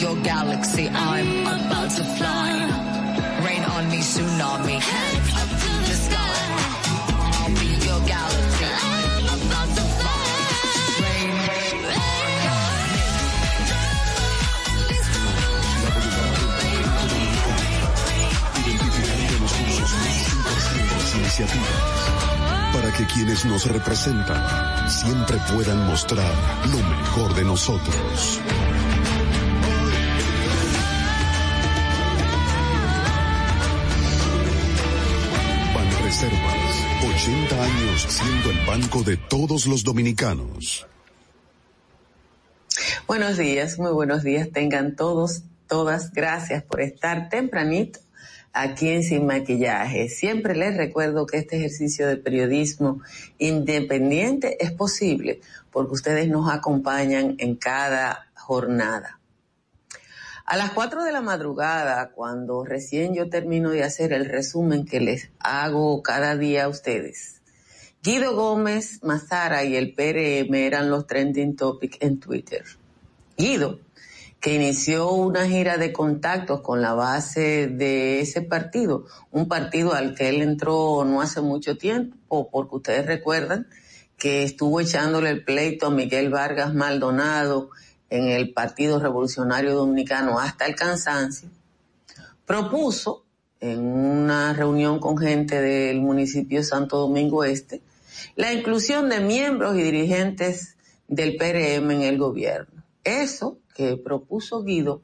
your galaxy. I'm about to fly. Rain on me, para que quienes nos representan siempre puedan mostrar lo mejor de nosotros. Banreservas, 80 años siendo el banco de todos los dominicanos. Buenos días, muy buenos días. Tengan todos, todas, gracias por estar tempranito aquí en Sin Maquillaje. Siempre les recuerdo que este ejercicio de periodismo independiente es posible porque ustedes nos acompañan en cada jornada. A las 4 de la madrugada, cuando recién yo termino de hacer el resumen que les hago cada día a ustedes, Guido Gómez, Mazara y el PRM eran los trending topics en Twitter. Guido, que inició una gira de contactos con la base de ese partido, un partido al que él entró no hace mucho tiempo, porque ustedes recuerdan que estuvo echándole el pleito a Miguel Vargas Maldonado en el Partido Revolucionario Dominicano hasta el cansancio, propuso en una reunión con gente del municipio Santo Domingo Este la inclusión de miembros y dirigentes del PRM en el gobierno. Eso que propuso Guido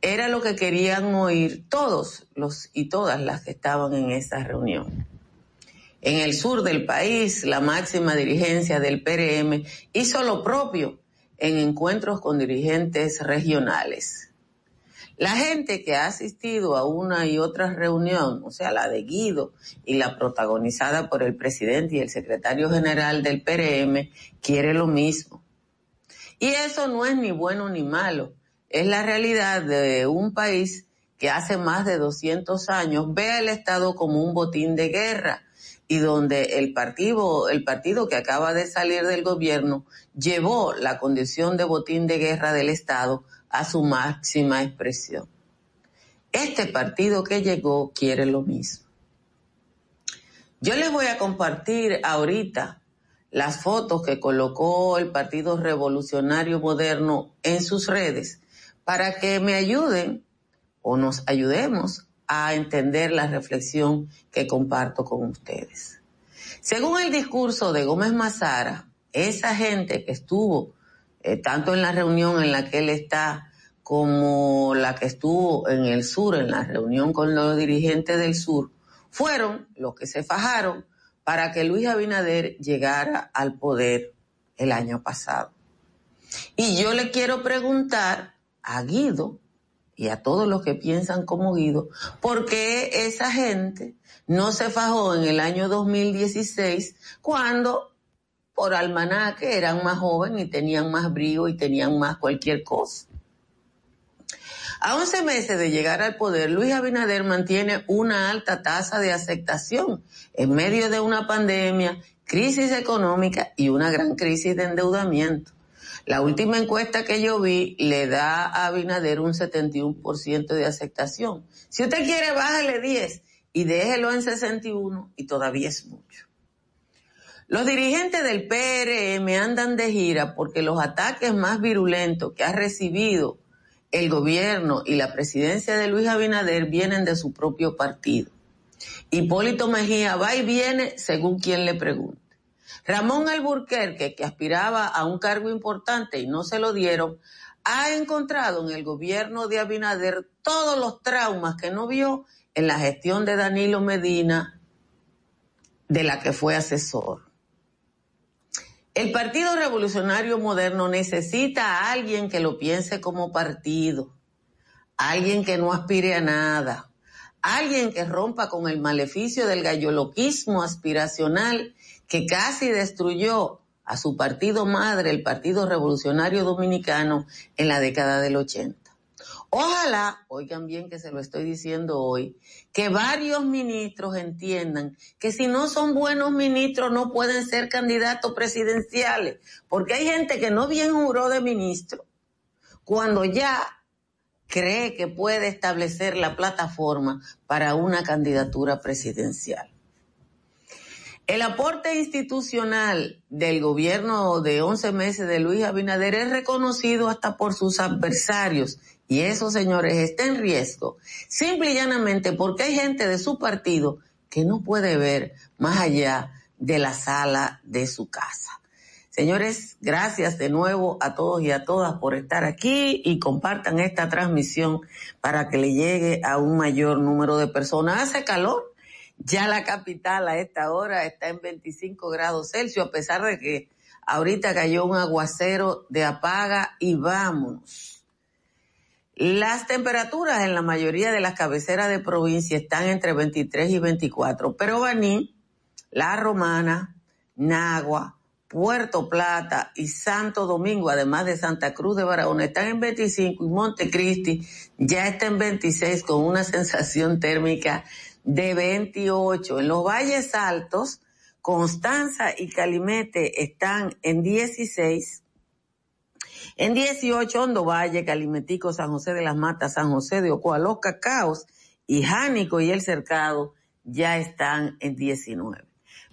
era lo que querían oír todos los y todas las que estaban en esa reunión. En el sur del país, la máxima dirigencia del PRM hizo lo propio en encuentros con dirigentes regionales. La gente que ha asistido a una y otra reunión, o sea, la de Guido y la protagonizada por el presidente y el secretario general del PRM, quiere lo mismo. Y eso no es ni bueno ni malo, es la realidad de un país que hace más de 200 años ve al Estado como un botín de guerra y donde el partido, el partido que acaba de salir del gobierno llevó la condición de botín de guerra del Estado a su máxima expresión. Este partido que llegó quiere lo mismo. Yo les voy a compartir ahorita las fotos que colocó el Partido Revolucionario Moderno en sus redes para que me ayuden o nos ayudemos a entender la reflexión que comparto con ustedes. Según el discurso de Gómez Mazara, esa gente que estuvo eh, tanto en la reunión en la que él está como la que estuvo en el sur, en la reunión con los dirigentes del sur, fueron los que se fajaron para que Luis Abinader llegara al poder el año pasado. Y yo le quiero preguntar a Guido y a todos los que piensan como Guido, ¿por qué esa gente no se fajó en el año 2016 cuando por almanaque eran más jóvenes y tenían más brío y tenían más cualquier cosa? A 11 meses de llegar al poder, Luis Abinader mantiene una alta tasa de aceptación en medio de una pandemia, crisis económica y una gran crisis de endeudamiento. La última encuesta que yo vi le da a Abinader un 71% de aceptación. Si usted quiere, bájale 10 y déjelo en 61 y todavía es mucho. Los dirigentes del PRM andan de gira porque los ataques más virulentos que ha recibido el gobierno y la presidencia de Luis Abinader vienen de su propio partido. Hipólito Mejía va y viene según quien le pregunte. Ramón Alburquerque, que aspiraba a un cargo importante y no se lo dieron, ha encontrado en el gobierno de Abinader todos los traumas que no vio en la gestión de Danilo Medina, de la que fue asesor. El Partido Revolucionario Moderno necesita a alguien que lo piense como partido, alguien que no aspire a nada, alguien que rompa con el maleficio del galloloquismo aspiracional que casi destruyó a su partido madre, el Partido Revolucionario Dominicano, en la década del 80. Ojalá, oigan bien que se lo estoy diciendo hoy, que varios ministros entiendan que si no son buenos ministros no pueden ser candidatos presidenciales, porque hay gente que no bien juró de ministro cuando ya cree que puede establecer la plataforma para una candidatura presidencial. El aporte institucional del gobierno de 11 meses de Luis Abinader es reconocido hasta por sus adversarios y eso, señores, está en riesgo, simple y llanamente porque hay gente de su partido que no puede ver más allá de la sala de su casa. Señores, gracias de nuevo a todos y a todas por estar aquí y compartan esta transmisión para que le llegue a un mayor número de personas. Hace calor, ya la capital a esta hora está en 25 grados Celsius, a pesar de que ahorita cayó un aguacero de apaga y vámonos. Las temperaturas en la mayoría de las cabeceras de provincia están entre 23 y 24, pero Baní, La Romana, Nagua, Puerto Plata y Santo Domingo, además de Santa Cruz de Barahona, están en 25 y Montecristi ya está en 26 con una sensación térmica de 28. En los valles altos, Constanza y Calimete están en 16. En 18, Hondo Valle, Calimetico, San José de las Matas, San José de Ocoa, Los Cacaos y Jánico y El Cercado ya están en 19.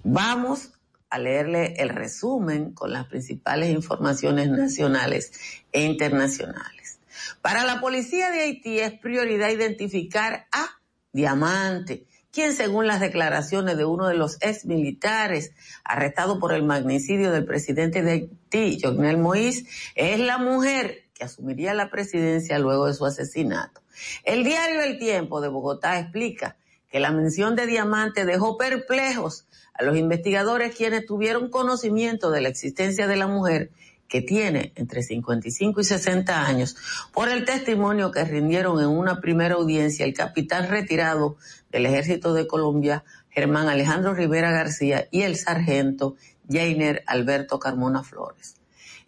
Vamos a leerle el resumen con las principales informaciones nacionales e internacionales. Para la policía de Haití es prioridad identificar a Diamante, quien según las declaraciones de uno de los ex militares arrestado por el magnicidio del presidente de Haití, Jovenel Moïse, es la mujer que asumiría la presidencia luego de su asesinato. El diario El Tiempo de Bogotá explica que la mención de Diamante dejó perplejos a los investigadores quienes tuvieron conocimiento de la existencia de la mujer que tiene entre 55 y 60 años, por el testimonio que rindieron en una primera audiencia el capitán retirado del Ejército de Colombia, Germán Alejandro Rivera García, y el sargento Jainer Alberto Carmona Flores.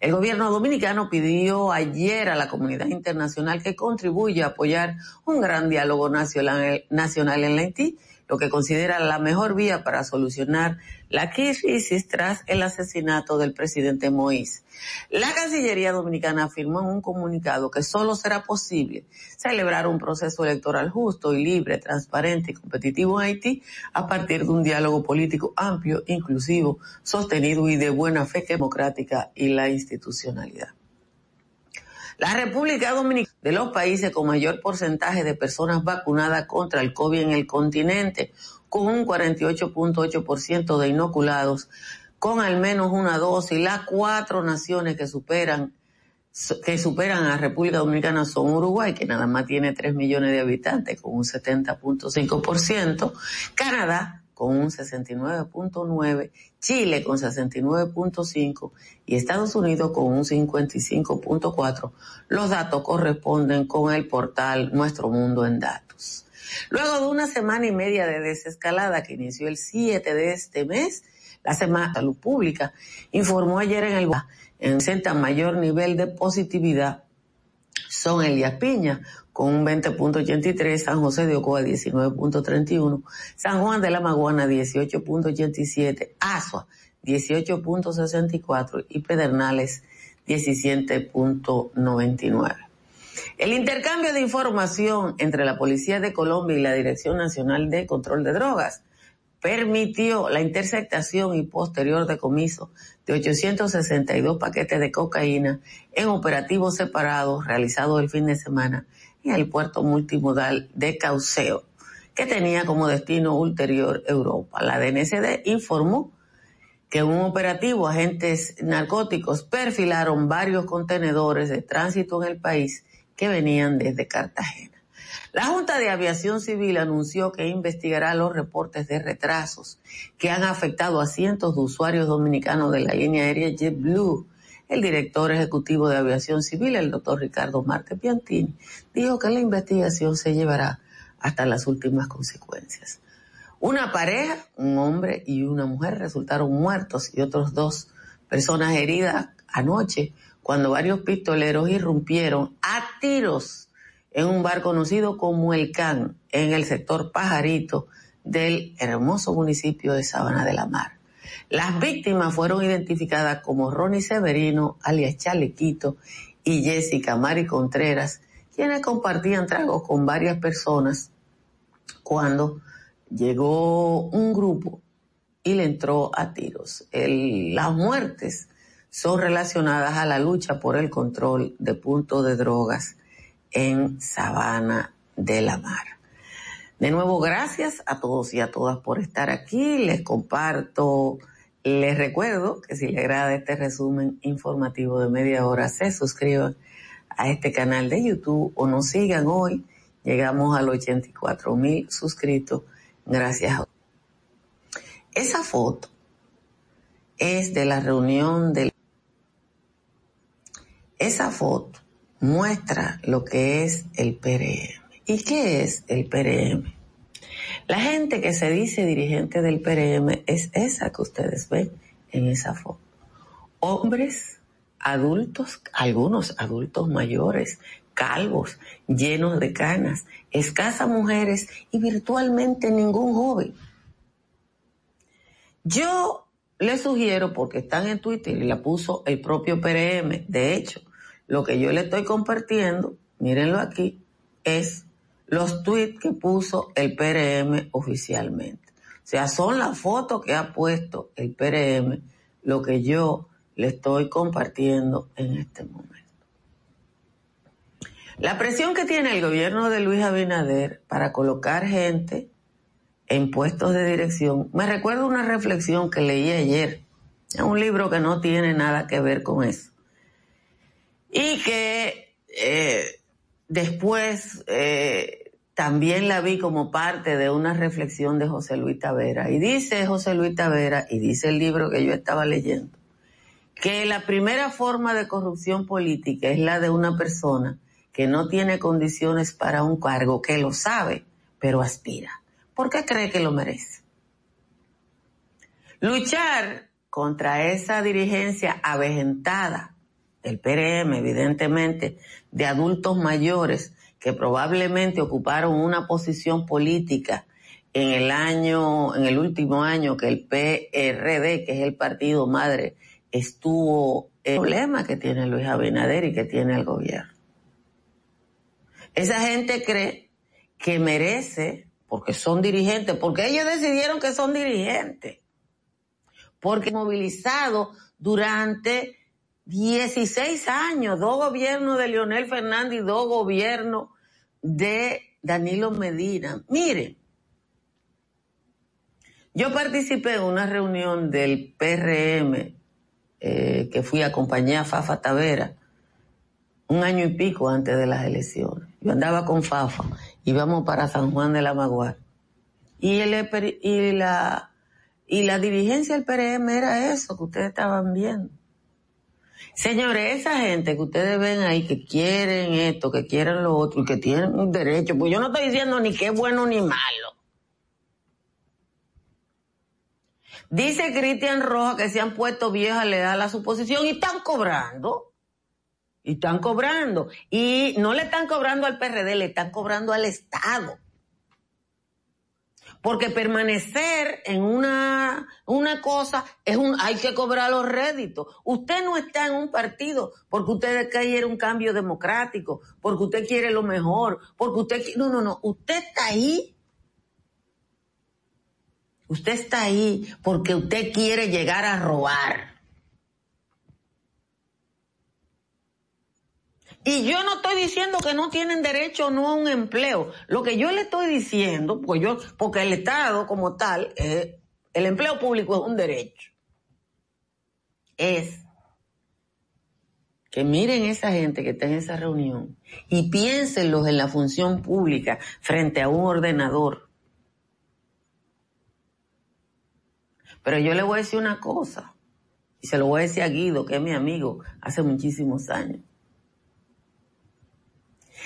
El gobierno dominicano pidió ayer a la comunidad internacional que contribuya a apoyar un gran diálogo nacional, nacional en Haití lo que considera la mejor vía para solucionar la crisis tras el asesinato del presidente Moïse. La Cancillería Dominicana afirmó en un comunicado que solo será posible celebrar un proceso electoral justo y libre, transparente y competitivo en Haití a partir de un diálogo político amplio, inclusivo, sostenido y de buena fe democrática y la institucionalidad. La República Dominicana, de los países con mayor porcentaje de personas vacunadas contra el COVID en el continente, con un 48.8% de inoculados, con al menos una dosis. Las cuatro naciones que superan que superan a República Dominicana son Uruguay, que nada más tiene 3 millones de habitantes, con un 70.5%, Canadá, con un 69.9, Chile con 69.5 y Estados Unidos con un 55.4. Los datos corresponden con el portal Nuestro Mundo en Datos. Luego de una semana y media de desescalada que inició el 7 de este mes, la Semana de Salud Pública informó ayer en el en senta mayor nivel de positividad son Elías Piña con un 20.83, San José de Ocoa 19.31, San Juan de la Maguana 18.87, Asua 18.64 y Pedernales 17.99. El intercambio de información entre la Policía de Colombia y la Dirección Nacional de Control de Drogas permitió la interceptación y posterior decomiso de 862 paquetes de cocaína en operativos separados realizados el fin de semana en el puerto multimodal de Cauceo, que tenía como destino ulterior Europa. La DNCD informó que un operativo agentes narcóticos perfilaron varios contenedores de tránsito en el país que venían desde Cartagena. La Junta de Aviación Civil anunció que investigará los reportes de retrasos que han afectado a cientos de usuarios dominicanos de la línea aérea JetBlue. El director ejecutivo de Aviación Civil, el doctor Ricardo Marte Piantini, dijo que la investigación se llevará hasta las últimas consecuencias. Una pareja, un hombre y una mujer, resultaron muertos y otros dos personas heridas anoche cuando varios pistoleros irrumpieron a tiros en un bar conocido como El Can, en el sector Pajarito del hermoso municipio de Sabana de la Mar. Las víctimas fueron identificadas como Ronnie Severino, alias Chalequito, y Jessica Mari Contreras, quienes compartían tragos con varias personas cuando llegó un grupo y le entró a tiros. las muertes son relacionadas a la lucha por el control de puntos de drogas en Sabana de la Mar. De nuevo, gracias a todos y a todas por estar aquí. Les comparto, les recuerdo que si les agrada este resumen informativo de media hora, se suscriban a este canal de YouTube o nos sigan hoy. Llegamos a los 84 mil suscritos. Gracias. Esa foto es de la reunión del... Esa foto muestra lo que es el PRM. ¿Y qué es el PRM? La gente que se dice dirigente del PRM es esa que ustedes ven en esa foto. Hombres adultos, algunos adultos mayores, calvos, llenos de canas, escasas mujeres y virtualmente ningún joven. Yo les sugiero, porque están en Twitter y la puso el propio PRM, de hecho, lo que yo le estoy compartiendo, mírenlo aquí, es los tweets que puso el PRM oficialmente. O sea, son las fotos que ha puesto el PRM, lo que yo le estoy compartiendo en este momento. La presión que tiene el gobierno de Luis Abinader para colocar gente en puestos de dirección, me recuerda una reflexión que leí ayer, en un libro que no tiene nada que ver con eso y que eh, después eh, también la vi como parte de una reflexión de José Luis Tavera. Y dice José Luis Tavera, y dice el libro que yo estaba leyendo, que la primera forma de corrupción política es la de una persona que no tiene condiciones para un cargo, que lo sabe, pero aspira. ¿Por qué cree que lo merece? Luchar contra esa dirigencia avejentada, el PRM, evidentemente, de adultos mayores que probablemente ocuparon una posición política en el año, en el último año que el PRD, que es el partido madre, estuvo el problema que tiene Luis Abinader y que tiene el gobierno. Esa gente cree que merece, porque son dirigentes, porque ellos decidieron que son dirigentes, porque movilizado durante 16 años, dos gobiernos de Leonel Fernández y dos gobiernos de Danilo Medina. Mire, yo participé en una reunión del PRM eh, que fui a acompañar a Fafa Tavera un año y pico antes de las elecciones. Yo andaba con Fafa, íbamos para San Juan de la Maguar. Y, el, y, la, y la dirigencia del PRM era eso que ustedes estaban viendo. Señores, esa gente que ustedes ven ahí que quieren esto, que quieren lo otro y que tienen un derecho, pues yo no estoy diciendo ni que es bueno ni malo. Dice Cristian Roja que se han puesto viejas leal a su posición y están cobrando. Y están cobrando. Y no le están cobrando al PRD, le están cobrando al Estado. Porque permanecer en una, una cosa es un, hay que cobrar los réditos. Usted no está en un partido porque usted quiere un cambio democrático, porque usted quiere lo mejor, porque usted, no, no, no, usted está ahí. Usted está ahí porque usted quiere llegar a robar. Y yo no estoy diciendo que no tienen derecho no a un empleo. Lo que yo le estoy diciendo, pues yo, porque el Estado como tal, eh, el empleo público es un derecho, es que miren esa gente que está en esa reunión y piénsenlos en la función pública frente a un ordenador. Pero yo le voy a decir una cosa, y se lo voy a decir a Guido, que es mi amigo hace muchísimos años.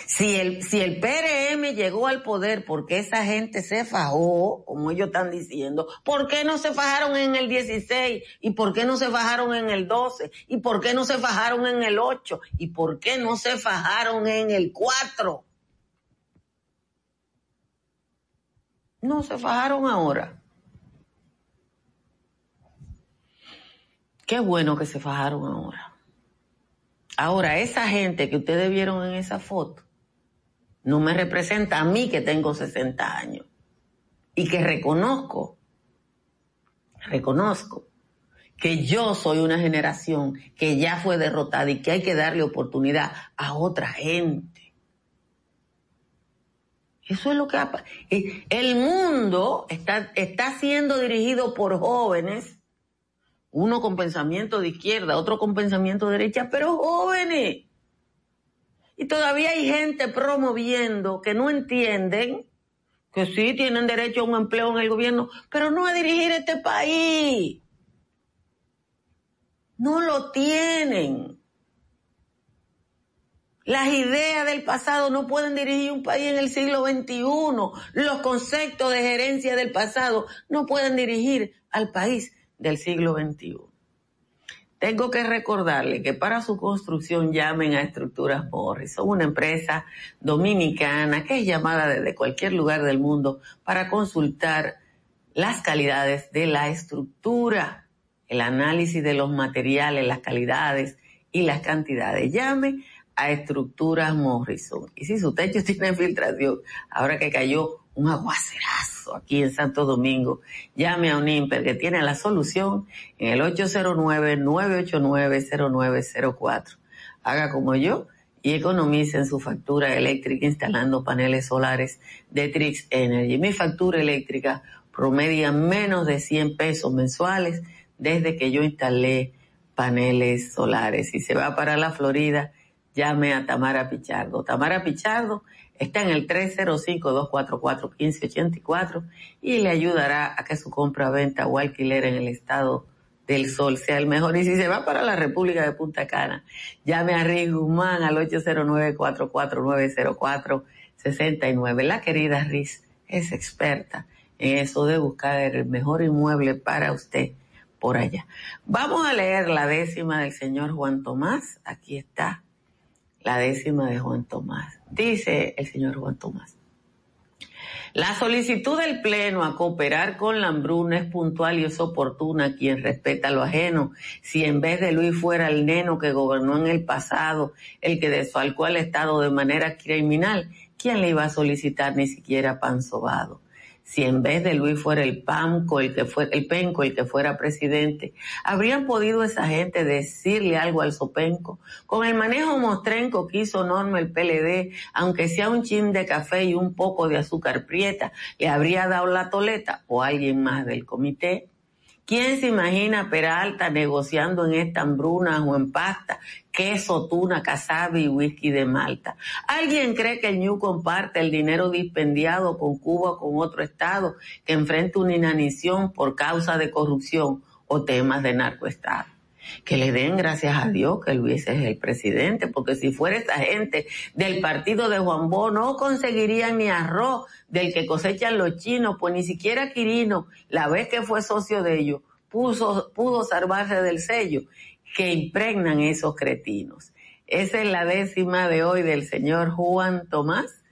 Si el, si el PRM llegó al poder porque esa gente se fajó, como ellos están diciendo, ¿por qué no se fajaron en el 16? ¿Y por qué no se fajaron en el 12? ¿Y por qué no se fajaron en el 8? ¿Y por qué no se fajaron en el 4? No se fajaron ahora. Qué bueno que se fajaron ahora. Ahora, esa gente que ustedes vieron en esa foto, no me representa a mí que tengo 60 años y que reconozco, reconozco que yo soy una generación que ya fue derrotada y que hay que darle oportunidad a otra gente. Eso es lo que ha eh, El mundo está, está siendo dirigido por jóvenes, uno con pensamiento de izquierda, otro con pensamiento de derecha, pero jóvenes. Y todavía hay gente promoviendo que no entienden que sí tienen derecho a un empleo en el gobierno, pero no a dirigir este país. No lo tienen. Las ideas del pasado no pueden dirigir un país en el siglo XXI. Los conceptos de gerencia del pasado no pueden dirigir al país del siglo XXI. Tengo que recordarle que para su construcción llamen a Estructuras Morris. Son una empresa dominicana que es llamada desde cualquier lugar del mundo para consultar las calidades de la estructura el análisis de los materiales, las calidades y las cantidades. Llame a Estructuras Morrison. Y si su techo tiene filtración, ahora que cayó un aguacerazo aquí en Santo Domingo, llame a Unimper que tiene la solución en el 809-989-0904. Haga como yo y economice en su factura eléctrica instalando paneles solares de Trix Energy. Mi factura eléctrica promedia menos de 100 pesos mensuales desde que yo instalé paneles solares. Si se va para la Florida, llame a Tamara Pichardo. Tamara Pichardo está en el 305-244-1584 y le ayudará a que su compra, venta o alquiler en el estado del sol sea el mejor. Y si se va para la República de Punta Cana, llame a Riz Guzmán al 809-449-0469. La querida Riz es experta en eso de buscar el mejor inmueble para usted por allá. Vamos a leer la décima del señor Juan Tomás. Aquí está la décima de Juan Tomás. Dice el señor Juan Tomás. La solicitud del Pleno a cooperar con la hambruna es puntual y es oportuna quien respeta lo ajeno. Si en vez de Luis fuera el neno que gobernó en el pasado, el que desfalcó al Estado de manera criminal, ¿quién le iba a solicitar ni siquiera pan sobado? Si en vez de Luis fuera el Panco, el que fue, el Penco, el que fuera presidente, habrían podido esa gente decirle algo al Sopenco. Con el manejo mostrenco que hizo Norma el PLD, aunque sea un chin de café y un poco de azúcar prieta, le habría dado la toleta o alguien más del comité. ¿Quién se imagina Peralta negociando en esta hambruna o en pasta queso, tuna, casabe y whisky de Malta? ¿Alguien cree que el Ñu comparte el dinero dispendiado con Cuba o con otro estado que enfrenta una inanición por causa de corrupción o temas de narcoestado? Que le den gracias a Dios que Luis es el presidente, porque si fuera esa gente del partido de Juan Bo, no conseguirían ni arroz del que cosechan los chinos, pues ni siquiera Quirino, la vez que fue socio de ellos, puso, pudo salvarse del sello que impregnan esos cretinos. Esa es la décima de hoy del señor Juan Tomás.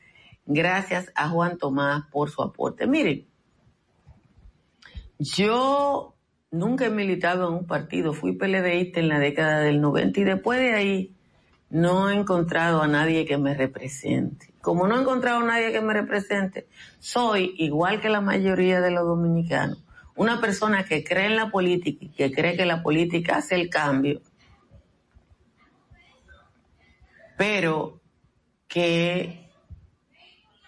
Gracias a Juan Tomás por su aporte. Miren, yo nunca he militado en un partido, fui PLDista en la década del 90 y después de ahí no he encontrado a nadie que me represente. Como no he encontrado a nadie que me represente, soy, igual que la mayoría de los dominicanos, una persona que cree en la política y que cree que la política hace el cambio, pero que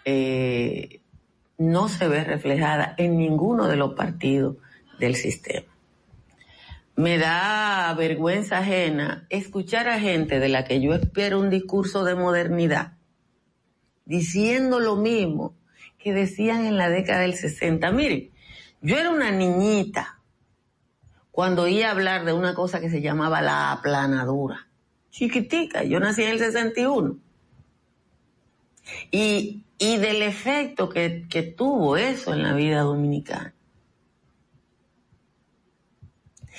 eh, no se ve reflejada en ninguno de los partidos del sistema me da vergüenza ajena escuchar a gente de la que yo espero un discurso de modernidad diciendo lo mismo que decían en la década del 60. Miren, yo era una niñita cuando oía hablar de una cosa que se llamaba la aplanadura. Chiquitica, yo nací en el 61. Y, y del efecto que, que tuvo eso en la vida dominicana.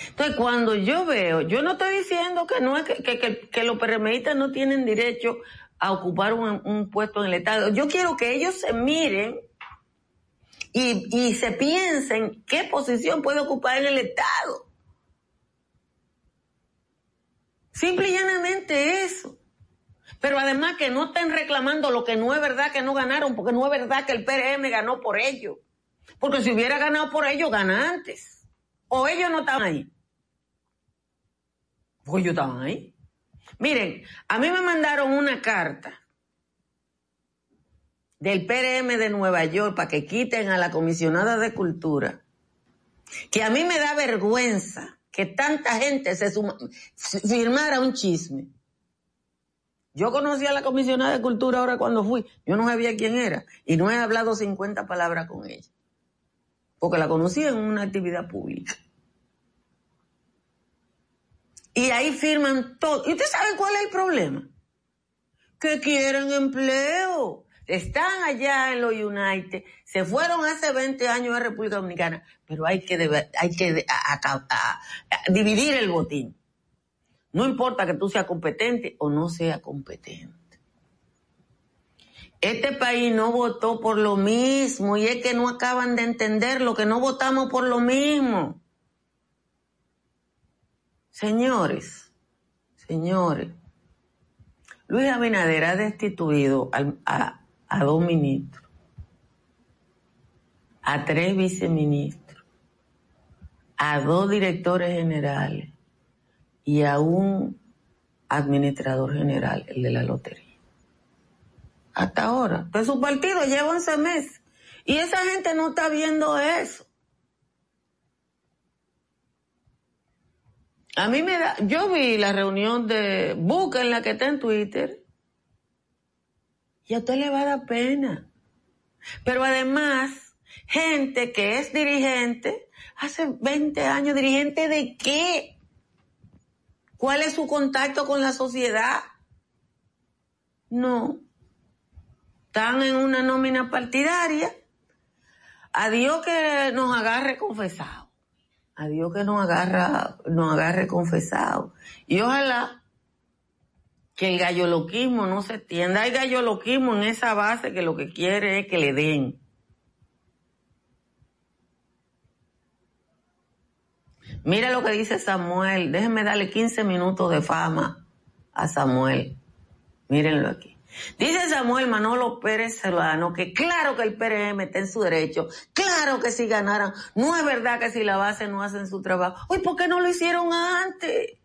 Entonces, cuando yo veo, yo no estoy diciendo que no es que, los PRMistas no tienen derecho a ocupar un, puesto en el Estado. Yo quiero que ellos se miren y, y se piensen qué posición puede ocupar en el Estado. Simple y llanamente eso. Pero además que no estén reclamando lo que no es verdad que no ganaron, porque no es verdad que el PRM ganó por ellos. Porque si hubiera ganado por ellos, gana antes. O ellos no estaban ahí. Pues ellos estaban ahí. Miren, a mí me mandaron una carta del PRM de Nueva York para que quiten a la comisionada de cultura, que a mí me da vergüenza que tanta gente se firmara un chisme. Yo conocí a la comisionada de cultura ahora cuando fui, yo no sabía quién era y no he hablado 50 palabras con ella, porque la conocí en una actividad pública. Y ahí firman todo. ¿Y usted sabe cuál es el problema? Que quieren empleo. Están allá en los United, se fueron hace 20 años a República Dominicana, pero hay que, hay que dividir el botín. No importa que tú seas competente o no seas competente. Este país no votó por lo mismo y es que no acaban de entender lo que no votamos por lo mismo. Señores, señores, Luis Abinader ha destituido a, dos ministros, a tres viceministros, a dos directores generales y a un administrador general, el de la lotería. Hasta ahora. Pues su partido lleva 11 meses. Y esa gente no está viendo eso. A mí me da, yo vi la reunión de en la que está en Twitter y a usted le va a pena. Pero además, gente que es dirigente, hace 20 años, dirigente de qué? ¿Cuál es su contacto con la sociedad? No. Están en una nómina partidaria. A Dios que nos agarre confesado a Dios que nos agarra, nos agarre confesado. Y ojalá que el galloloquismo no se tienda. Hay galloloquismo en esa base que lo que quiere es que le den. Mira lo que dice Samuel. Déjenme darle 15 minutos de fama a Samuel. Mírenlo aquí. Dice Samuel Manolo Pérez Serrano que claro que el PRM está en su derecho, claro que si ganaran, no es verdad que si la base no hacen su trabajo. Uy, ¿por qué no lo hicieron antes?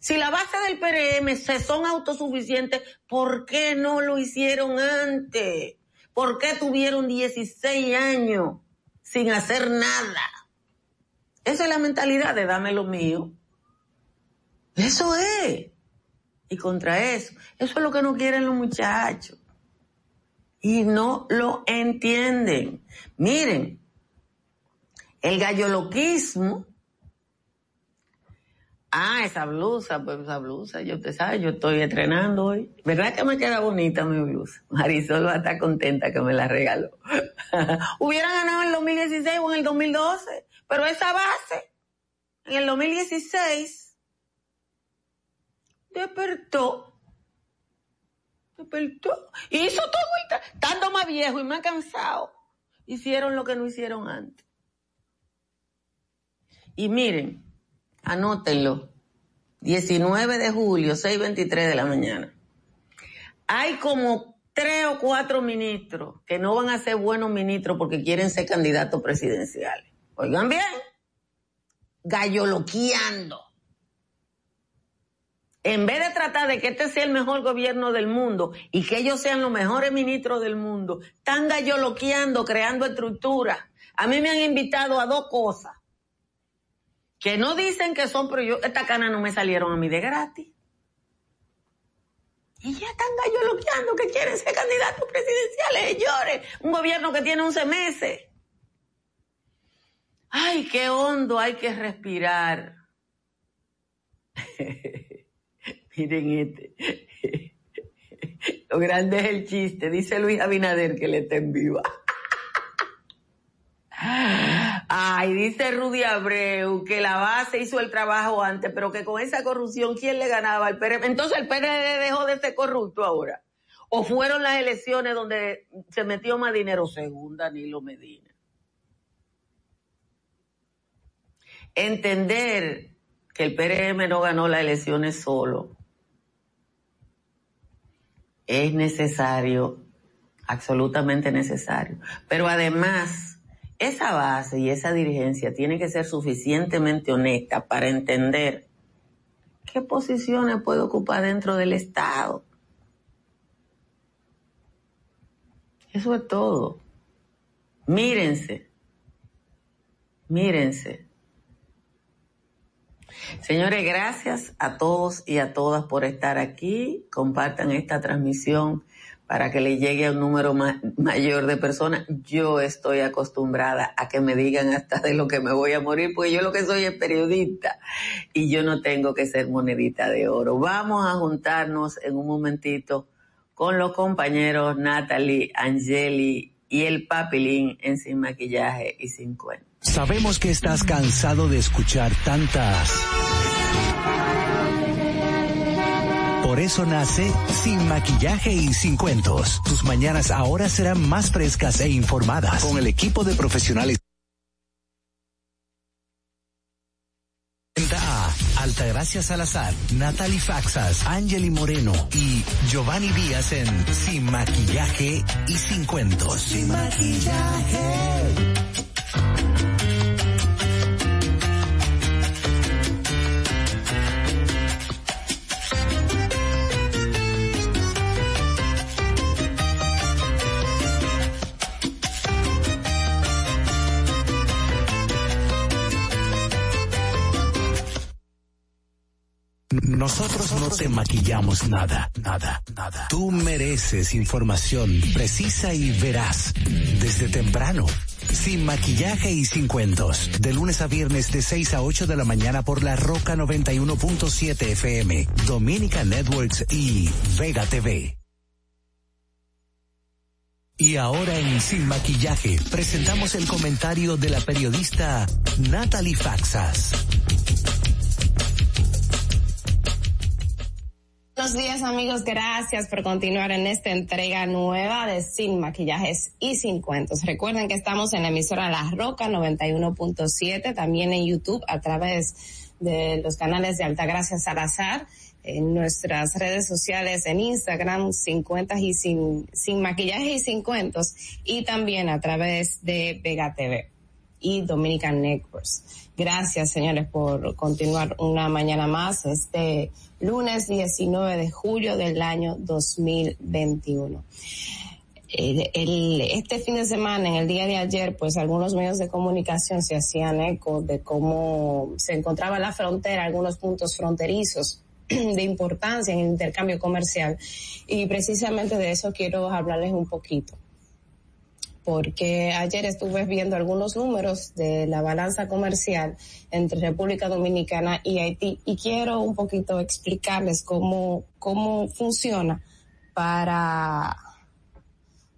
Si la base del PRM se son autosuficientes, ¿por qué no lo hicieron antes? ¿Por qué tuvieron 16 años sin hacer nada? Esa es la mentalidad de dame lo mío. Eso es y contra eso. Eso es lo que no quieren los muchachos. Y no lo entienden. Miren, el galloloquismo. Ah, esa blusa, pues esa blusa, yo te sabes, yo estoy entrenando hoy. ¿Verdad que me queda bonita mi blusa? Marisol va a estar contenta que me la regaló. Hubieran ganado en el 2016 o en el 2012, pero esa base, en el 2016, despertó. Despertó. Hizo todo, estando más viejo y más cansado. Hicieron lo que no hicieron antes. Y miren, anótenlo. 19 de julio, 6.23 de la mañana. Hay como tres o cuatro ministros que no van a ser buenos ministros porque quieren ser candidatos presidenciales. Oigan bien, galloloqueando en vez de tratar de que este sea el mejor gobierno del mundo y que ellos sean los mejores ministros del mundo, están galloloqueando, creando estructuras. A mí me han invitado a dos cosas. Que no dicen que son, pero yo, esta cana no me salieron a mí de gratis. Y ya están galloloqueando que quieren ser candidatos presidenciales, señores. Un gobierno que tiene 11 meses. Ay, qué hondo hay que respirar. Miren este. Lo grande es el chiste. Dice Luis Abinader que le está en viva. Ay, dice Rudy Abreu que la base hizo el trabajo antes, pero que con esa corrupción, ¿quién le ganaba al PRD? Entonces el PRD dejó de ser corrupto ahora. ¿O fueron las elecciones donde se metió más dinero? Según Danilo Medina. Entender que el PRM no ganó las elecciones solo es necesario, absolutamente necesario. Pero además, esa base y esa dirigencia tiene que ser suficientemente honesta para entender qué posiciones puede ocupar dentro del Estado. Eso es todo. Mírense. Mírense. Señores, gracias a todos y a todas por estar aquí. Compartan esta transmisión para que le llegue a un número mayor de personas. Yo estoy acostumbrada a que me digan hasta de lo que me voy a morir, porque yo lo que soy es periodista y yo no tengo que ser monedita de oro. Vamos a juntarnos en un momentito con los compañeros Natalie, Angeli y el Papilín en Sin Maquillaje y Sin Cuento. Sabemos que estás cansado de escuchar tantas. Por eso nace Sin Maquillaje y Sin Cuentos. Tus mañanas ahora serán más frescas e informadas con el equipo de profesionales. A Altagracia Salazar, Natalie Faxas, Angeli Moreno y Giovanni Díaz en Sin Maquillaje y Sin Cuentos. Sin Maquillaje. Nosotros no te maquillamos nada, nada, nada. Tú mereces información precisa y veraz desde temprano. Sin maquillaje y sin cuentos. De lunes a viernes de 6 a 8 de la mañana por la Roca 91.7 FM, Dominica Networks y Vega TV. Y ahora en Sin Maquillaje presentamos el comentario de la periodista Natalie Faxas. Buenos días amigos, gracias por continuar en esta entrega nueva de Sin Maquillajes y Sin Cuentos. Recuerden que estamos en la emisora La Roca 91.7, también en YouTube a través de los canales de Altagracia Salazar, en nuestras redes sociales, en Instagram, Sin Cuentas y Sin, sin Maquillaje y Sin Cuentos, y también a través de Vega TV y Dominican Networks. Gracias, señores, por continuar una mañana más este lunes 19 de julio del año 2021. El, el, este fin de semana, en el día de ayer, pues algunos medios de comunicación se hacían eco de cómo se encontraba la frontera, algunos puntos fronterizos de importancia en el intercambio comercial. Y precisamente de eso quiero hablarles un poquito porque ayer estuve viendo algunos números de la balanza comercial entre República Dominicana y Haití y quiero un poquito explicarles cómo, cómo funciona para,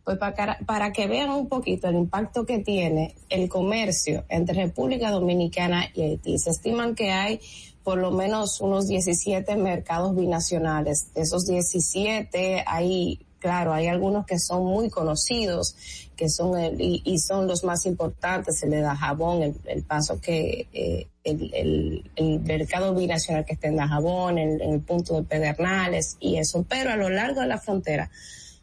pues para, para que vean un poquito el impacto que tiene el comercio entre República Dominicana y Haití. Se estiman que hay por lo menos unos 17 mercados binacionales. De esos 17 hay claro, hay algunos que son muy conocidos, que son el, y, son los más importantes, se le da jabón, el, paso que eh, el, el, mercado binacional que está en Dajabón, en, en el punto de Pedernales y eso, pero a lo largo de la frontera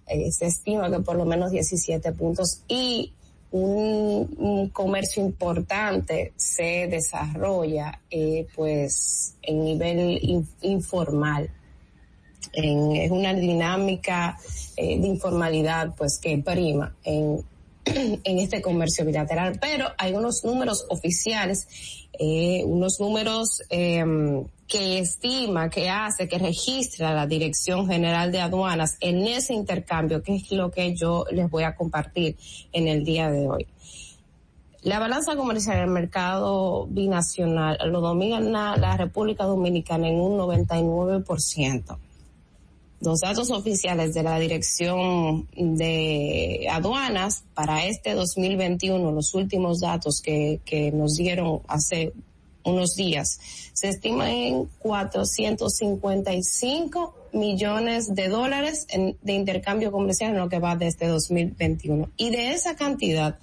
eh, se estima que por lo menos 17 puntos y un, comercio importante se desarrolla eh, pues en nivel informal es una dinámica eh, de informalidad pues que prima en, en este comercio bilateral, pero hay unos números oficiales, eh, unos números em, que estima, que hace, que registra la Dirección General de Aduanas en ese intercambio, que es lo que yo les voy a compartir en el día de hoy. La balanza comercial en el mercado binacional lo domina la República Dominicana en un 99% los datos oficiales de la Dirección de Aduanas para este 2021, los últimos datos que, que nos dieron hace unos días, se estima en 455 millones de dólares en, de intercambio comercial en lo que va de este 2021. Y de esa cantidad,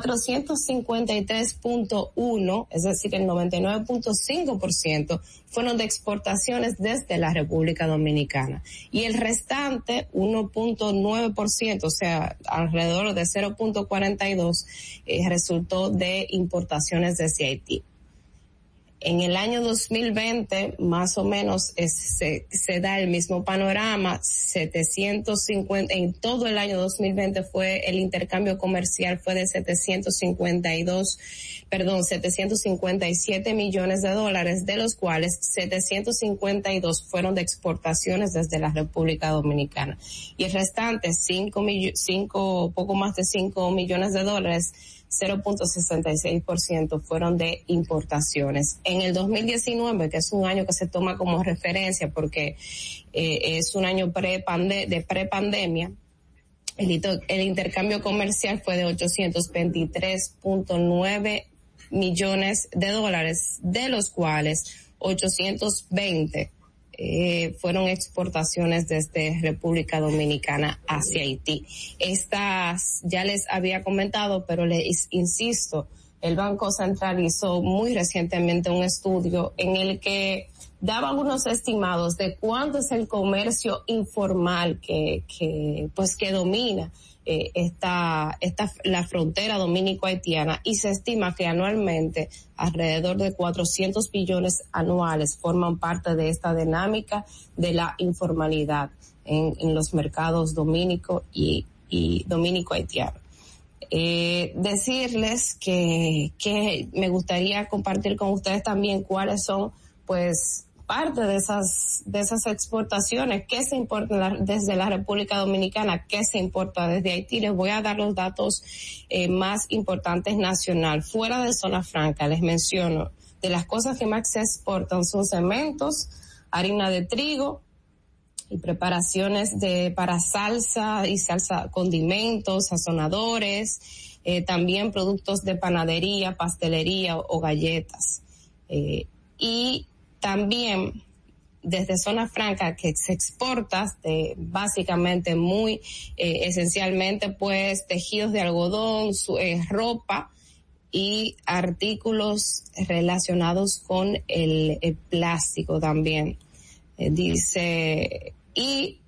453.1, es decir, el 99.5% fueron de exportaciones desde la República Dominicana. Y el restante, 1.9%, o sea, alrededor de 0.42, eh, resultó de importaciones desde Haití. En el año 2020, más o menos, se, se, da el mismo panorama. 750, en todo el año 2020 fue el intercambio comercial fue de 752, perdón, 757 millones de dólares, de los cuales 752 fueron de exportaciones desde la República Dominicana. Y el restante, 5, cinco, poco más de 5 millones de dólares, 0.66% fueron de importaciones. En el 2019, que es un año que se toma como referencia porque eh, es un año pre de prepandemia, el, el intercambio comercial fue de 823.9 millones de dólares, de los cuales 820 eh, fueron exportaciones desde República Dominicana hacia Haití. Estas ya les había comentado, pero les insisto, el Banco Central hizo muy recientemente un estudio en el que daba unos estimados de cuánto es el comercio informal que, que pues que domina eh, esta, esta, la frontera dominico-haitiana y se estima que anualmente alrededor de 400 billones anuales forman parte de esta dinámica de la informalidad en, en los mercados dominico y, y dominico-haitiano. Eh, decirles que, que me gustaría compartir con ustedes también cuáles son pues parte de esas, de esas exportaciones, qué se importa desde la República Dominicana, qué se importa desde Haití. Les voy a dar los datos eh, más importantes nacional. Fuera de zona franca, les menciono, de las cosas que más se exportan son cementos, harina de trigo, y preparaciones de para salsa y salsa condimentos, sazonadores, eh, también productos de panadería, pastelería o, galletas. Eh, y también desde zona franca que se exporta básicamente muy eh, esencialmente pues tejidos de algodón, su, eh, ropa y artículos relacionados con el, el plástico también. Eh, dice, ¿y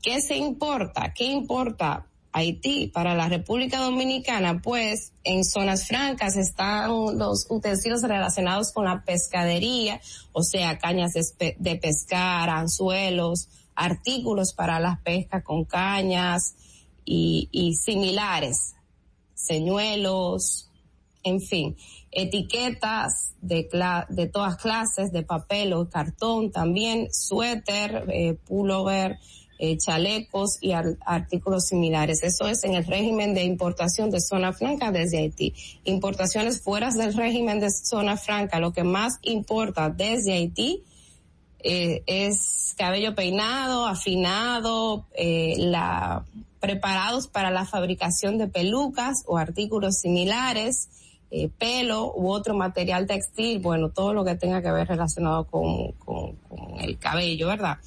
qué se importa? ¿Qué importa? Haití, para la República Dominicana, pues en zonas francas están los utensilios relacionados con la pescadería, o sea, cañas de, pescar, anzuelos, artículos para las pescas con cañas y, similares, señuelos, en fin, etiquetas de, de todas clases, de papel o cartón también, suéter, eh, pullover, eh, chalecos y artículos similares. Eso es en el régimen de importación de zona franca desde Haití. Importaciones fuera del régimen de zona franca, lo que más importa desde Haití eh, es cabello peinado, afinado, eh, la, preparados para la fabricación de pelucas o artículos similares, eh, pelo u otro material textil, bueno, todo lo que tenga que ver relacionado con, con, con el cabello, ¿verdad?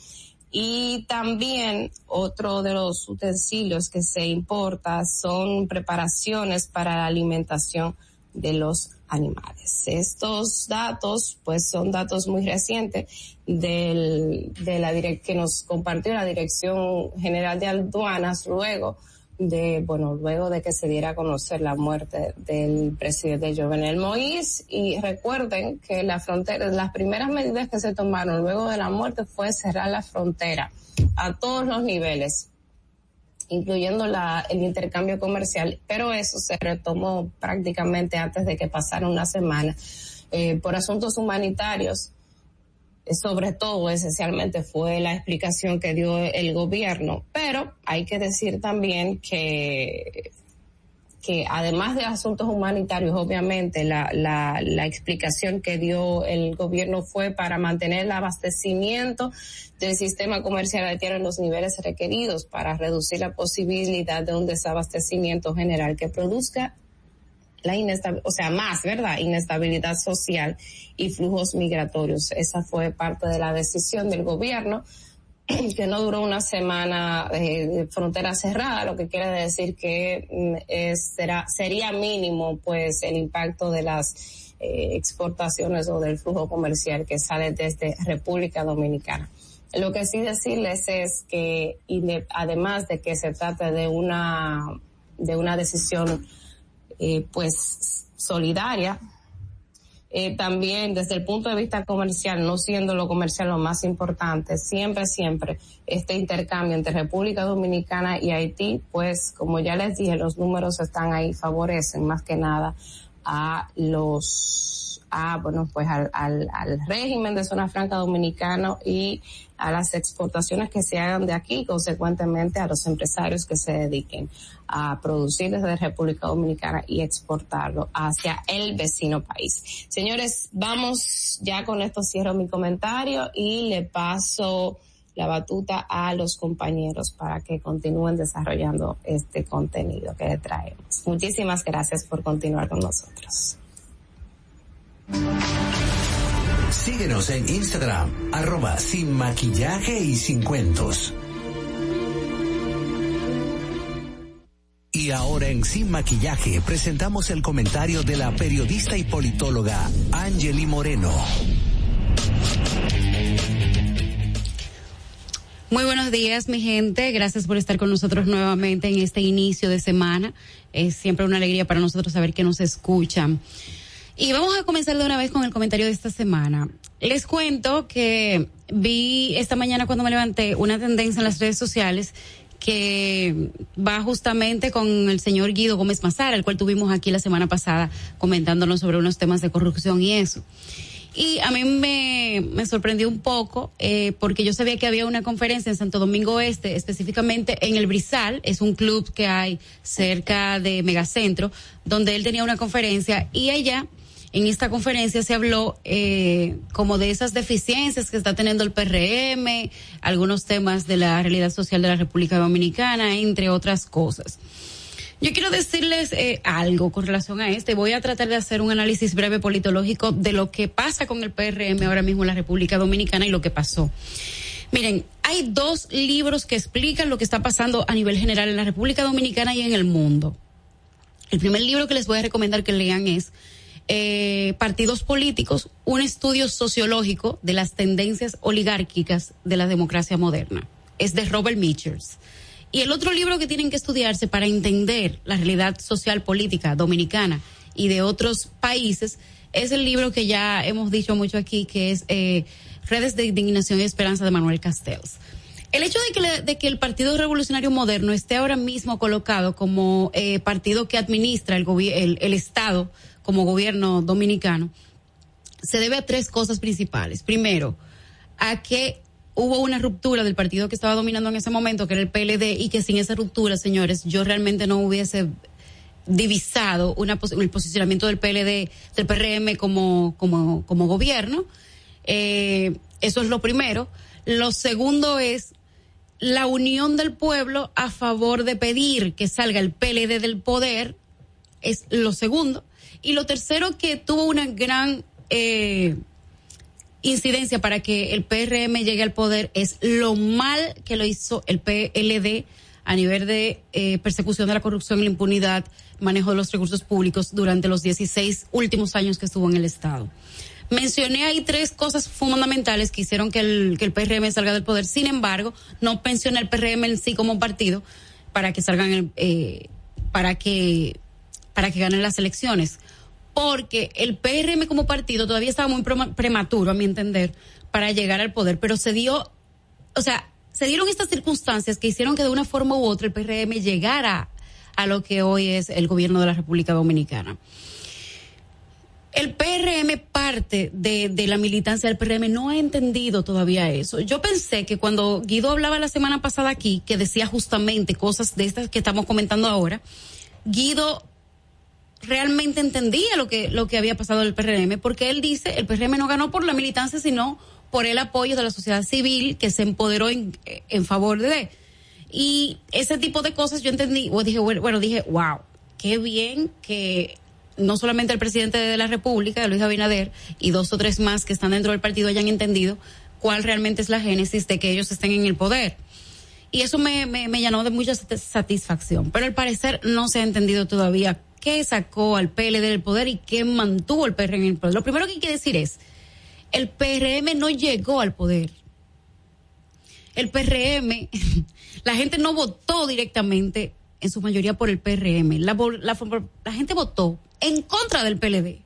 Y también otro de los utensilios que se importa son preparaciones para la alimentación de los animales. Estos datos, pues son datos muy recientes del, de la direct que nos compartió la Dirección General de Aduanas luego de, bueno, luego de que se diera a conocer la muerte del presidente Jovenel Moïse. Y recuerden que la frontera, las primeras medidas que se tomaron luego de la muerte fue cerrar la frontera a todos los niveles, incluyendo la, el intercambio comercial, pero eso se retomó prácticamente antes de que pasara una semana. Eh, por asuntos humanitarios, sobre todo esencialmente fue la explicación que dio el gobierno, pero hay que decir también que que además de asuntos humanitarios, obviamente la, la, la explicación que dio el gobierno fue para mantener el abastecimiento del sistema comercial de tierra en los niveles requeridos para reducir la posibilidad de un desabastecimiento general que produzca la inestabilidad, o sea, más, ¿verdad? Inestabilidad social y flujos migratorios. Esa fue parte de la decisión del gobierno que no duró una semana eh, frontera cerrada, lo que quiere decir que mm, será, sería mínimo pues el impacto de las eh, exportaciones o del flujo comercial que sale desde República Dominicana. Lo que sí decirles es que además de que se trata de una de una decisión eh, pues solidaria. Eh, también desde el punto de vista comercial, no siendo lo comercial lo más importante, siempre, siempre este intercambio entre República Dominicana y Haití, pues como ya les dije, los números están ahí, favorecen más que nada a los a, bueno, pues al, al, al régimen de zona franca dominicano y a las exportaciones que se hagan de aquí, consecuentemente a los empresarios que se dediquen a producir desde República Dominicana y exportarlo hacia el vecino país. Señores, vamos ya con esto cierro mi comentario y le paso la batuta a los compañeros para que continúen desarrollando este contenido que le traemos. Muchísimas gracias por continuar con nosotros. Síguenos en Instagram, arroba sin maquillaje y sin cuentos. Y ahora en Sin Maquillaje presentamos el comentario de la periodista y politóloga Angeli Moreno. Muy buenos días, mi gente. Gracias por estar con nosotros nuevamente en este inicio de semana. Es siempre una alegría para nosotros saber que nos escuchan. Y vamos a comenzar de una vez con el comentario de esta semana. Les cuento que vi esta mañana cuando me levanté una tendencia en las redes sociales que va justamente con el señor Guido Gómez Mazara, el cual tuvimos aquí la semana pasada comentándonos sobre unos temas de corrupción y eso. Y a mí me, sorprendió un poco eh, porque yo sabía que había una conferencia en Santo Domingo Este, específicamente en el Brizal, es un club que hay cerca de Megacentro, donde él tenía una conferencia y ella en esta conferencia se habló eh, como de esas deficiencias que está teniendo el PRM, algunos temas de la realidad social de la República Dominicana, entre otras cosas. Yo quiero decirles eh, algo con relación a este. Voy a tratar de hacer un análisis breve politológico de lo que pasa con el PRM ahora mismo en la República Dominicana y lo que pasó. Miren, hay dos libros que explican lo que está pasando a nivel general en la República Dominicana y en el mundo. El primer libro que les voy a recomendar que lean es eh, partidos políticos un estudio sociológico de las tendencias oligárquicas de la democracia moderna. Es de Robert Mitchers. Y el otro libro que tienen que estudiarse para entender la realidad social política dominicana y de otros países es el libro que ya hemos dicho mucho aquí, que es eh, Redes de Indignación y Esperanza de Manuel Castells. El hecho de que, de que, el Partido Revolucionario Moderno esté ahora mismo colocado como eh, partido que administra el, el, el Estado como gobierno dominicano, se debe a tres cosas principales. Primero, a que hubo una ruptura del partido que estaba dominando en ese momento, que era el PLD, y que sin esa ruptura, señores, yo realmente no hubiese divisado el posicionamiento del PLD, del PRM como, como, como gobierno. Eh, eso es lo primero. Lo segundo es la unión del pueblo a favor de pedir que salga el PLD del poder. Es lo segundo. Y lo tercero que tuvo una gran eh, incidencia para que el PRM llegue al poder es lo mal que lo hizo el PLD a nivel de eh, persecución de la corrupción y la impunidad, manejo de los recursos públicos durante los 16 últimos años que estuvo en el Estado. Mencioné ahí tres cosas fundamentales que hicieron que el, que el PRM salga del poder. Sin embargo, no pensioné el PRM en sí como partido para que salgan, eh, para que, para que ganen las elecciones porque el PRM como partido todavía estaba muy prematuro, a mi entender, para llegar al poder, pero se dio, o sea, se dieron estas circunstancias que hicieron que de una forma u otra el PRM llegara a lo que hoy es el gobierno de la República Dominicana. El PRM parte de, la militancia del PRM no ha entendido todavía eso. Yo pensé que cuando Guido hablaba la semana pasada aquí, que decía justamente cosas de estas que estamos comentando ahora, Guido realmente entendía lo que, lo que había pasado en el PRM, porque él dice, el PRM no ganó por la militancia, sino por el apoyo de la sociedad civil que se empoderó en, en favor de. Y ese tipo de cosas yo entendí, o dije, bueno, dije, wow, qué bien que no solamente el presidente de la República, Luis Abinader, y dos o tres más que están dentro del partido hayan entendido cuál realmente es la génesis de que ellos estén en el poder. Y eso me, me, me llenó de mucha satisfacción. Pero al parecer no se ha entendido todavía qué sacó al PLD del poder y qué mantuvo al PRM en el poder. Lo primero que hay que decir es, el PRM no llegó al poder. El PRM, la gente no votó directamente, en su mayoría por el PRM. La, la, gente votó en contra del PLD.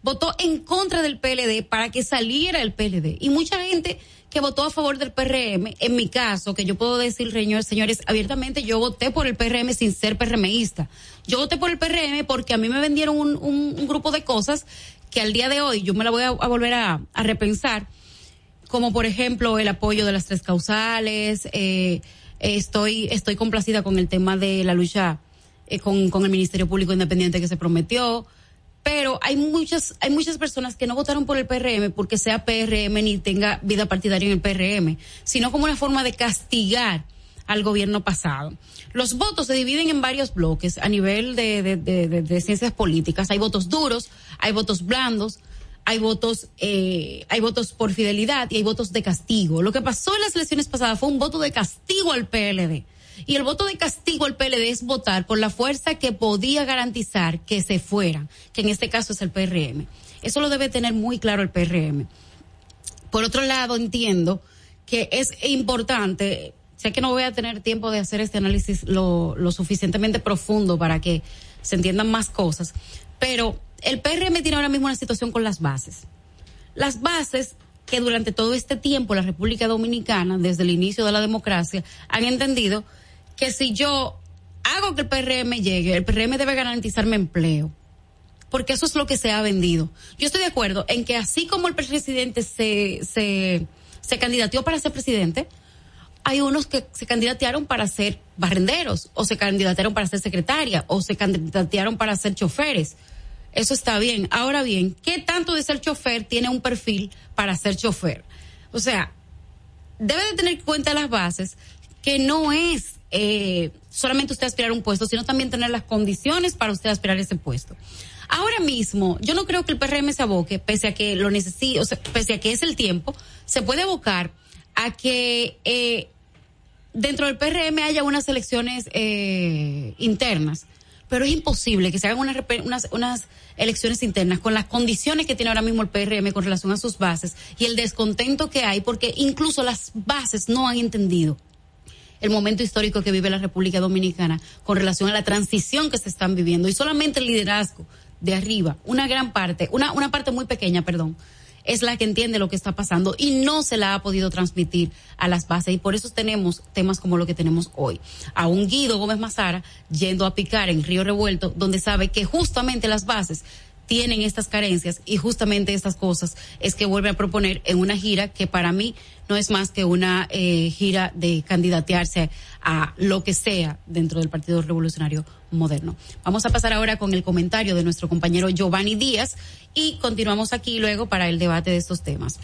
Votó en contra del PLD para que saliera el PLD. Y mucha gente que votó a favor del PRM, en mi caso, que yo puedo decir, señores, abiertamente, yo voté por el PRM sin ser PRMista. Yo voté por el PRM porque a mí me vendieron un, grupo de cosas que al día de hoy yo me la voy a, volver a, a, repensar, como por ejemplo el apoyo de las tres causales, eh, estoy, estoy complacida con el tema de la lucha eh, con, con el Ministerio Público Independiente que se prometió, pero hay muchas, hay muchas personas que no votaron por el PRM porque sea PRM ni tenga vida partidaria en el PRM, sino como una forma de castigar al gobierno pasado. Los votos se dividen en varios bloques a nivel de, ciencias políticas. Hay votos duros, hay votos blandos, hay votos, eh, hay votos por fidelidad y hay votos de castigo. Lo que pasó en las elecciones pasadas fue un voto de castigo al PLD. Y el voto de castigo al PLD es votar por la fuerza que podía garantizar que se fueran, que en este caso es el PRM. Eso lo debe tener muy claro el PRM. Por otro lado, entiendo que es importante, sé que no voy a tener tiempo de hacer este análisis lo, lo suficientemente profundo para que se entiendan más cosas, pero el PRM tiene ahora mismo una situación con las bases. Las bases que durante todo este tiempo la República Dominicana, desde el inicio de la democracia, han entendido que si yo hago que el PRM llegue, el PRM debe garantizarme empleo. Porque eso es lo que se ha vendido. Yo estoy de acuerdo en que así como el presidente se, se, se candidateó para ser presidente, hay unos que se candidatearon para ser barrenderos, o se candidatearon para ser secretaria, o se candidatearon para ser choferes. Eso está bien. Ahora bien, ¿qué tanto de ser chofer tiene un perfil para ser chofer? O sea, debe de tener en cuenta las bases que no es eh, solamente usted aspirar a un puesto, sino también tener las condiciones para usted aspirar a ese puesto. Ahora mismo, yo no creo que el PRM se aboque, pese a que lo necesite, o sea, pese a que es el tiempo, se puede abocar a que eh, dentro del PRM haya unas elecciones eh, internas, pero es imposible que se hagan unas, unas, unas elecciones internas con las condiciones que tiene ahora mismo el PRM con relación a sus bases y el descontento que hay, porque incluso las bases no han entendido el momento histórico que vive la República Dominicana con relación a la transición que se están viviendo. Y solamente el liderazgo de arriba, una gran parte, una, una parte muy pequeña, perdón, es la que entiende lo que está pasando y no se la ha podido transmitir a las bases y por eso tenemos temas como lo que tenemos hoy. A un Guido Gómez Mazara yendo a picar en Río Revuelto donde sabe que justamente las bases tienen estas carencias y justamente estas cosas es que vuelve a proponer en una gira que para mí no es más que una eh, gira de candidatearse a lo que sea dentro del Partido Revolucionario Moderno. Vamos a pasar ahora con el comentario de nuestro compañero Giovanni Díaz y continuamos aquí luego para el debate de estos temas.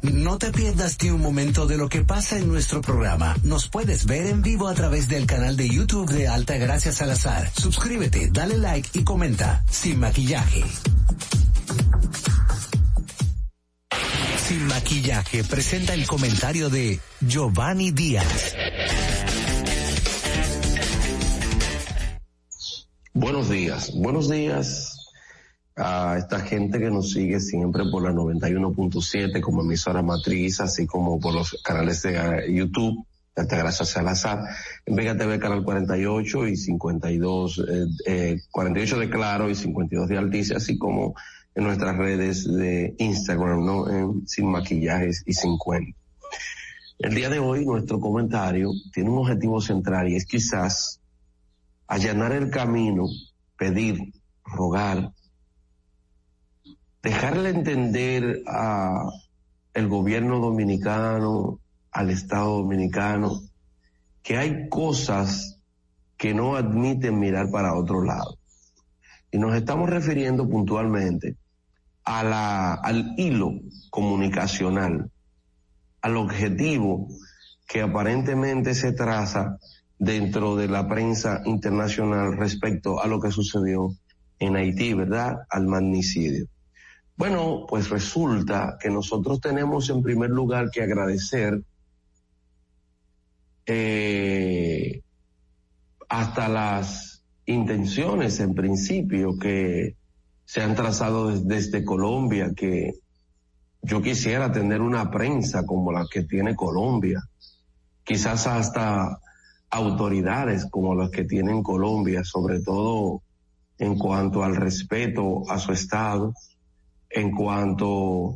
No te pierdas ni un momento de lo que pasa en nuestro programa. Nos puedes ver en vivo a través del canal de YouTube de Alta Gracias Salazar. Suscríbete, dale like y comenta. Sin maquillaje. Sin maquillaje presenta el comentario de Giovanni Díaz. Buenos días, buenos días a esta gente que nos sigue siempre por la 91.7 como emisora matriz, así como por los canales de eh, YouTube. Gracias Salazar, en Vega TV Canal 48 y 52, eh, 48 eh, de Claro y 52 de Altice, así como en nuestras redes de Instagram, ¿no? En Sin Maquillajes y Sin Cuento. El día de hoy nuestro comentario tiene un objetivo central y es quizás allanar el camino, pedir, rogar, dejarle entender a el gobierno dominicano, al Estado dominicano, que hay cosas que no admiten mirar para otro lado. Y nos estamos refiriendo puntualmente a la, al hilo comunicacional, al objetivo que aparentemente se traza dentro de la prensa internacional respecto a lo que sucedió en Haití, ¿verdad? Al magnicidio. Bueno, pues resulta que nosotros tenemos en primer lugar que agradecer eh, hasta las intenciones en principio que se han trazado desde, Colombia, que yo quisiera tener una prensa como la que tiene Colombia, quizás hasta autoridades como las que tiene Colombia, sobre todo en cuanto al respeto a su Estado, en cuanto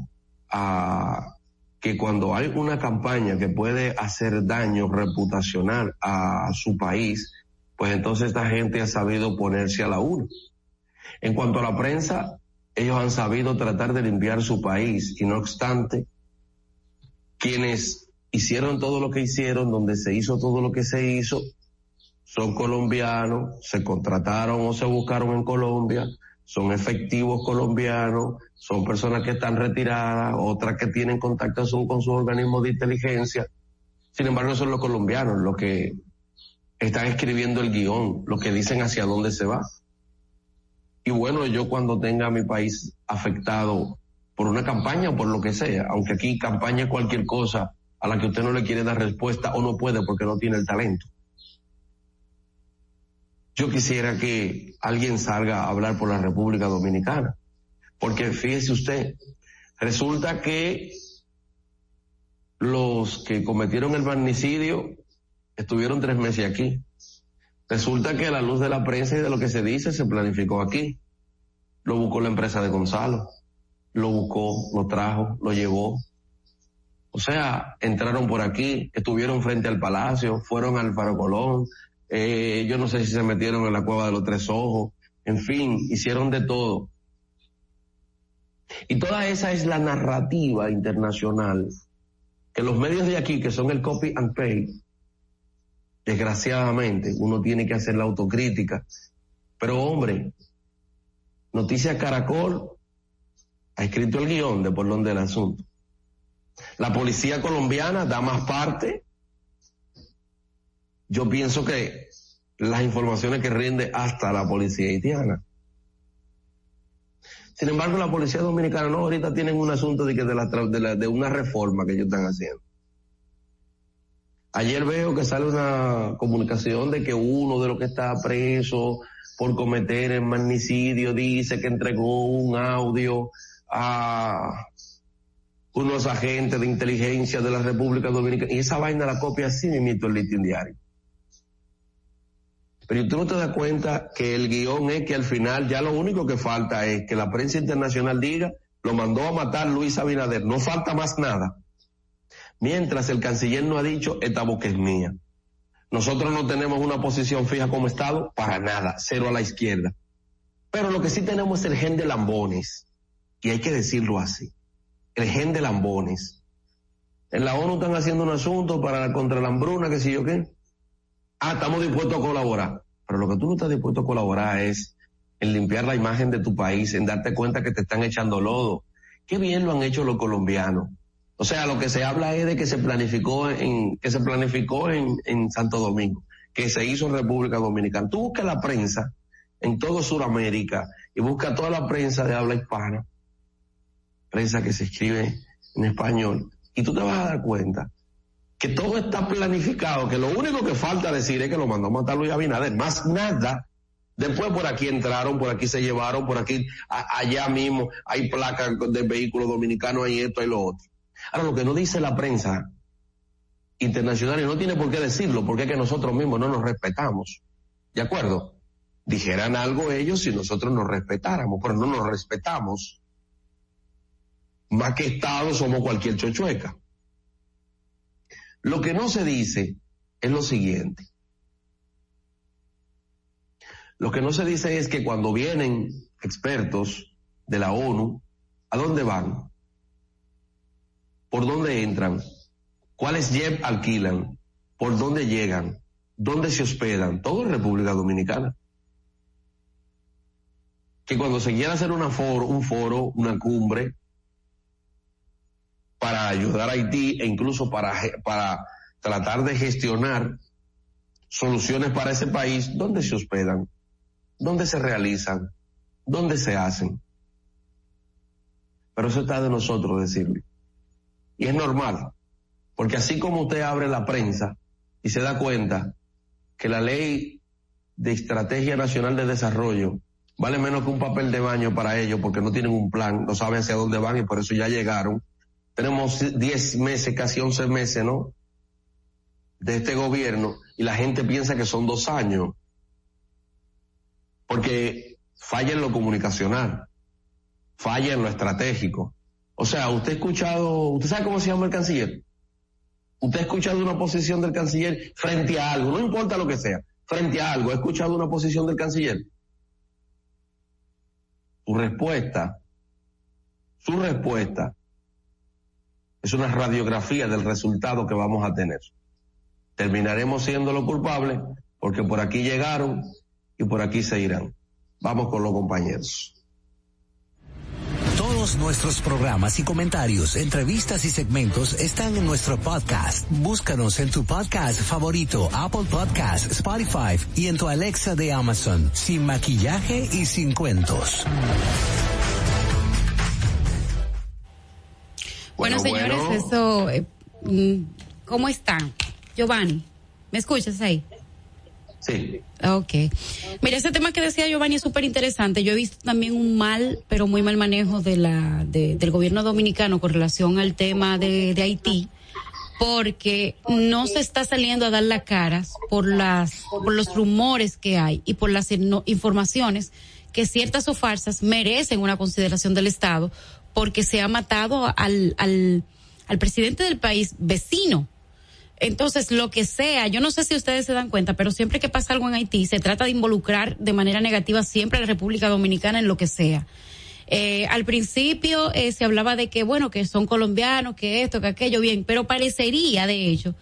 a que cuando hay una campaña que puede hacer daño reputacional a su país, pues entonces esta gente ha sabido ponerse a la una. En cuanto a la prensa, ellos han sabido tratar de limpiar su país y no obstante, quienes hicieron todo lo que hicieron, donde se hizo todo lo que se hizo, son colombianos, se contrataron o se buscaron en Colombia, son efectivos colombianos, son personas que están retiradas, otras que tienen contacto con sus organismos de inteligencia. Sin embargo, son los colombianos los que están escribiendo el guion, los que dicen hacia dónde se va. Y bueno, yo cuando tenga mi país afectado por una campaña o por lo que sea, aunque aquí campaña es cualquier cosa a la que usted no le quiere dar respuesta o no puede porque no tiene el talento. Yo quisiera que alguien salga a hablar por la República Dominicana, porque fíjese usted, resulta que los que cometieron el magnicidio estuvieron tres meses aquí. Resulta que a la luz de la prensa y de lo que se dice se planificó aquí. Lo buscó la empresa de Gonzalo. Lo buscó, lo trajo, lo llevó. O sea, entraron por aquí, estuvieron frente al palacio, fueron al Faro Colón. Eh, yo no sé si se metieron en la cueva de los tres ojos. En fin, hicieron de todo. Y toda esa es la narrativa internacional que los medios de aquí, que son el copy and paste, Desgraciadamente, uno tiene que hacer la autocrítica. Pero hombre, Noticias Caracol ha escrito el guion de por donde el asunto. La policía colombiana da más parte. Yo pienso que las informaciones que rinde hasta la policía haitiana. Sin embargo, la policía dominicana no, ahorita tienen un asunto de que de, la, de, de una reforma que ellos están haciendo. Ayer veo que sale una comunicación de que uno de los que está preso por cometer el magnicidio dice que entregó un audio a unos agentes de inteligencia de la República Dominicana. Y esa vaina la copia así mismo el listín diario. Pero tú no te das cuenta que el guion es que al final ya lo único que falta es que la prensa internacional diga lo mandó a matar Luis Abinader. No falta más nada. Mientras el canciller no ha dicho, esta boca es mía. Nosotros no tenemos una posición fija como Estado, para nada, cero a la izquierda. Pero lo que sí tenemos es el gen de lambones, y hay que decirlo así, el gen de lambones. En la ONU están haciendo un asunto para contra la hambruna, que sé yo qué. Ah, estamos dispuestos a colaborar. Pero lo que tú no estás dispuesto a colaborar es en limpiar la imagen de tu país, en darte cuenta que te están echando lodo. Qué bien lo han hecho los colombianos. O sea, lo que se habla es de que se planificó en, que se planificó en, en Santo Domingo, que se hizo en República Dominicana. Tú buscas la prensa en todo Sudamérica y busca toda la prensa de habla hispana, prensa que se escribe en español, y tú te vas a dar cuenta que todo está planificado, que lo único que falta decir es que lo mandó a matar Luis Abinader, más nada. Después por aquí entraron, por aquí se llevaron, por aquí, allá mismo hay placas de vehículos dominicanos, hay esto, hay lo otro. Ahora, lo que no dice la prensa internacional, y no tiene por qué decirlo, porque es que nosotros mismos no nos respetamos. ¿De acuerdo? Dijeran algo ellos si nosotros nos respetáramos, pero no nos respetamos. Más que Estado somos cualquier chochueca. Lo que no se dice es lo siguiente. Lo que no se dice es que cuando vienen expertos de la ONU, ¿a dónde van? por dónde entran, cuáles jet alquilan, por dónde llegan, dónde se hospedan, todo en República Dominicana. Que cuando se quiera hacer una foro, un foro, una cumbre, para ayudar a Haití e incluso para, para tratar de gestionar soluciones para ese país, ¿dónde se hospedan? ¿Dónde se realizan? ¿Dónde se hacen? pero eso está de nosotros decirlo. Y es normal, porque así como usted abre la prensa y se da cuenta que la ley de estrategia nacional de desarrollo vale menos que un papel de baño para ellos porque no tienen un plan, no saben hacia dónde van y por eso ya llegaron. Tenemos 10 meses, casi 11 meses, ¿no? De este gobierno y la gente piensa que son dos años. Porque falla en lo comunicacional, falla en lo estratégico. O sea, usted ha escuchado, ¿usted sabe cómo se llama el canciller? Usted ha escuchado una posición del canciller frente a algo, no importa lo que sea, frente a algo, ¿ha escuchado una posición del canciller? Su respuesta, su respuesta es una radiografía del resultado que vamos a tener. Terminaremos siendo los culpables porque por aquí llegaron y por aquí se irán. Vamos con los compañeros. Todos nuestros programas y comentarios, entrevistas y segmentos están en nuestro podcast. Búscanos en tu podcast favorito, Apple Podcast, Spotify y en tu Alexa de Amazon, sin maquillaje y sin cuentos. Bueno, señores, eso, eh, mm, ¿cómo están? Giovanni, ¿me escuchas ahí? Sí. Ok. Mira, ese tema que decía Giovanni es súper interesante. Yo he visto también un mal, pero muy mal manejo de la, de, del gobierno dominicano con relación al tema de, de Haití, porque no se está saliendo a dar la cara por las, por los rumores que hay y por las no- informaciones que ciertas o falsas merecen una consideración del Estado porque se ha matado al, al, presidente del país vecino. Entonces, lo que sea, yo no sé si ustedes se dan cuenta, pero siempre que pasa algo en Haití, se trata de involucrar de manera negativa siempre a la República Dominicana en lo que sea. Eh, al principio eh, se hablaba de que, bueno, que son colombianos, que esto, que aquello, bien, pero parecería, de hecho,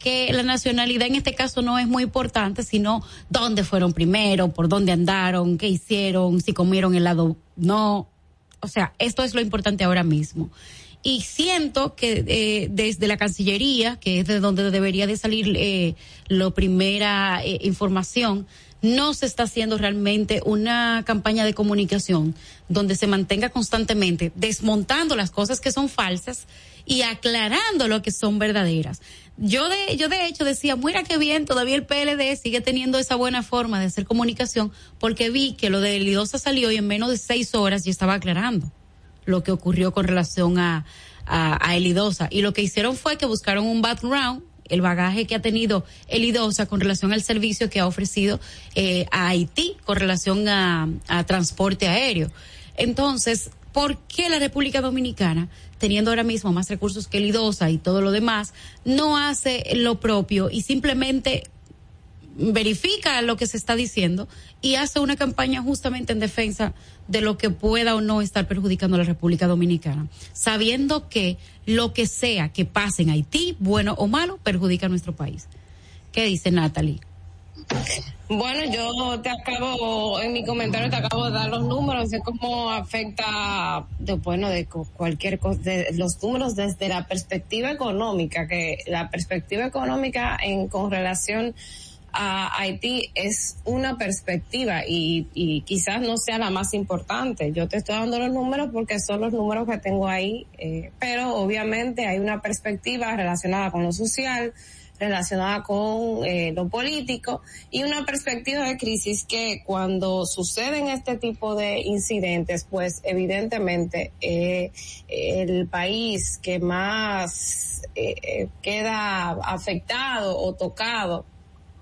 que la nacionalidad en este caso no es muy importante, sino dónde fueron primero, por dónde andaron, qué hicieron, si comieron helado, no. O sea, esto es lo importante ahora mismo. Y siento que eh, desde la Cancillería, que es de donde debería de salir eh, la primera eh, información, no se está haciendo realmente una campaña de comunicación donde se mantenga constantemente desmontando las cosas que son falsas y aclarando lo que son verdaderas. Yo de, yo de hecho decía, mira qué bien, todavía el PLD sigue teniendo esa buena forma de hacer comunicación porque vi que lo de Elidosa salió y en menos de seis horas ya estaba aclarando lo que ocurrió con relación a, a, Elidosa. Y lo que hicieron fue que buscaron un background, el bagaje que ha tenido Elidosa con relación al servicio que ha ofrecido eh, a Haití con relación a transporte aéreo. Entonces, ¿por qué la República Dominicana, teniendo ahora mismo más recursos que Elidosa y todo lo demás, no hace lo propio y simplemente verifica lo que se está diciendo y hace una campaña justamente en defensa de lo que pueda o no estar perjudicando a la República Dominicana, sabiendo que lo que sea que pase en Haití, bueno o malo, perjudica a nuestro país. ¿Qué dice Natalie? Bueno, yo te acabo, en mi comentario te acabo de dar los números de cómo afecta, de, bueno, de cu- cualquier cosa, de los números desde la perspectiva económica, que la perspectiva económica en con relación a Haití es una perspectiva y, y quizás no sea la más importante. Yo te estoy dando los números porque son los números que tengo ahí, eh, pero obviamente hay una perspectiva relacionada con lo social, relacionada con eh, lo político y una perspectiva de crisis que cuando suceden este tipo de incidentes, pues evidentemente eh, el país que más eh, eh, queda afectado o tocado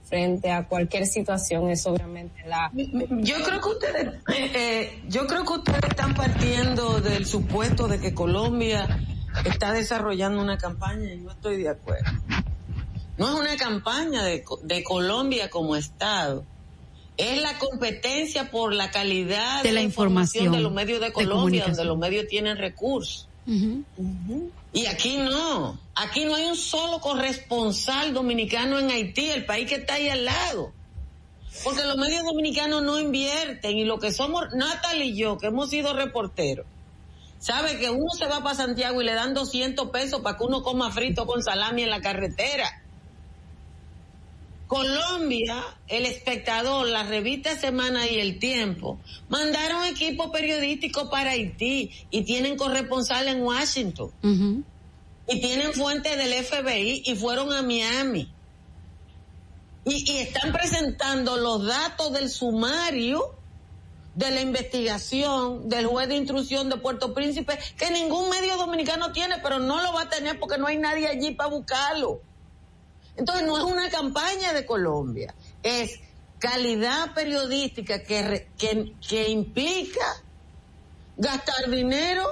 frente a cualquier situación es obviamente la Yo creo que ustedes, eh, eh, yo creo que ustedes están partiendo del supuesto de que Colombia está desarrollando una campaña y no estoy de acuerdo. No es una campaña de, Co- de Colombia como Estado. Es la competencia por la calidad De la información, de los medios de de Colombia, comunicación. donde los medios tienen recursos. Y aquí no. Aquí no hay un solo corresponsal dominicano en Haití, el país que está ahí al lado. Porque los medios dominicanos no invierten y lo que somos, Natal y yo, que hemos sido reporteros, sabe que uno se va para Santiago y le dan 200 pesos para que uno coma frito con salami en la carretera. Colombia, El Espectador, la revista Semana y El Tiempo mandaron equipo periodístico para Haití y tienen corresponsal en Washington. Y tienen fuente del FBI y fueron a Miami. Y, y están presentando los datos del sumario de la investigación del juez de instrucción de Puerto Príncipe que ningún medio dominicano tiene, pero no lo va a tener porque no hay nadie allí para buscarlo. Entonces no es una campaña de Colombia, es calidad periodística que, que, que implica gastar dinero.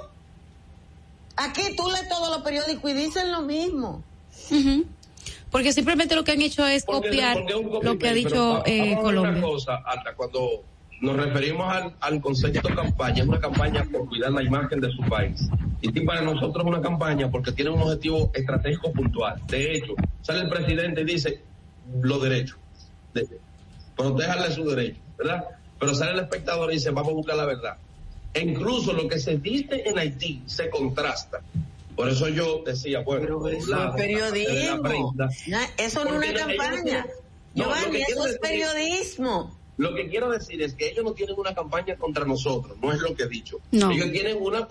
Aquí tú lees todos los periódicos y dicen lo mismo. Porque simplemente lo que han hecho es copiar lo que ha dicho eh, Colombia. Una cosa, hasta cuando nos referimos al, al concepto de campaña, es una campaña por cuidar la imagen de su país. Y para nosotros es una campaña porque tiene un objetivo estratégico puntual. De hecho, sale el presidente y dice los derechos, de, protéjanle su derecho, ¿verdad? Pero sale el espectador y dice vamos a buscar la verdad. E incluso lo que se dice en Haití se contrasta. Por eso yo decía, bueno, Pero eso es periodismo. eso no es una campaña. Giovanni, eso es periodismo. Lo que quiero decir es que ellos no tienen una campaña contra nosotros, no es lo que he dicho. Ellos tienen una,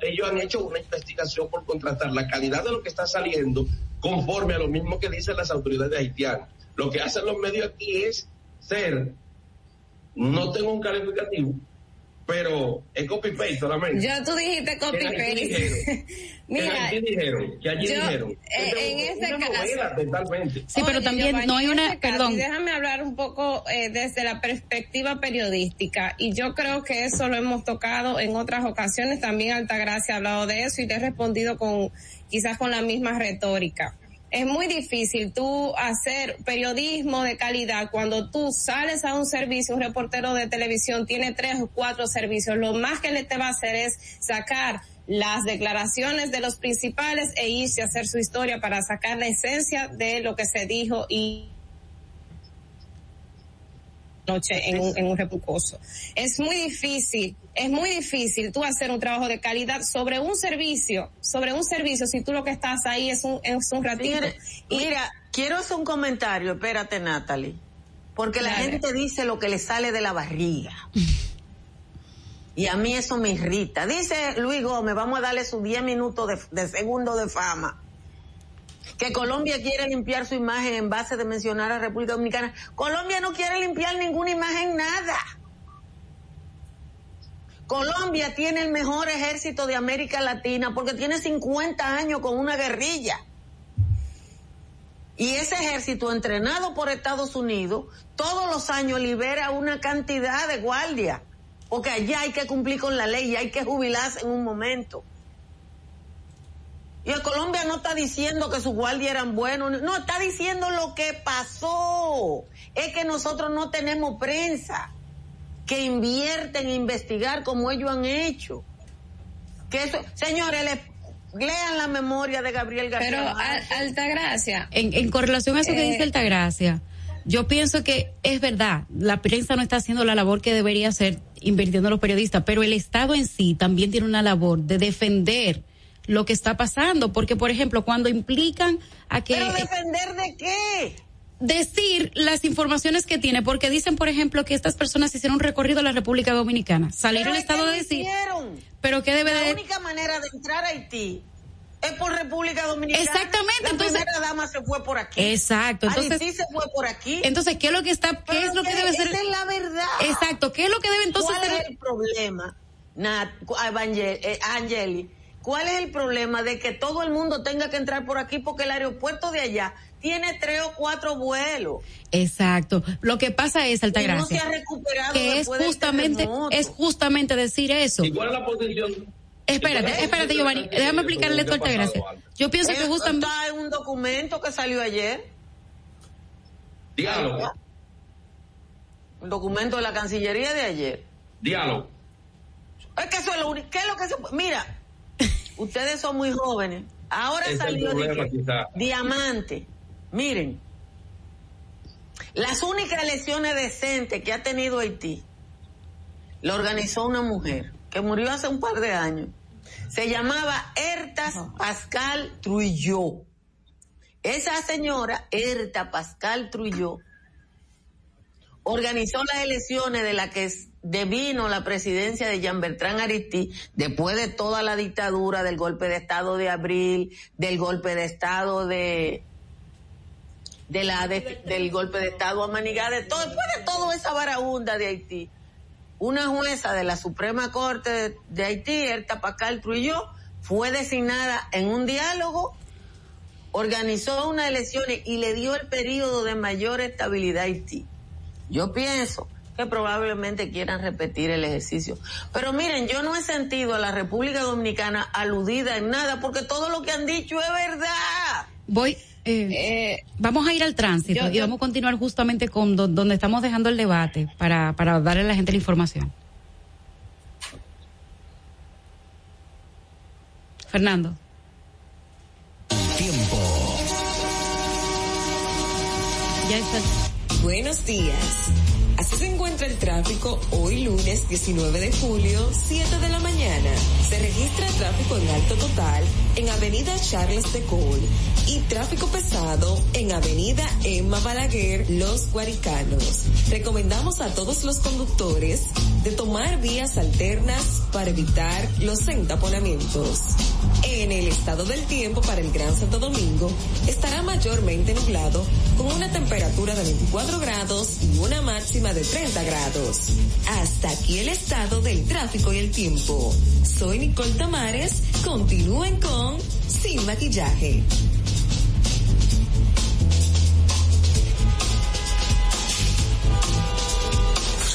ellos han hecho una investigación por contrastar la calidad de lo que está saliendo conforme a lo mismo que dicen las autoridades haitianas. Lo que hacen los medios aquí es ser, no tengo un calificativo, pero es copy paste solamente. Ya tú dijiste copy paste. Mira, que dijeron, que allí dijeron. Eh, en ese caso. Totalmente. Sí, pero también no hay una, perdón. déjame hablar un poco eh, desde la perspectiva periodística y yo creo que eso lo hemos tocado en otras ocasiones. También Altagracia ha hablado de eso y te he respondido con quizás con la misma retórica es muy difícil tú hacer periodismo de calidad cuando tú sales a un servicio, un reportero de televisión tiene tres o cuatro servicios. Lo más que le te va a hacer es sacar las declaraciones de los principales e irse a hacer su historia para sacar la esencia de lo que se dijo y noche en un, en un repucoso. Es muy difícil, es muy difícil tú hacer un trabajo de calidad sobre un servicio, sobre un servicio, si tú lo que estás ahí es un, es un ratito. Mira, mira quiero hacer un comentario, espérate Natalie, porque la gente dice lo que le sale de la barriga. Y a mí eso me irrita. Dice Luis Gómez, vamos a darle sus 10 minutos de, de segundo de fama. Que Colombia quiere limpiar su imagen en base de mencionar a República Dominicana. Colombia no quiere limpiar ninguna imagen, nada. Colombia tiene el mejor ejército de América Latina porque tiene 50 años con una guerrilla. Y ese ejército entrenado por Estados Unidos todos los años libera una cantidad de guardias. Porque allá hay que cumplir con la ley y hay que jubilarse en un momento. Y el Colombia no está diciendo que sus guardias eran buenos, no, está diciendo lo que pasó. Es que nosotros no tenemos prensa que invierte en investigar como ellos han hecho. Que eso, señores, le- lean la memoria de Gabriel García. Pero Altagracia, En, en correlación a eso que Eh, dice Altagracia, yo pienso que es verdad, la prensa no está haciendo la labor que debería hacer invirtiendo en los periodistas, pero el Estado en sí también tiene una labor de defender lo que está pasando, porque por ejemplo, cuando implican a que ¿Pero defender de qué? decir las informaciones que tiene, porque dicen, por ejemplo, que estas personas hicieron un recorrido a la República Dominicana. Salir el es que Estado lo decir, hicieron. pero qué debe La de única manera de entrar a Haití es por República Dominicana. Exactamente, La entonces- primera dama se fue por aquí. Exacto, entonces Haití se fue por aquí. entonces qué es lo que está qué es lo que que debe esa ser es la verdad. Exacto, ¿qué es lo que debe entonces ¿Cuál ser es el problema, Nat, eh, Angeli? ¿Cuál es el problema de que todo el mundo tenga que entrar por aquí porque el aeropuerto de allá tiene tres o cuatro vuelos? Exacto. Lo que pasa es, Y no se Altagracia, ha recuperado que es del justamente, es justamente decir eso. ¿Y cuál es la posición? Espérate, espérate, Giovanni, déjame explicarle esto a Altagracia. Yo pienso que justamente, Está en un documento que salió ayer, Diálogo, un documento de la Cancillería de ayer. diálogo. Es que eso es lo único. ¿Qué es lo que se puede? Mira, ustedes son muy jóvenes. Ahora es salió de que diamante. Miren, las únicas elecciones decentes que ha tenido Haití lo organizó una mujer que murió hace un par de años. Se llamaba Ertas Pascal Trujillo. Esa señora, Erta Pascal Trujillo, organizó las elecciones de la que devino la presidencia de Jean Bertrand Aristide después de toda la dictadura del golpe de estado de abril, del golpe de estado de de la del golpe de estado a Manigá, de todo, después de toda esa varaunda de Haití. Una jueza de la Suprema Corte de, Haití, Erta Pascal Trujillo, fue designada en un diálogo, organizó unas elecciones y le dio el periodo de mayor estabilidad a Haití. Yo pienso que probablemente quieran repetir el ejercicio. Pero miren, yo no he sentido a la República Dominicana aludida en nada porque todo lo que han dicho es verdad. Voy, eh, eh, vamos a ir al tránsito y vamos a continuar justamente con donde estamos dejando el debate para, para darle a la gente la información. Fernando. Tiempo. Ya está. Buenos días. Encuentra el tráfico hoy lunes 19 de julio, 7 de la mañana. Se registra tráfico en alto total en Avenida Charles de Gaulle y tráfico pesado en Avenida Emma Balaguer, Los Guaricanos. Recomendamos a todos los conductores de tomar vías alternas para evitar los entaponamientos. En el estado del tiempo para el Gran Santo Domingo estará mayormente nublado con una temperatura de 24 grados y una máxima de 30 grados. Hasta aquí el estado del tráfico y el tiempo. Soy Nicole Tamares. Continúen con Sin Maquillaje.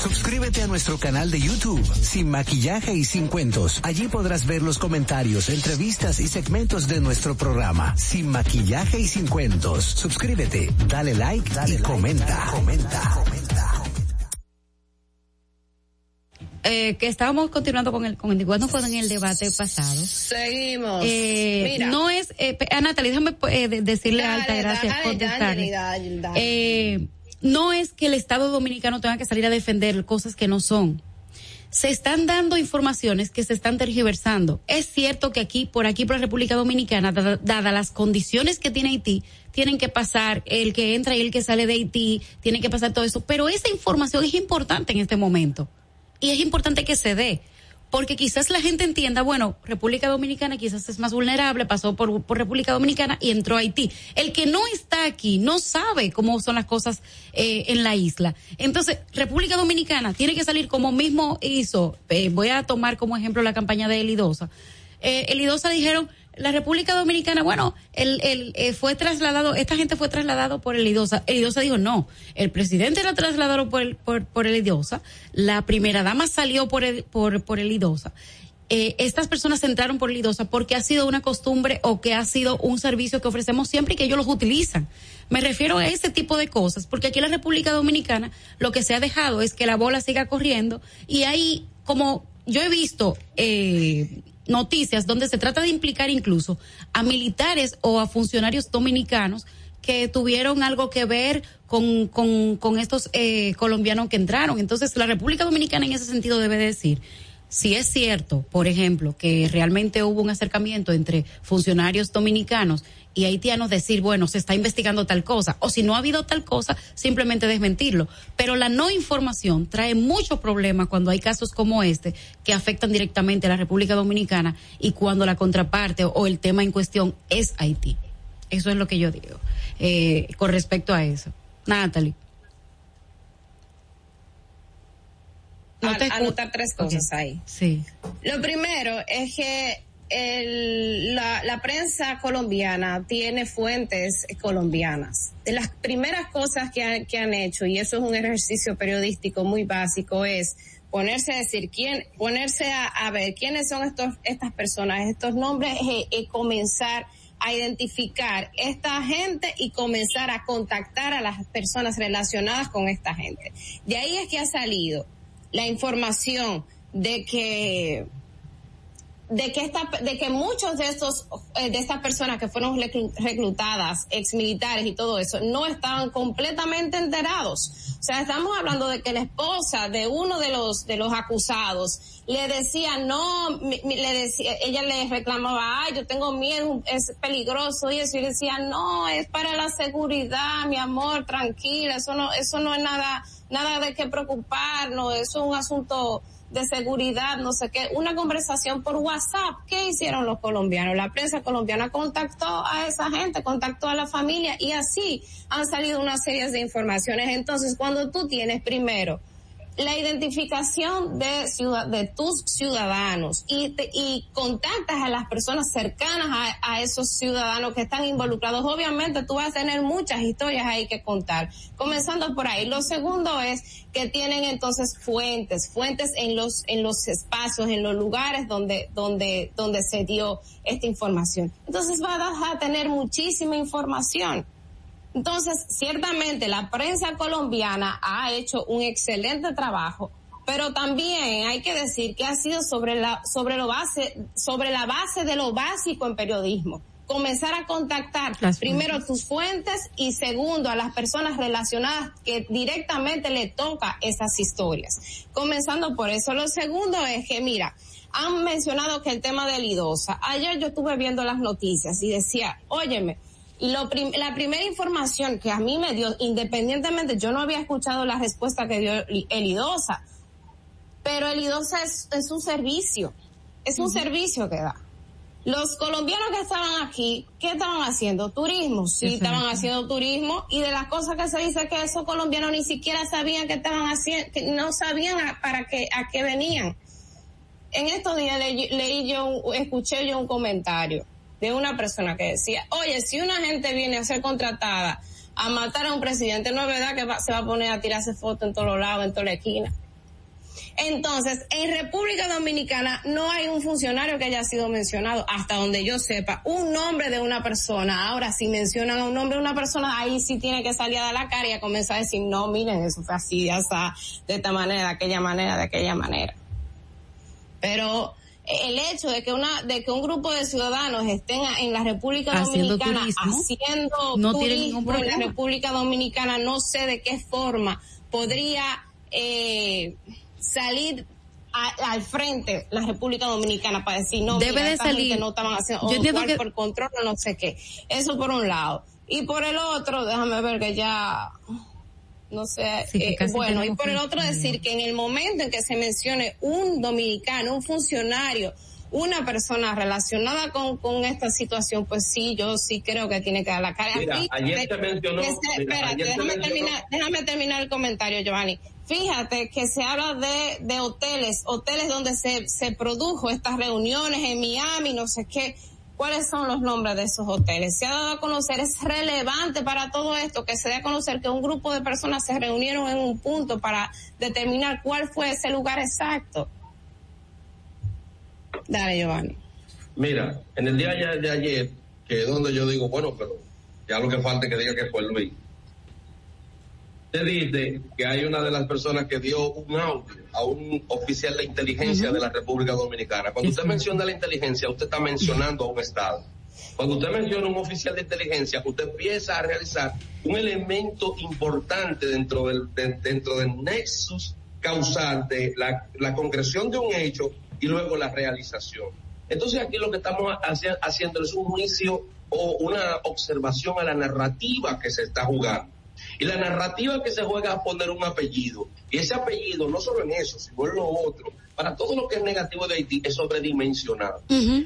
Suscríbete a nuestro canal de YouTube, Sin Maquillaje y Sin Cuentos. Allí podrás ver los comentarios, entrevistas y segmentos de nuestro programa, Sin Maquillaje y Sin Cuentos. Suscríbete, dale like dale y comenta. comenta. comenta. Eh, que estábamos continuando con el, con el, cuando fue en el debate pasado. Seguimos. Eh, Mira. No es, eh, Natalie, déjame eh, decirle Dale, alta gracias por. Eh, no es que el Estado Dominicano tenga que salir a defender cosas que no son. Se están dando informaciones que se están tergiversando. Es cierto que aquí, por aquí, por la República Dominicana, dadas dada las condiciones que tiene Haití, tienen que pasar el que entra y el que sale de Haití, tiene que pasar todo eso. Pero esa información es importante en este momento. Y es importante que se dé porque quizás la gente entienda, bueno, República Dominicana quizás es más vulnerable, pasó por, República Dominicana y entró a Haití. El que no está aquí no sabe cómo son las cosas eh, en la isla. Entonces, República Dominicana tiene que salir como mismo hizo, eh, voy a tomar como ejemplo la campaña de Elidosa. Eh, Elidosa dijeron, la República Dominicana, bueno, el, el, eh, fue trasladado, esta gente fue trasladado por el IDOSA. El IDOSA dijo, no, el presidente era trasladado por el, por, por el IDOSA, la primera dama salió por el, por, por el IDOSA. Eh, estas personas entraron por el IDOSA porque ha sido una costumbre o que ha sido un servicio que ofrecemos siempre y que ellos los utilizan. Me refiero a ese tipo de cosas, porque aquí en la República Dominicana lo que se ha dejado es que la bola siga corriendo y ahí, como yo he visto, eh, noticias donde se trata de implicar incluso a militares o a funcionarios dominicanos que tuvieron algo que ver con, con, estos eh, colombianos que entraron. Entonces, la República Dominicana en ese sentido debe decir, si es cierto, por ejemplo, que realmente hubo un acercamiento entre funcionarios dominicanos y haitianos, decir, bueno, se está investigando tal cosa, o si no ha habido tal cosa, simplemente desmentirlo. Pero la no información trae muchos problemas cuando hay casos como este que afectan directamente a la República Dominicana y cuando la contraparte o, el tema en cuestión es Haití. Eso es lo que yo digo eh, con respecto a eso. Natalie. No te anotar tres cosas okay. ahí. Sí. Lo primero es que el, la, la, prensa colombiana tiene fuentes colombianas. De las primeras cosas que, ha, que han hecho, y eso es un ejercicio periodístico muy básico, es ponerse a decir quién, ponerse a, ver quiénes son estos, estas personas, estos nombres, y, y comenzar a identificar esta gente y comenzar a contactar a las personas relacionadas con esta gente. De ahí es que ha salido la información de que de que esta, de que muchos de estos, eh, de estas personas que fueron reclutadas, ex militares y todo eso, no estaban completamente enterados. O sea, estamos hablando de que la esposa de uno de los, de los acusados le decía, no, le decía, ella le reclamaba, ay, yo tengo miedo, es peligroso y eso, y decía, no, es para la seguridad, mi amor, tranquila, eso no, eso no es nada, nada de qué preocuparnos, eso es un asunto, de seguridad, no sé qué, una conversación por WhatsApp. ¿Qué hicieron los colombianos? La prensa colombiana contactó a esa gente, contactó a la familia y así han salido una serie de informaciones. Entonces, cuando tú tienes primero la identificación de, ciudad, de tus ciudadanos y, y contactas a las personas cercanas a, a, esos ciudadanos que están involucrados, obviamente tú vas a tener muchas historias ahí que contar. Comenzando por ahí. Lo segundo es que tienen entonces fuentes, fuentes en los, en los espacios, en los lugares donde, donde, donde se dio esta información. Entonces vas a tener muchísima información. Entonces, ciertamente la prensa colombiana ha hecho un excelente trabajo, pero también hay que decir que ha sido sobre la, sobre lo base, sobre la base de lo básico en periodismo. Comenzar a contactar primero tus fuentes y segundo a las personas relacionadas que directamente le toca esas historias. Comenzando por eso. Lo segundo es que, mira, han mencionado que el tema de Lidosa. Ayer yo estuve viendo las noticias y decía, óyeme, lo la primera información que a mí me dio, independientemente, yo no había escuchado la respuesta que dio Elidosa, pero Elidosa es, es un servicio, es un servicio que da. Los colombianos que estaban aquí, ¿qué estaban haciendo? Turismo, sí, estaban haciendo turismo y de las cosas que se dice que esos colombianos ni siquiera sabían que estaban haciendo, que no sabían para qué, a qué venían. En estos días leí yo, escuché yo un comentario de una persona que decía, oye, si una gente viene a ser contratada a matar a un presidente, no es verdad que se va a poner a tirarse fotos en todos los lados, en toda la esquina. Entonces, en República Dominicana no hay un funcionario que haya sido mencionado, hasta donde yo sepa, un nombre de una persona. Ahora, si mencionan a un nombre de una persona, ahí sí tiene que salir a la cara y a comenzar a decir, no, miren, eso fue así, de esta manera, de aquella manera, de aquella manera. Pero el hecho de que una de que un grupo de ciudadanos estén en la República Dominicana haciendo no turismo en la República Dominicana no sé de qué forma podría eh, salir al frente la República Dominicana para decir no debe de salir no estaban haciendo o por control o no sé qué eso por un lado. Y por el otro déjame ver que ya no sé, eh, bueno, y por el otro decir que en el momento en que se mencione un dominicano, un funcionario, una persona relacionada con, con esta situación, pues sí, yo sí creo que tiene que dar la cara. ayer te mencionó, espérate, déjame, terminar, déjame terminar el comentario, Giovanni. Fíjate que se habla de, de hoteles, hoteles donde se, se produjo estas reuniones en Miami, no sé qué cuáles son los nombres de esos hoteles. Se ha dado a conocer, es relevante para todo esto que se dé a conocer que un grupo de personas se reunieron en un punto para determinar cuál fue ese lugar exacto. Dale, Giovanni. Mira, en el día de ayer, que es donde yo digo, bueno, pero ya lo que falta es que diga que fue Luis dice que hay una de las personas que dio un audio a un oficial de inteligencia de la República Dominicana. Cuando usted menciona la inteligencia, usted está mencionando a un Estado. Cuando usted menciona un oficial de inteligencia, usted empieza a realizar un elemento importante dentro del, dentro del nexus causal de la, la concreción de un hecho y luego la realización. Entonces aquí lo que estamos haciendo es un juicio o una observación a la narrativa que se está jugando. Y la narrativa que se juega a poner un apellido, y ese apellido no solo en eso, sino en lo otro, para todo lo que es negativo de Haití es sobredimensionado.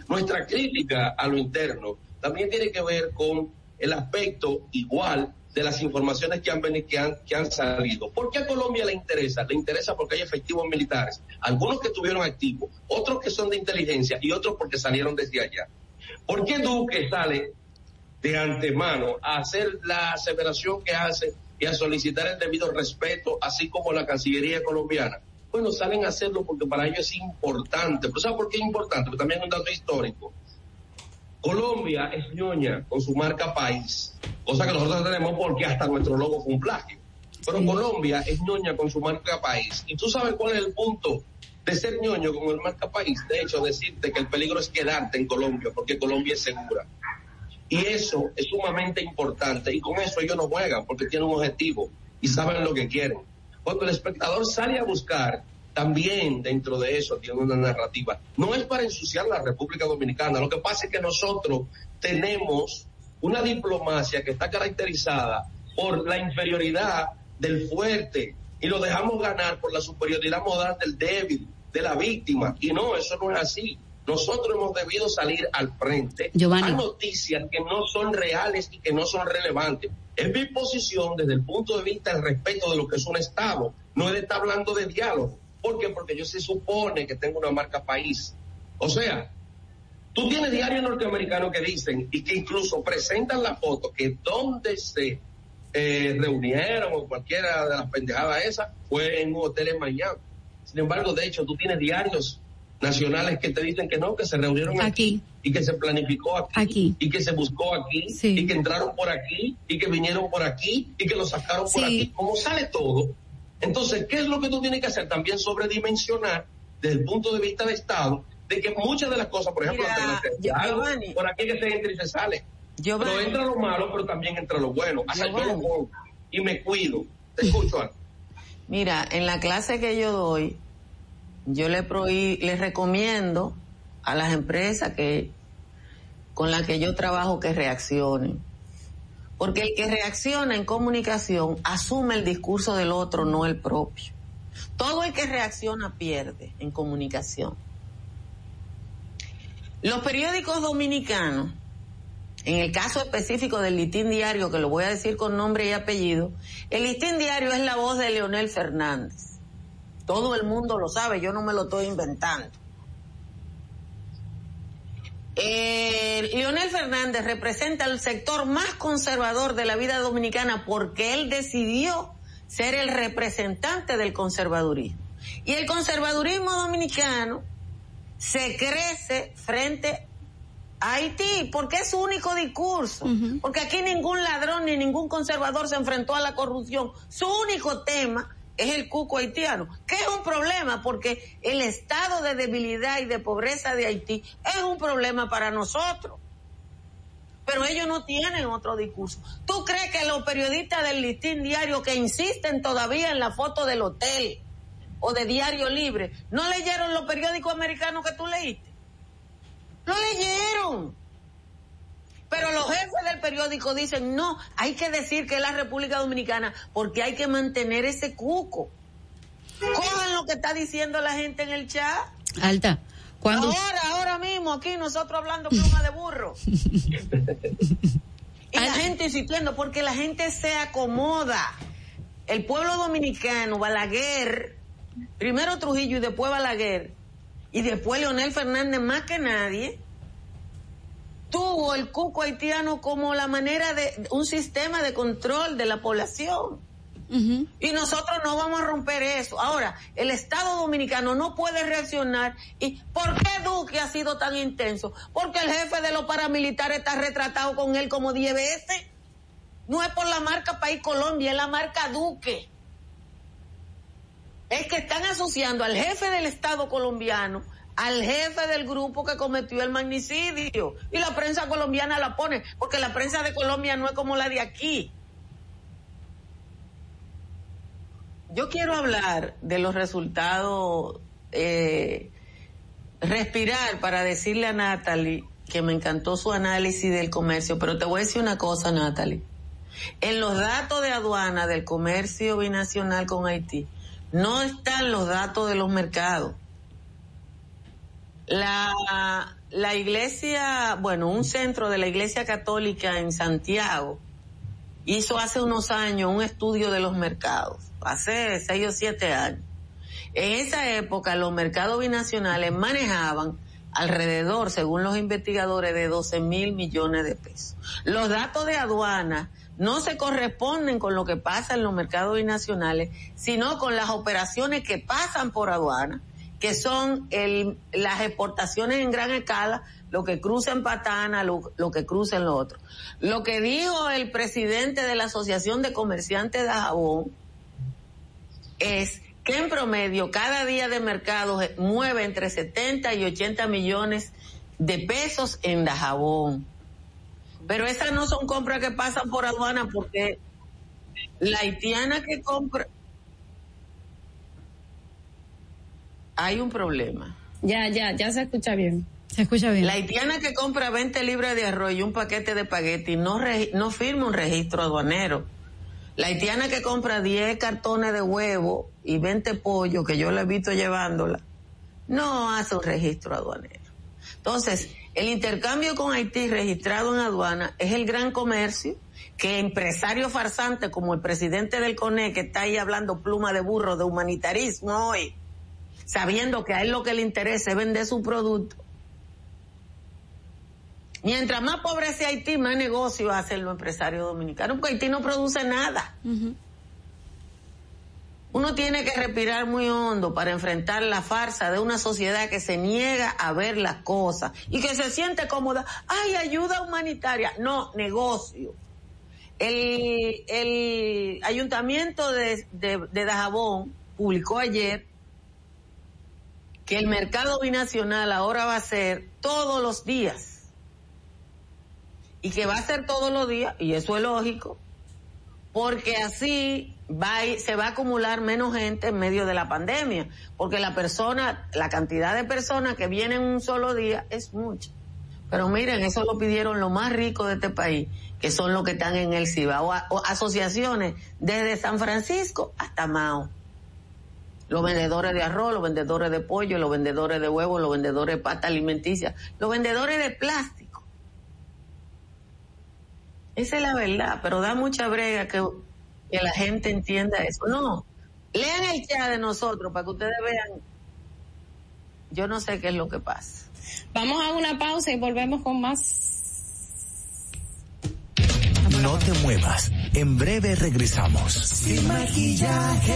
Nuestra crítica a lo interno también tiene que ver con el aspecto igual de las informaciones que han, que han, que han salido. ¿Por qué a Colombia le interesa? Le interesa porque hay efectivos militares, algunos que estuvieron activos, otros que son de inteligencia y otros porque salieron desde allá. ¿Por qué Duque sale de antemano a hacer la aseveración que hace y a solicitar el debido respeto, así como la Cancillería colombiana. Bueno, salen a hacerlo porque para ellos es importante. ¿Pero sabe por qué es importante? Pero también es un dato histórico. Colombia es ñoña con su marca país, cosa que nosotros tenemos porque hasta nuestro logo fue un plagio. Pero Colombia es ñoña con su marca país. ¿Y tú sabes cuál es el punto de ser ñoño como el marca país. De hecho, decirte que el peligro es quedarte en Colombia, porque Colombia es segura. Y eso es sumamente importante. Y con eso ellos no juegan, porque tienen un objetivo y saben lo que quieren. Cuando el espectador sale a buscar, también dentro de eso tiene una narrativa. No es para ensuciar la República Dominicana. Lo que pasa es que nosotros tenemos una diplomacia que está caracterizada por la inferioridad del fuerte y lo dejamos ganar por la superioridad moral del débil, de la víctima. Y no, eso no es así. Nosotros hemos debido salir al frente Giovanni. a noticias que no son reales y que no son relevantes. Es mi posición desde el punto de vista del respeto de lo que es un Estado. No es de estar hablando de diálogo. ¿Por qué? Porque yo se supone que tengo una marca país. O sea, tú tienes diarios norteamericanos que dicen y que incluso presentan la foto que donde se eh, reunieron o cualquiera de las pendejadas esas fue en un hotel en Miami. Sin embargo, de hecho, tú tienes diarios nacionales que te dicen que no, que se reunieron aquí, Aquí. y que se planificó aquí, Aquí. y que se buscó aquí Sí. y que entraron por aquí y que vinieron por aquí y que lo sacaron por Sí. aquí. Como sale todo, entonces, ¿qué es lo que tú tienes que hacer? También sobredimensionar desde el punto de vista de Estado de que muchas de las cosas, por ejemplo, Mira, algo, por aquí que se entra y se sale. Giovanni. Pero entra lo malo, pero también entra lo bueno. Hasta yo lo y me cuido. Te escucho, Ana. Mira, en la clase que yo doy, yo le prohí, les recomiendo a las empresas que con las que yo trabajo que reaccionen. Porque el que reacciona en comunicación asume el discurso del otro, no el propio. Todo el que reacciona pierde en comunicación. Los periódicos dominicanos, en el caso específico del Listín Diario, que lo voy a decir con nombre y apellido, el Listín Diario es la voz de Leonel Fernández. Todo el mundo lo sabe, yo no me lo estoy inventando. Eh, Leonel Fernández representa el sector más conservador de la vida dominicana porque él decidió ser el representante del conservadurismo. Y el conservadurismo dominicano se crece frente a Haití porque es su único discurso. Porque aquí ningún ladrón ni ningún conservador se enfrentó a la corrupción. Su único tema es el cuco haitiano, que es un problema porque el estado de debilidad y de pobreza de Haití es un problema para nosotros. Pero ellos no tienen otro discurso. ¿Tú crees que los periodistas del listín diario que insisten todavía en la foto del hotel o de Diario Libre, no leyeron los periódicos americanos que tú leíste? No leyeron. Pero los jefes del periódico dicen, no, hay que decir que es la República Dominicana porque hay que mantener ese cuco. Cojan lo que está diciendo la gente en el chat. Alta. Ahora, ahora mismo, aquí nosotros hablando pluma de burro. y la gente insistiendo, porque la gente se acomoda. El pueblo dominicano, Balaguer, primero Trujillo y después Balaguer, y después Leonel Fernández más que nadie, tuvo el cuco haitiano como la manera de un sistema de control de la población. Y nosotros no vamos a romper eso. Ahora, el Estado Dominicano no puede reaccionar. ¿Y por qué Duque ha sido tan intenso? Porque el jefe de los paramilitares está retratado con él como 10 veces. No es por la marca País Colombia, es la marca Duque. Es que están asociando al jefe del Estado colombiano al jefe del grupo que cometió el magnicidio. Y la prensa colombiana la pone, porque la prensa de Colombia no es como la de aquí. Yo quiero hablar de los resultados, eh, respirar para decirle a Natalie que me encantó su análisis del comercio, pero te voy a decir una cosa, Natalie. En los datos de aduana del comercio binacional con Haití, no están los datos de los mercados. La, la iglesia, bueno, un centro de la iglesia católica en Santiago hizo hace unos años un estudio de los mercados, hace seis o siete años. En esa época los mercados binacionales manejaban alrededor, según los investigadores, de 12 mil millones de pesos. Los datos de aduana no se corresponden con lo que pasa en los mercados binacionales, sino con las operaciones que pasan por aduana, que son el, las exportaciones en gran escala, lo que cruza en Patana, lo, que cruza en lo otro. Lo que dijo el presidente de la Asociación de Comerciantes de Jabón es que en promedio cada día de mercado mueve entre 70 y 80 millones de pesos en la jabón. Pero esas no son compras que pasan por aduana porque la haitiana que compra... Hay un problema. Ya, ya, ya se escucha bien. Se escucha bien. La haitiana que compra 20 libras de arroz y un paquete de espagueti no, no firma un registro aduanero. La haitiana que compra 10 cartones de huevo y 20 pollos, que yo la he visto llevándola, no hace un registro aduanero. Entonces, el intercambio con Haití registrado en aduana es el gran comercio que empresarios farsantes como el presidente del CONE, que está ahí hablando pluma de burro de humanitarismo hoy, sabiendo que a él lo que le interesa es vender su producto. Mientras más pobre sea Haití, más negocio hacen los empresarios dominicanos, porque Haití no produce nada. Uno tiene que respirar muy hondo para enfrentar la farsa de una sociedad que se niega a ver las cosas y que se siente cómoda. ¡Ay, ayuda humanitaria! No, negocio. El, el ayuntamiento de, de, de Dajabón publicó ayer que el mercado binacional ahora va a ser todos los días. Y que va a ser todos los días, y eso es lógico, porque así va se va a acumular menos gente en medio de la pandemia, porque la persona, la cantidad de personas que vienen un solo día es mucha. Pero miren, eso lo pidieron los más ricos de este país, que son los que están en el Cibao, o asociaciones desde San Francisco hasta Mao. Los vendedores de arroz, los vendedores de pollo, los vendedores de huevos, los vendedores de pasta alimenticia, los vendedores de plástico. Esa es la verdad, pero da mucha brega que que la gente entienda eso. No, lean el chat de nosotros para que ustedes vean. Yo no sé qué es lo que pasa. Vamos a una pausa y volvemos con más. No te muevas. En breve regresamos. Sin maquillaje.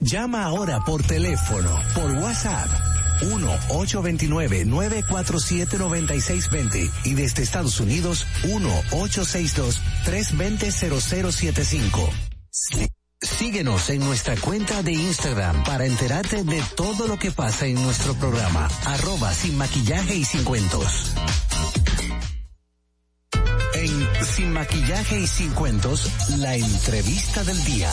Llama ahora por teléfono, por WhatsApp. 1-829-947-9620 y desde Estados Unidos 1-862-320-0075. Síguenos en nuestra cuenta de Instagram para enterarte de todo lo que pasa en nuestro programa, arroba sin maquillaje y sin cuentos. En Sin maquillaje y sin cuentos, la entrevista del día.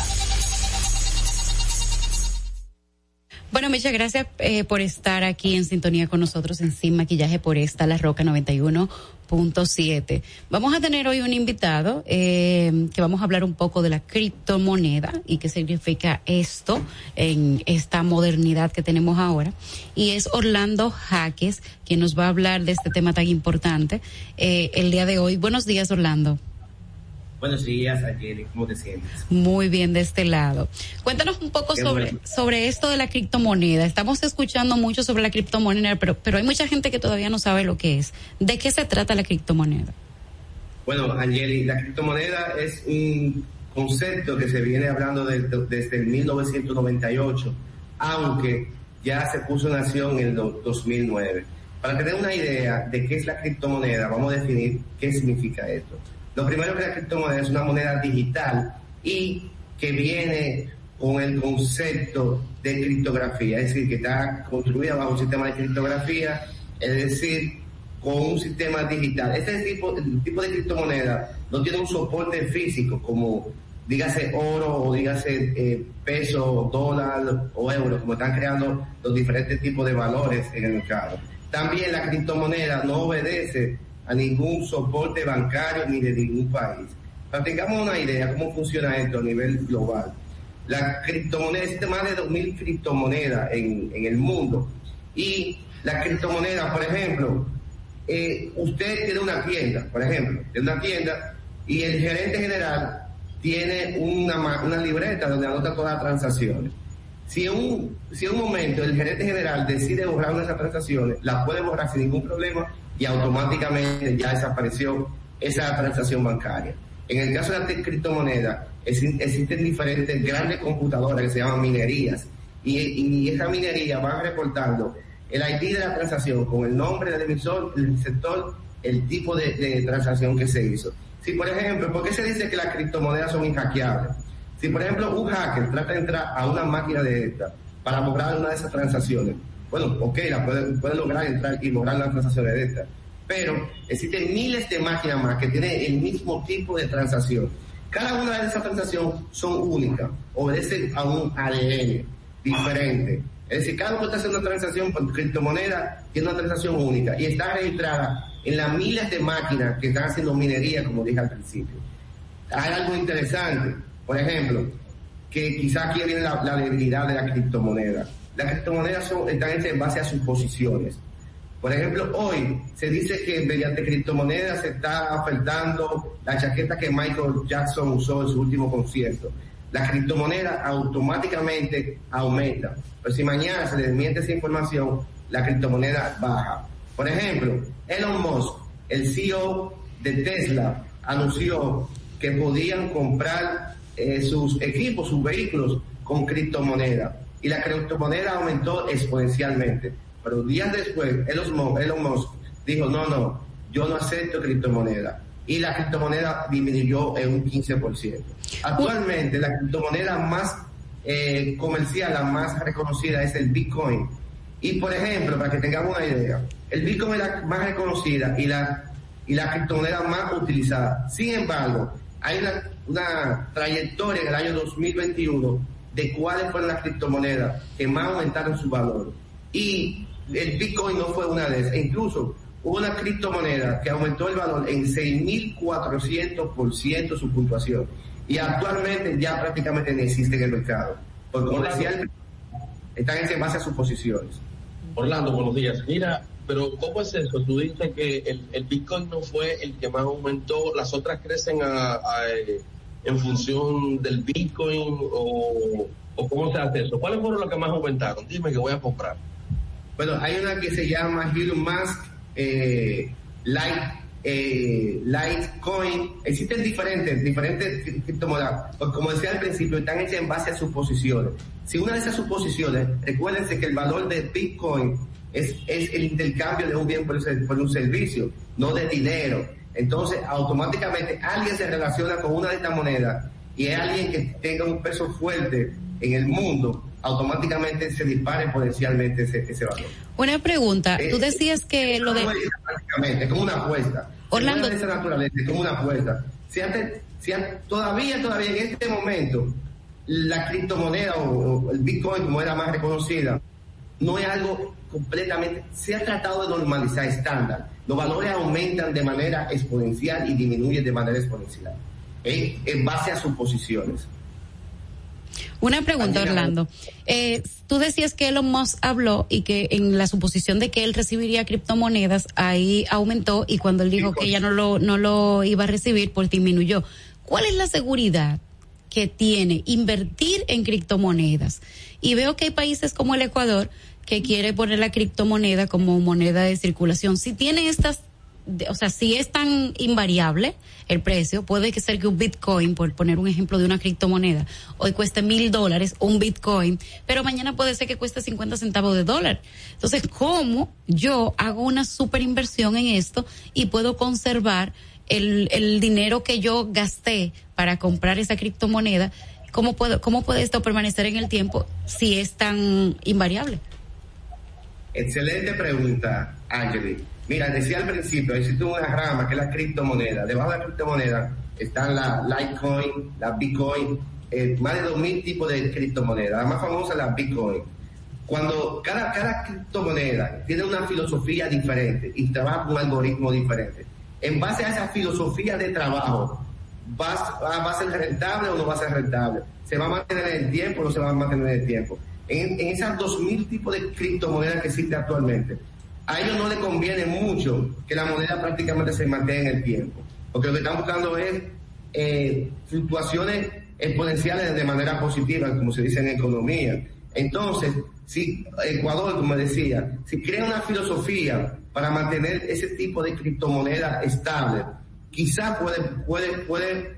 Bueno, muchas gracias eh, por estar aquí en sintonía con nosotros en Sin Maquillaje por esta La Roca 91.7. Vamos a tener hoy un invitado eh, que vamos a hablar un poco de la criptomoneda y qué significa esto en esta modernidad que tenemos ahora. Y es Orlando Jaques quien nos va a hablar de este tema tan importante eh, el día de hoy. Buenos días, Orlando. Buenos días, ayer, ¿cómo te sientes? Muy bien de este lado. Cuéntanos un poco sobre, sobre esto de la criptomoneda. Estamos escuchando mucho sobre la criptomoneda, pero, pero hay mucha gente que todavía no sabe lo que es. ¿De qué se trata la criptomoneda? Bueno, Angeli, la criptomoneda es un concepto que se viene hablando desde el 1998, aunque ya se puso en acción en el 2009. Para tener una idea de qué es la criptomoneda, vamos a definir qué significa esto. Lo primero que la criptomoneda es una moneda digital y que viene con el concepto de criptografía, es decir, que está construida bajo un sistema de criptografía, es decir, con un sistema digital. Este tipo, tipo de criptomoneda no tiene un soporte físico como dígase oro o dígase eh, peso, dólar o euro, como están creando los diferentes tipos de valores en el mercado. También la criptomoneda no obedece a ningún soporte bancario ni de ningún país. Para tengamos una idea cómo funciona esto a nivel global. La criptomoneda, existe más de 2.000 criptomonedas en, en el mundo. Y la criptomoneda, por ejemplo, eh, usted tiene una tienda, por ejemplo, tiene una tienda y el gerente general tiene una, una libreta donde anota todas las transacciones. Si en, un, si en un momento el gerente general decide borrar una de esas transacciones, la puede borrar sin ningún problema y automáticamente ya desapareció esa transacción bancaria. En el caso de la criptomoneda, existen diferentes grandes computadoras que se llaman minerías y, y esa minería va reportando el ID de la transacción con el nombre del emisor, el sector, el tipo de, de transacción que se hizo. Si, por ejemplo, ¿por qué se dice que las criptomonedas son inhackeables? Si, por ejemplo, un hacker trata de entrar a una máquina de esta para borrar una de esas transacciones, bueno, ok, la puede, lograr entrar y borrar las transacciones de esta. Pero existen miles de máquinas más que tienen el mismo tipo de transacción. Cada una de esas transacciones son únicas, obedecen a un ADN diferente. Es decir, cada uno que está haciendo una transacción por criptomoneda tiene una transacción única y está registrada en las miles de máquinas que están haciendo minería, como dije al principio. Hay algo interesante, por ejemplo, que quizás aquí viene la debilidad de la criptomoneda las criptomonedas son, están en base a suposiciones. Por ejemplo, hoy se dice que mediante criptomonedas se está ofertando la chaqueta que Michael Jackson usó en su último concierto. La criptomoneda automáticamente aumenta. Pero si mañana se desmiente esa información, la criptomoneda baja. Por ejemplo, Elon Musk, el CEO de Tesla, anunció que podían comprar eh, sus equipos, sus vehículos con criptomoneda y la criptomoneda aumentó exponencialmente. Pero días después, Elon Musk, dijo, no, no, yo no acepto criptomoneda. Y la criptomoneda disminuyó en un 15%. Actualmente, la criptomoneda más eh, comercial, la más reconocida es el Bitcoin. Y por ejemplo, para que tengamos una idea, el Bitcoin es la más reconocida y la, y la criptomoneda más utilizada. Sin embargo, hay una, una trayectoria en el año 2021 de cuáles fueron las criptomonedas que más aumentaron su valor. Y el Bitcoin no fue una de esas. E incluso hubo una criptomoneda que aumentó el valor en 6.400% su puntuación. Y actualmente ya prácticamente no existe en el mercado. Porque como decía, están en base a sus posiciones. Orlando, buenos días. Mira, pero ¿cómo es eso? Tú dices que el, el Bitcoin no fue el que más aumentó, las otras crecen a, a eh, en función del Bitcoin o, cómo se hace eso? ¿Cuáles fueron los que más aumentaron? Dime que voy a comprar. Bueno, hay una que se llama Elon Musk eh, Light, eh, Litecoin. Existen diferentes, diferentes criptomonedas. Pues como decía al principio, están hechas en base a suposiciones. Si una de esas suposiciones, recuérdense que el valor de Bitcoin es, es el intercambio de un bien por, por un servicio, no de dinero. Entonces, automáticamente alguien se relaciona con una de estas monedas y es alguien que tenga un peso fuerte en el mundo, automáticamente se dispara exponencialmente ese, ese valor. Una pregunta, tú decías que lo de... Prácticamente, es como una apuesta. Orlando. Es como una apuesta. Si antes, si todavía, todavía en este momento, la criptomoneda o, el Bitcoin como era más reconocida, no es algo completamente, se ha tratado de normalizar estándar. Los valores aumentan de manera exponencial y disminuyen de manera exponencial, en base a suposiciones. Una pregunta, Orlando. Eh, tú decías que Elon Musk habló y que en la suposición de que él recibiría criptomonedas, ahí aumentó y cuando él dijo que ya no lo, no lo iba a recibir, pues disminuyó. ¿Cuál es la seguridad que tiene invertir en criptomonedas? Y veo que hay países como el Ecuador que quiere poner la criptomoneda como moneda de circulación. Si tiene estas o sea, si es tan invariable el precio, puede que ser que un Bitcoin, por poner un ejemplo de una criptomoneda, hoy cueste mil dólares un Bitcoin, pero mañana puede ser que cueste 50 centavos de dólar. Entonces, ¿cómo yo hago una super inversión en esto y puedo conservar el, el dinero que yo gasté para comprar esa criptomoneda? ¿Cómo, puedo, ¿Cómo puede esto permanecer en el tiempo si es tan invariable? Excelente pregunta, Angeli. Mira, decía al principio, existe una rama que es la criptomoneda. Debajo de la criptomoneda están la Litecoin, la Bitcoin, eh, más de 2.000 tipos de criptomonedas. La más famosa es la Bitcoin. Cuando cada, cada criptomoneda tiene una filosofía diferente y trabaja con un algoritmo diferente, en base a esa filosofía de trabajo, ¿va, va a ser rentable o no va a ser rentable? ¿Se va a mantener en el tiempo o no se va a mantener en el tiempo? En, en esas 2.000 tipos de criptomonedas que existen actualmente, a ellos no les conviene mucho que la moneda prácticamente se mantenga en el tiempo, porque lo que están buscando es eh, fluctuaciones exponenciales de manera positiva, como se dice en economía. Entonces, si Ecuador, como decía, si crea una filosofía para mantener ese tipo de criptomoneda estable, quizás puede, puede, puede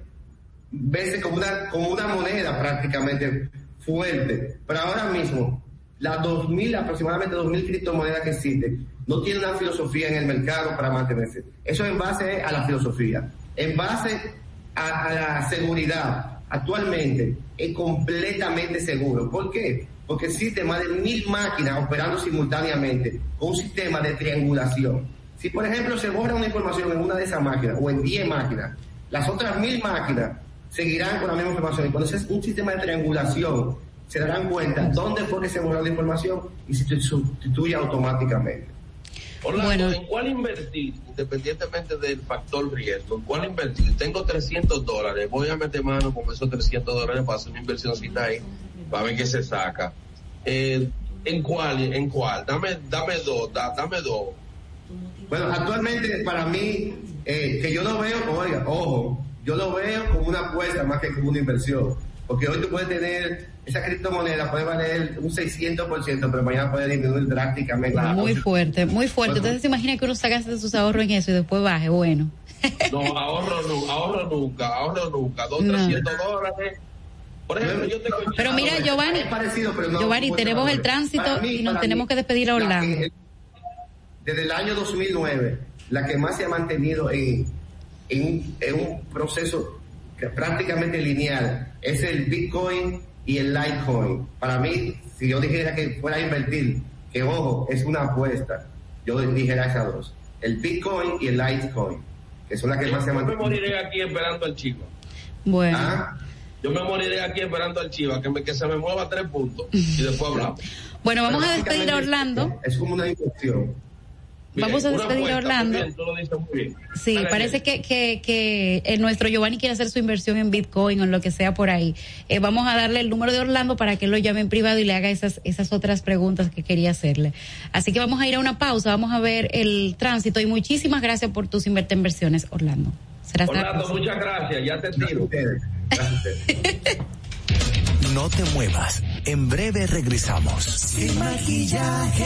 verse como una, como una moneda prácticamente fuerte. Pero ahora mismo, las 2.000, aproximadamente 2.000 criptomonedas que existen, no tiene una filosofía en el mercado para mantenerse. Eso en base a la filosofía. En base a, la seguridad, actualmente es completamente seguro. ¿Por qué? Porque existe más de mil máquinas operando simultáneamente con un sistema de triangulación. Si, por ejemplo, se borra una información en una de esas máquinas o en 10 máquinas, las otras mil máquinas seguirán con la misma información. Y cuando es un sistema de triangulación, se darán cuenta dónde fue que se borró la información y se sustituye automáticamente. Orlando, ¿en cuál invertir? Independientemente del factor riesgo, ¿en cuál invertir? Tengo 300 dólares, voy a meter mano con esos 300 dólares para hacer una inversioncita ahí, para ver qué se saca. Eh, ¿En cuál? ¿En cuál? Dame, dame dos, dame dos. Bueno, actualmente para mí, eh, que yo lo veo, oiga, ojo, yo lo veo como una apuesta más que como una inversión. Porque hoy tú puedes tener esa criptomoneda puede valer un 600%, pero mañana puede disminuir drásticamente. Muy fuerte, muy fuerte. Entonces se imagina que uno saca sus ahorros en eso y después baje, bueno. No, ahorro, no, ahorro nunca, ahorro nunca. Dos, trescientos dólares. Por ejemplo, yo tengo Pero mira, Giovanni, parecido, pero no, Giovanni, tenemos el tránsito y nos tenemos que despedir a Orlando. desde el año 2009, la que más se ha mantenido en, en, en un proceso prácticamente lineal es el Bitcoin y el Litecoin. Para mí, si yo dijera que fuera a invertir, que ojo, es una apuesta, yo dijera esas dos. El Bitcoin y el Litecoin, que son las que más se mantienen. Yo me moriré aquí esperando al chivo. Bueno. ¿Ah? Yo me moriré aquí esperando al chivo, que, me, que se me mueva tres puntos y después hablamos. Bueno, vamos a despedir a Orlando. Es como una inversión. Vamos a despedir a Orlando. Sí, parece que, que, que eh, nuestro Giovanni quiere hacer su inversión en Bitcoin o en lo que sea por ahí. Eh, vamos a darle el número de Orlando para que él lo llame en privado y le haga esas, esas otras preguntas que quería hacerle. Así que vamos a ir a una pausa, vamos a ver el tránsito y muchísimas gracias por tus inversiones, Orlando. Orlando, muchas gracias, ya te tiro. no te muevas, en breve regresamos. Sin maquillaje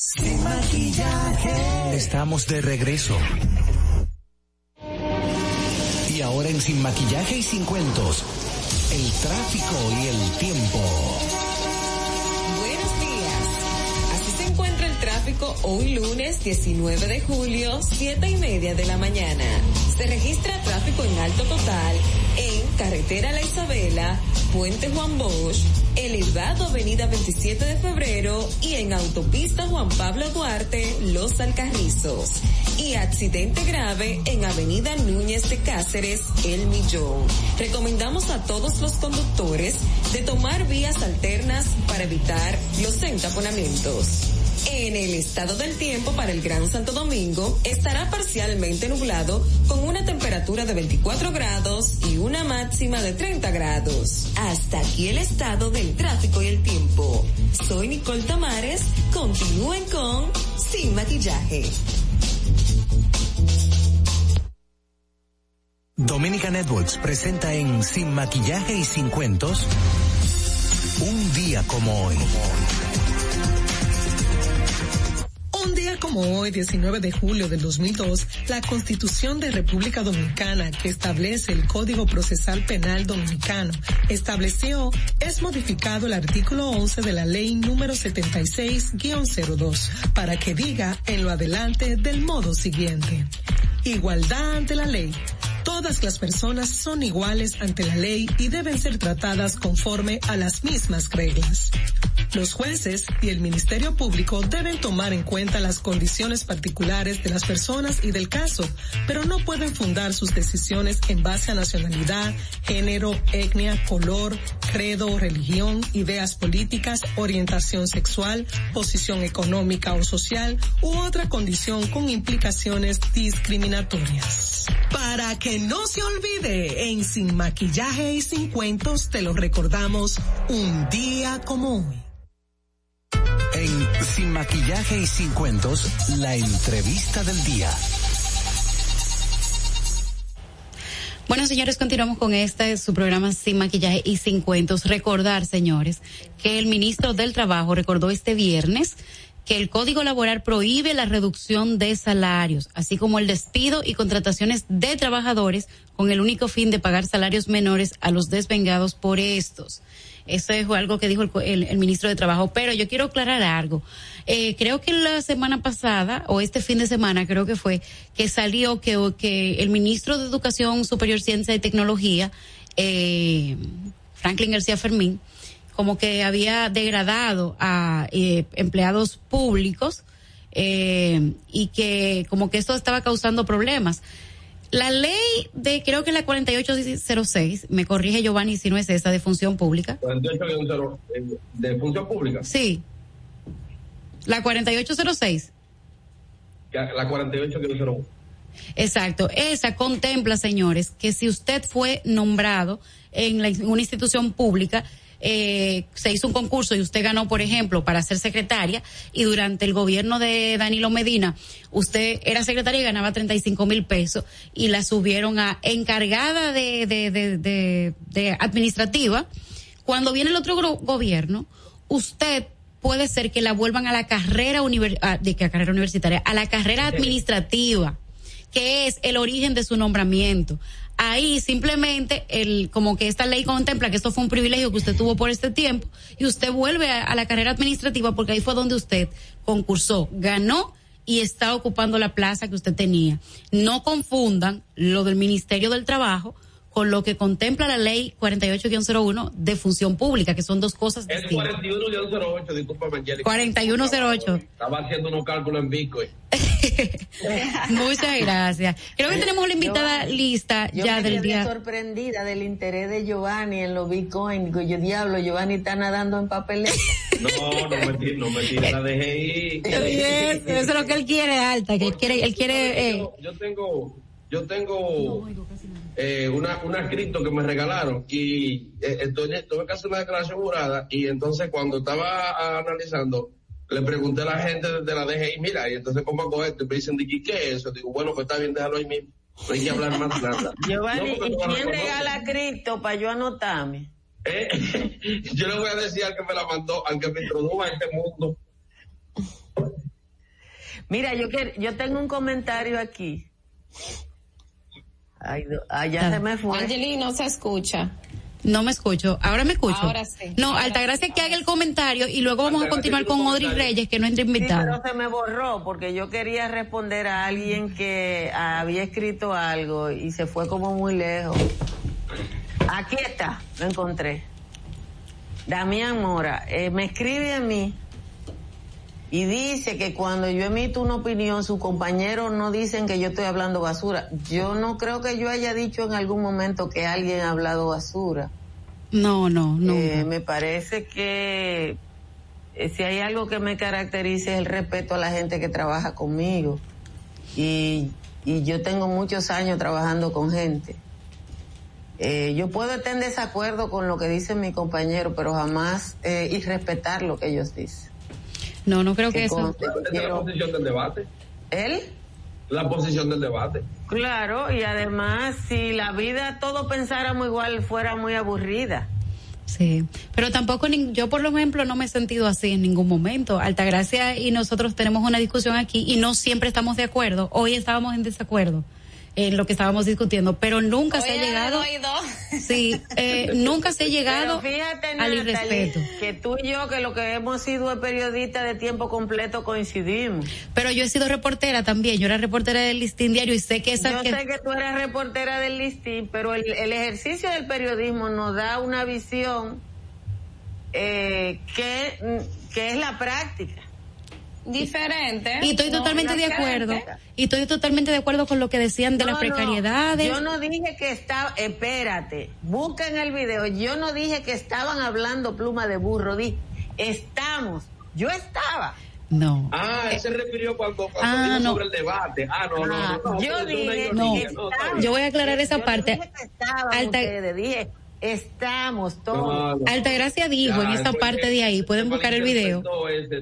Sin maquillaje. Estamos de regreso. Y ahora en Sin Maquillaje y Sin Cuentos, el tráfico y el tiempo. Hoy lunes 19 de julio, 7 y media de la mañana. Se registra tráfico en alto total en Carretera La Isabela, Puente Juan Bosch, Elevado Avenida 27 de Febrero y en Autopista Juan Pablo Duarte, Los Alcarrizos. Y accidente grave en Avenida Núñez de Cáceres, El Millón. Recomendamos a todos los conductores de tomar vías alternas para evitar los entaponamientos. En el estado del tiempo para el Gran Santo Domingo estará parcialmente nublado con una temperatura de 24 grados y una máxima de 30 grados. Hasta aquí el estado del tráfico y el tiempo. Soy Nicole Tamares. Continúen con Sin Maquillaje. Dominica Networks presenta en Sin Maquillaje y Sin Cuentos un día como hoy. Un día como hoy, 19 de julio del 2002, la Constitución de República Dominicana, que establece el Código Procesal Penal Dominicano, estableció, es modificado el artículo 11 de la ley número 76-02, para que diga en lo adelante del modo siguiente. Igualdad ante la ley. Todas las personas son iguales ante la ley y deben ser tratadas conforme a las mismas reglas. Los jueces y el Ministerio Público deben tomar en cuenta las condiciones particulares de las personas y del caso, pero no pueden fundar sus decisiones en base a nacionalidad, género, etnia, color, credo, religión, ideas políticas, orientación sexual, posición económica o social u otra condición con implicaciones discriminatorias. Para que no se olvide, en Sin Maquillaje y Sin Cuentos te lo recordamos un día como hoy. En Sin Maquillaje y Sin Cuentos, la entrevista del día. Bueno, señores, continuamos con este, su programa Sin Maquillaje y Sin Cuentos. Recordar, señores, que el ministro del Trabajo recordó este viernes que el Código Laboral prohíbe la reducción de salarios, así como el despido y contrataciones de trabajadores con el único fin de pagar salarios menores a los desvengados por estos. Eso es algo que dijo el, el, el ministro de Trabajo. Pero yo quiero aclarar algo. Eh, creo que la semana pasada, o este fin de semana creo que fue, que salió que, que el ministro de Educación Superior, Ciencia y Tecnología, eh, Franklin García Fermín, como que había degradado a eh, empleados públicos eh, y que como que esto estaba causando problemas. La ley de, creo que la 4806, me corrige Giovanni si no es esa, de función pública. 48 de función pública. Sí. La 4806. La 4801. Exacto. Esa contempla, señores, que si usted fue nombrado en, la, en una institución pública, eh, se hizo un concurso y usted ganó, por ejemplo, para ser secretaria, y durante el gobierno de Danilo Medina, usted era secretaria y ganaba 35 mil pesos, y la subieron a encargada de, de, de, de, de administrativa, cuando viene el otro gobierno, usted puede ser que la vuelvan a la carrera, ah, de que carrera universitaria, a la carrera administrativa, que es el origen de su nombramiento. Ahí simplemente el, como que esta ley contempla que esto fue un privilegio que usted tuvo por este tiempo y usted vuelve a, a la carrera administrativa porque ahí fue donde usted concursó, ganó y está ocupando la plaza que usted tenía. No confundan lo del Ministerio del Trabajo con lo que contempla la ley 48-01 de función pública, que son dos cosas es distintas. 41-08, discúlpame, 4108. Estaba haciendo unos cálculos en Bitcoin. Muchas gracias. Creo que tenemos la invitada lista ya del día. Yo sorprendida del interés de Giovanni en los Bitcoin. Digo, yo diablo, Giovanni está nadando en papel. no, no me no me la dejé ir. Eso, es lo que él quiere, Alta, que él quiere, él quiere. Eh. Yo, tengo, yo tengo eh, una, una cripto que me regalaron y eh, estoy, tuve que hacer una declaración jurada y entonces cuando estaba analizando le pregunté a la gente de la DGI, mira, y entonces cómo hago esto y me dicen, ¿qué es eso? Digo, bueno, pues está bien, déjalo ahí mismo. No hay que hablar más nada. Giovanni, ¿y quién regala cripto para yo anotarme? ¿Eh? yo le voy a decir al que me la mandó, aunque me introdujo a este mundo. Mira, yo, quiero, yo tengo un comentario aquí Ay, allá ah. se me fue. Angelina, se escucha. No me escucho. Ahora me escucho. Ahora sí. No, Altagracia que haga el comentario y luego vamos a continuar con Odri Reyes, que no entra invitado. Sí, pero se me borró porque yo quería responder a alguien que había escrito algo y se fue como muy lejos. Aquí está, lo encontré. Damián Mora, eh, me escribe a mí y dice que cuando yo emito una opinión, sus compañeros no dicen que yo estoy hablando basura. Yo no creo que yo haya dicho en algún momento que alguien ha hablado basura. No, no, no. Eh, me parece que eh, si hay algo que me caracteriza es el respeto a la gente que trabaja conmigo. Y, y yo tengo muchos años trabajando con gente. Eh, yo puedo estar en desacuerdo con lo que dicen mis compañeros, pero jamás eh, y respetar lo que ellos dicen. No, no creo que, eso. la posición del debate? ¿Él? La posición del debate. Claro, y además, si la vida todo pensáramos igual, fuera muy aburrida. Sí, pero tampoco yo por ejemplo no me he sentido así en ningún momento. Altagracia y nosotros tenemos una discusión aquí y no siempre estamos de acuerdo. Hoy estábamos en desacuerdo en lo que estábamos discutiendo, pero nunca se ha llegado. Sí, eh, nunca se ha llegado al irrespeto. Que tú y yo, que lo que hemos sido periodistas de tiempo completo, coincidimos. Pero yo he sido reportera también. Yo era reportera del Listín Diario y sé que esa. Yo sé que tú eres reportera del Listín, pero el, ejercicio del periodismo nos da una visión eh, que, que es la práctica diferente. Y estoy totalmente de acuerdo. Y estoy totalmente de acuerdo con lo que decían de las precariedades. yo no dije que estaba, espérate, busquen el video. Yo no dije que estaban hablando pluma de burro, di, estamos. Yo estaba. No. Ah, él se refirió cuando, cuando ah, no. sobre el debate. Ah, no, no, no. Yo dije, no. Yo voy a aclarar esa parte. Dije que estaban ustedes, dije Estamos todos. Altagracia dijo en esa parte de ahí, pueden buscar el video,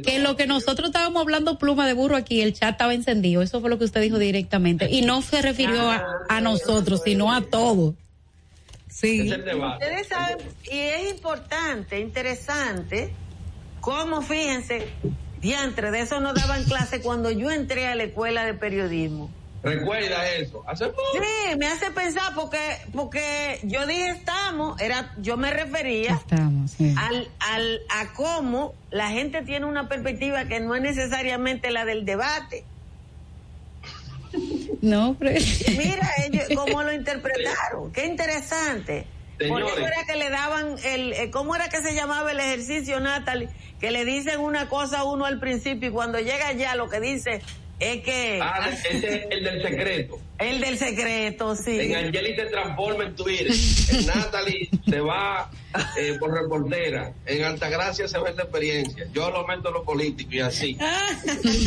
que lo que nosotros estábamos hablando pluma de burro aquí, el chat estaba encendido. Eso fue lo que usted dijo directamente. Y no se refirió a, nosotros, sino a todos. Sí. Ustedes saben, y es importante, interesante, cómo fíjense, diantre, de eso nos daban clase cuando yo entré a la escuela de periodismo Recuerda eso. Sí, me hace pensar porque porque yo dije estamos, era yo me refería al, al a cómo la gente tiene una perspectiva que no es necesariamente la del debate. No, pero... Mira ellos cómo lo interpretaron. Qué interesante. Por eso era que le daban el, eh, ¿cómo era que se llamaba el ejercicio, Natalie? Que le dicen una cosa a uno al principio y cuando llega ya lo que dice es que. Ah, ese el del secreto. El del secreto, sí. En Angeli te transforma en Twitter. En Natalie se va eh, por reportera. En Altagracia se ve la experiencia. Yo lo meto en lo político y así.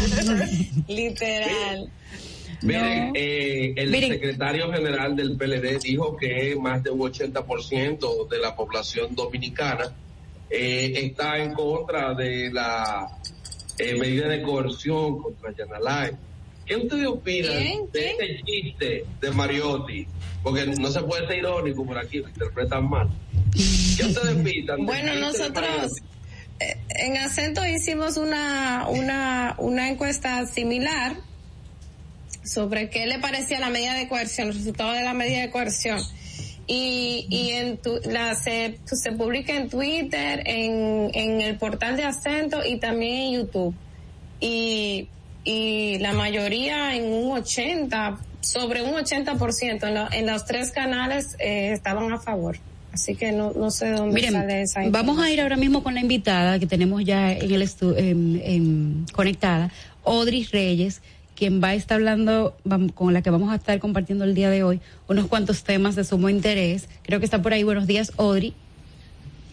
Literal. Miren, eh, el secretario general del PLD dijo que más de un 80% de la población dominicana eh, está en contra de la eh, medida de coerción contra Yanalay. ¿Qué ustedes opinan de este chiste de Mariotti? Porque no se puede ser irónico por aquí, lo interpretan mal. ¿Qué ustedes opinan? Bueno, nosotros eh, en acento hicimos una, una, una encuesta similar sobre qué le parecía la medida de coerción, el resultado de la medida de coerción. Y, y en tu, la, se, se publica en Twitter, en, en el portal de acento y también en YouTube. Y, y la mayoría en un 80, sobre un 80% en, la, en los tres canales eh, estaban a favor. Así que no, no sé dónde Miren, sale esa vamos a ir ahora mismo con la invitada que tenemos ya en el estu en, en, conectada, Audrey Reyes, quien va a estar hablando, con la que vamos a estar compartiendo el día de hoy, unos cuantos temas de sumo interés. Creo que está por ahí. Buenos días, Audrey.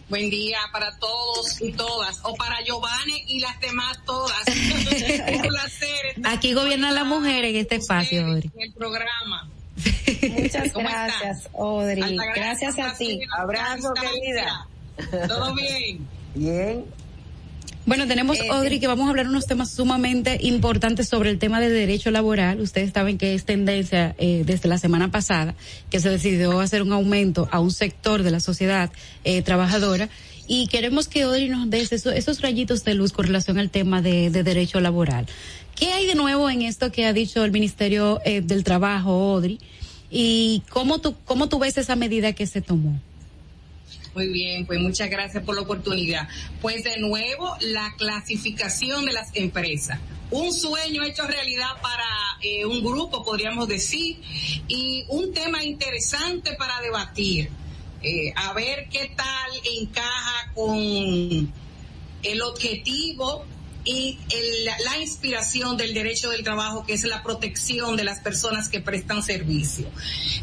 Buen día para todos y todas, o para Giovanni y las demás todas. Un placer estar Aquí gobierna la mujer en este espacio, Audrey. en el programa. Muchas ¿Cómo gracias, Audrey. Altagracia, Gracias a ti. Abrazo, querida. Todo bien. Bien. Bueno, tenemos, Eh, Audrey, que vamos a hablar unos temas sumamente importantes sobre el tema de derecho laboral. Ustedes saben que es tendencia eh, desde la semana pasada que se decidió hacer un aumento a un sector de la sociedad eh, trabajadora. Y queremos que Audrey nos dé eso- esos rayitos de luz con relación al tema de, de derecho laboral. ¿Qué hay de nuevo en esto que ha dicho el Ministerio eh, del Trabajo, Audrey? ¿Y cómo tú, cómo tú ves esa medida que se tomó? Muy bien, pues muchas gracias por la oportunidad. Pues de nuevo, la clasificación de las empresas. Un sueño hecho realidad para eh, un grupo, podríamos decir, y un tema interesante para debatir. Eh, a ver qué tal encaja con el objetivo y la inspiración del derecho del trabajo, que es la protección de las personas que prestan servicio.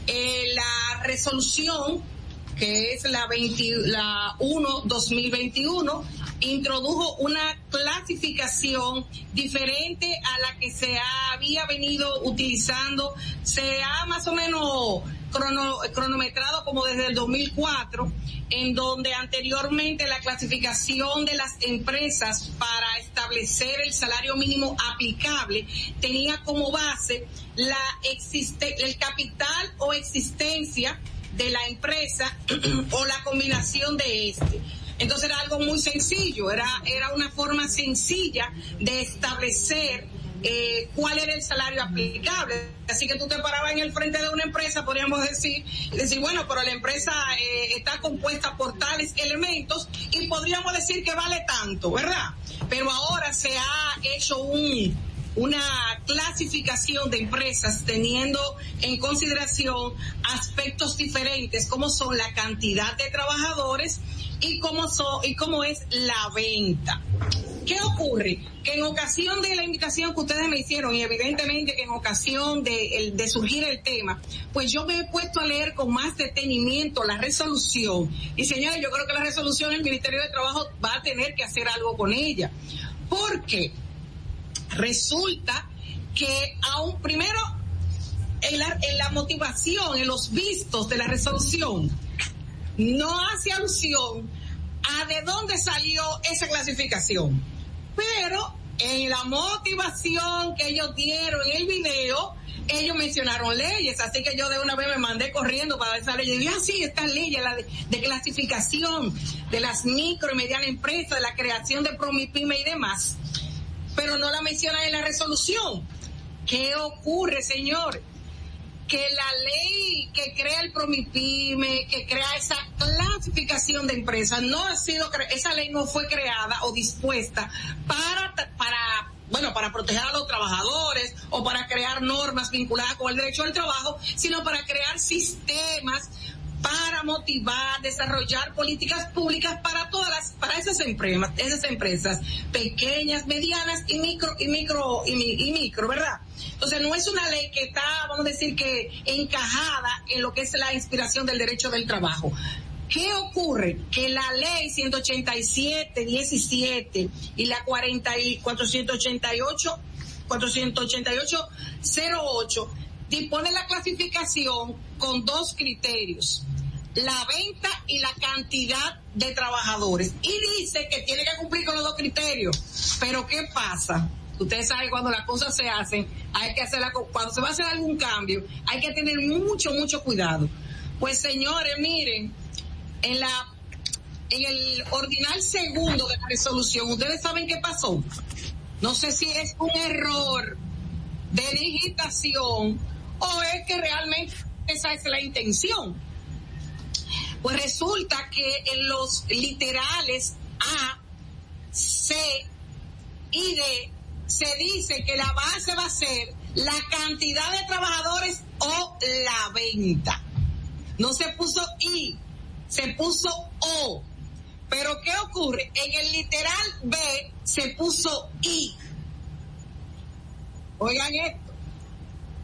Eh, la resolución que es la 20, la 1-2021, introdujo una clasificación diferente a la que se había venido utilizando. Se ha más o menos crono- cronometrado como desde el 2004, en donde anteriormente la clasificación de las empresas para establecer el salario mínimo aplicable tenía como base la existe el capital o existencia de la empresa o la combinación de este. Entonces era algo muy sencillo, era, era una forma sencilla de establecer eh, cuál era el salario aplicable. Así que tú te parabas en el frente de una empresa, podríamos decir, decir, bueno, pero la empresa eh, está compuesta por tales elementos y podríamos decir que vale tanto, ¿verdad? Pero ahora se ha hecho un, una clasificación de empresas teniendo en consideración aspectos diferentes como son la cantidad de trabajadores y cómo son y cómo es la venta. ¿Qué ocurre? Que en ocasión de la invitación que ustedes me hicieron y evidentemente que en ocasión de, de surgir el tema, pues yo me he puesto a leer con más detenimiento la resolución. Y señores, yo creo que la resolución el Ministerio de Trabajo va a tener que hacer algo con ella. Porque resulta que aún primero en la, en la motivación, en los vistos de la resolución, no hace alusión a de dónde salió esa clasificación. Pero en la motivación que ellos dieron en el video, ellos mencionaron leyes, así que yo de una vez me mandé corriendo para esa ley. Y dije, ah, sí, estas leyes, la de, de clasificación de las micro y medianas empresas, de la creación de Promipyme y demás, pero no la mencionan en la resolución. ¿Qué ocurre, señor? que la ley que crea el Promipyme, que crea esa clasificación de empresas, no ha sido, esa ley no fue creada o dispuesta para, para, bueno, para proteger a los trabajadores o para crear normas vinculadas con el derecho al trabajo, sino para crear sistemas para motivar, desarrollar políticas públicas para todas las, para esas empresas, esas empresas pequeñas, medianas y micro, y micro, y, y micro, ¿verdad? Entonces no es una ley que está, vamos a decir que encajada en lo que es la inspiración del derecho del trabajo. ¿Qué ocurre? Que la ley 187, 17 y la 40 y 488, 488, 08 dispone la clasificación con dos criterios. la venta y la cantidad de trabajadores. Y dice que tiene que cumplir con los dos criterios. Pero ¿qué pasa? Ustedes saben cuando las cosas se hacen, hay que hacerla, cuando se va a hacer algún cambio, hay que tener mucho, mucho cuidado. Pues señores, miren, en la, en el ordinal segundo de la resolución, ustedes saben qué pasó. No sé si es un error de digitación o es que realmente esa es la intención. Pues resulta que en los literales A, C y D se dice que la base va a ser la cantidad de trabajadores o la venta. No se puso I, se puso O. Pero ¿qué ocurre? En el literal B se puso I. Oigan esto.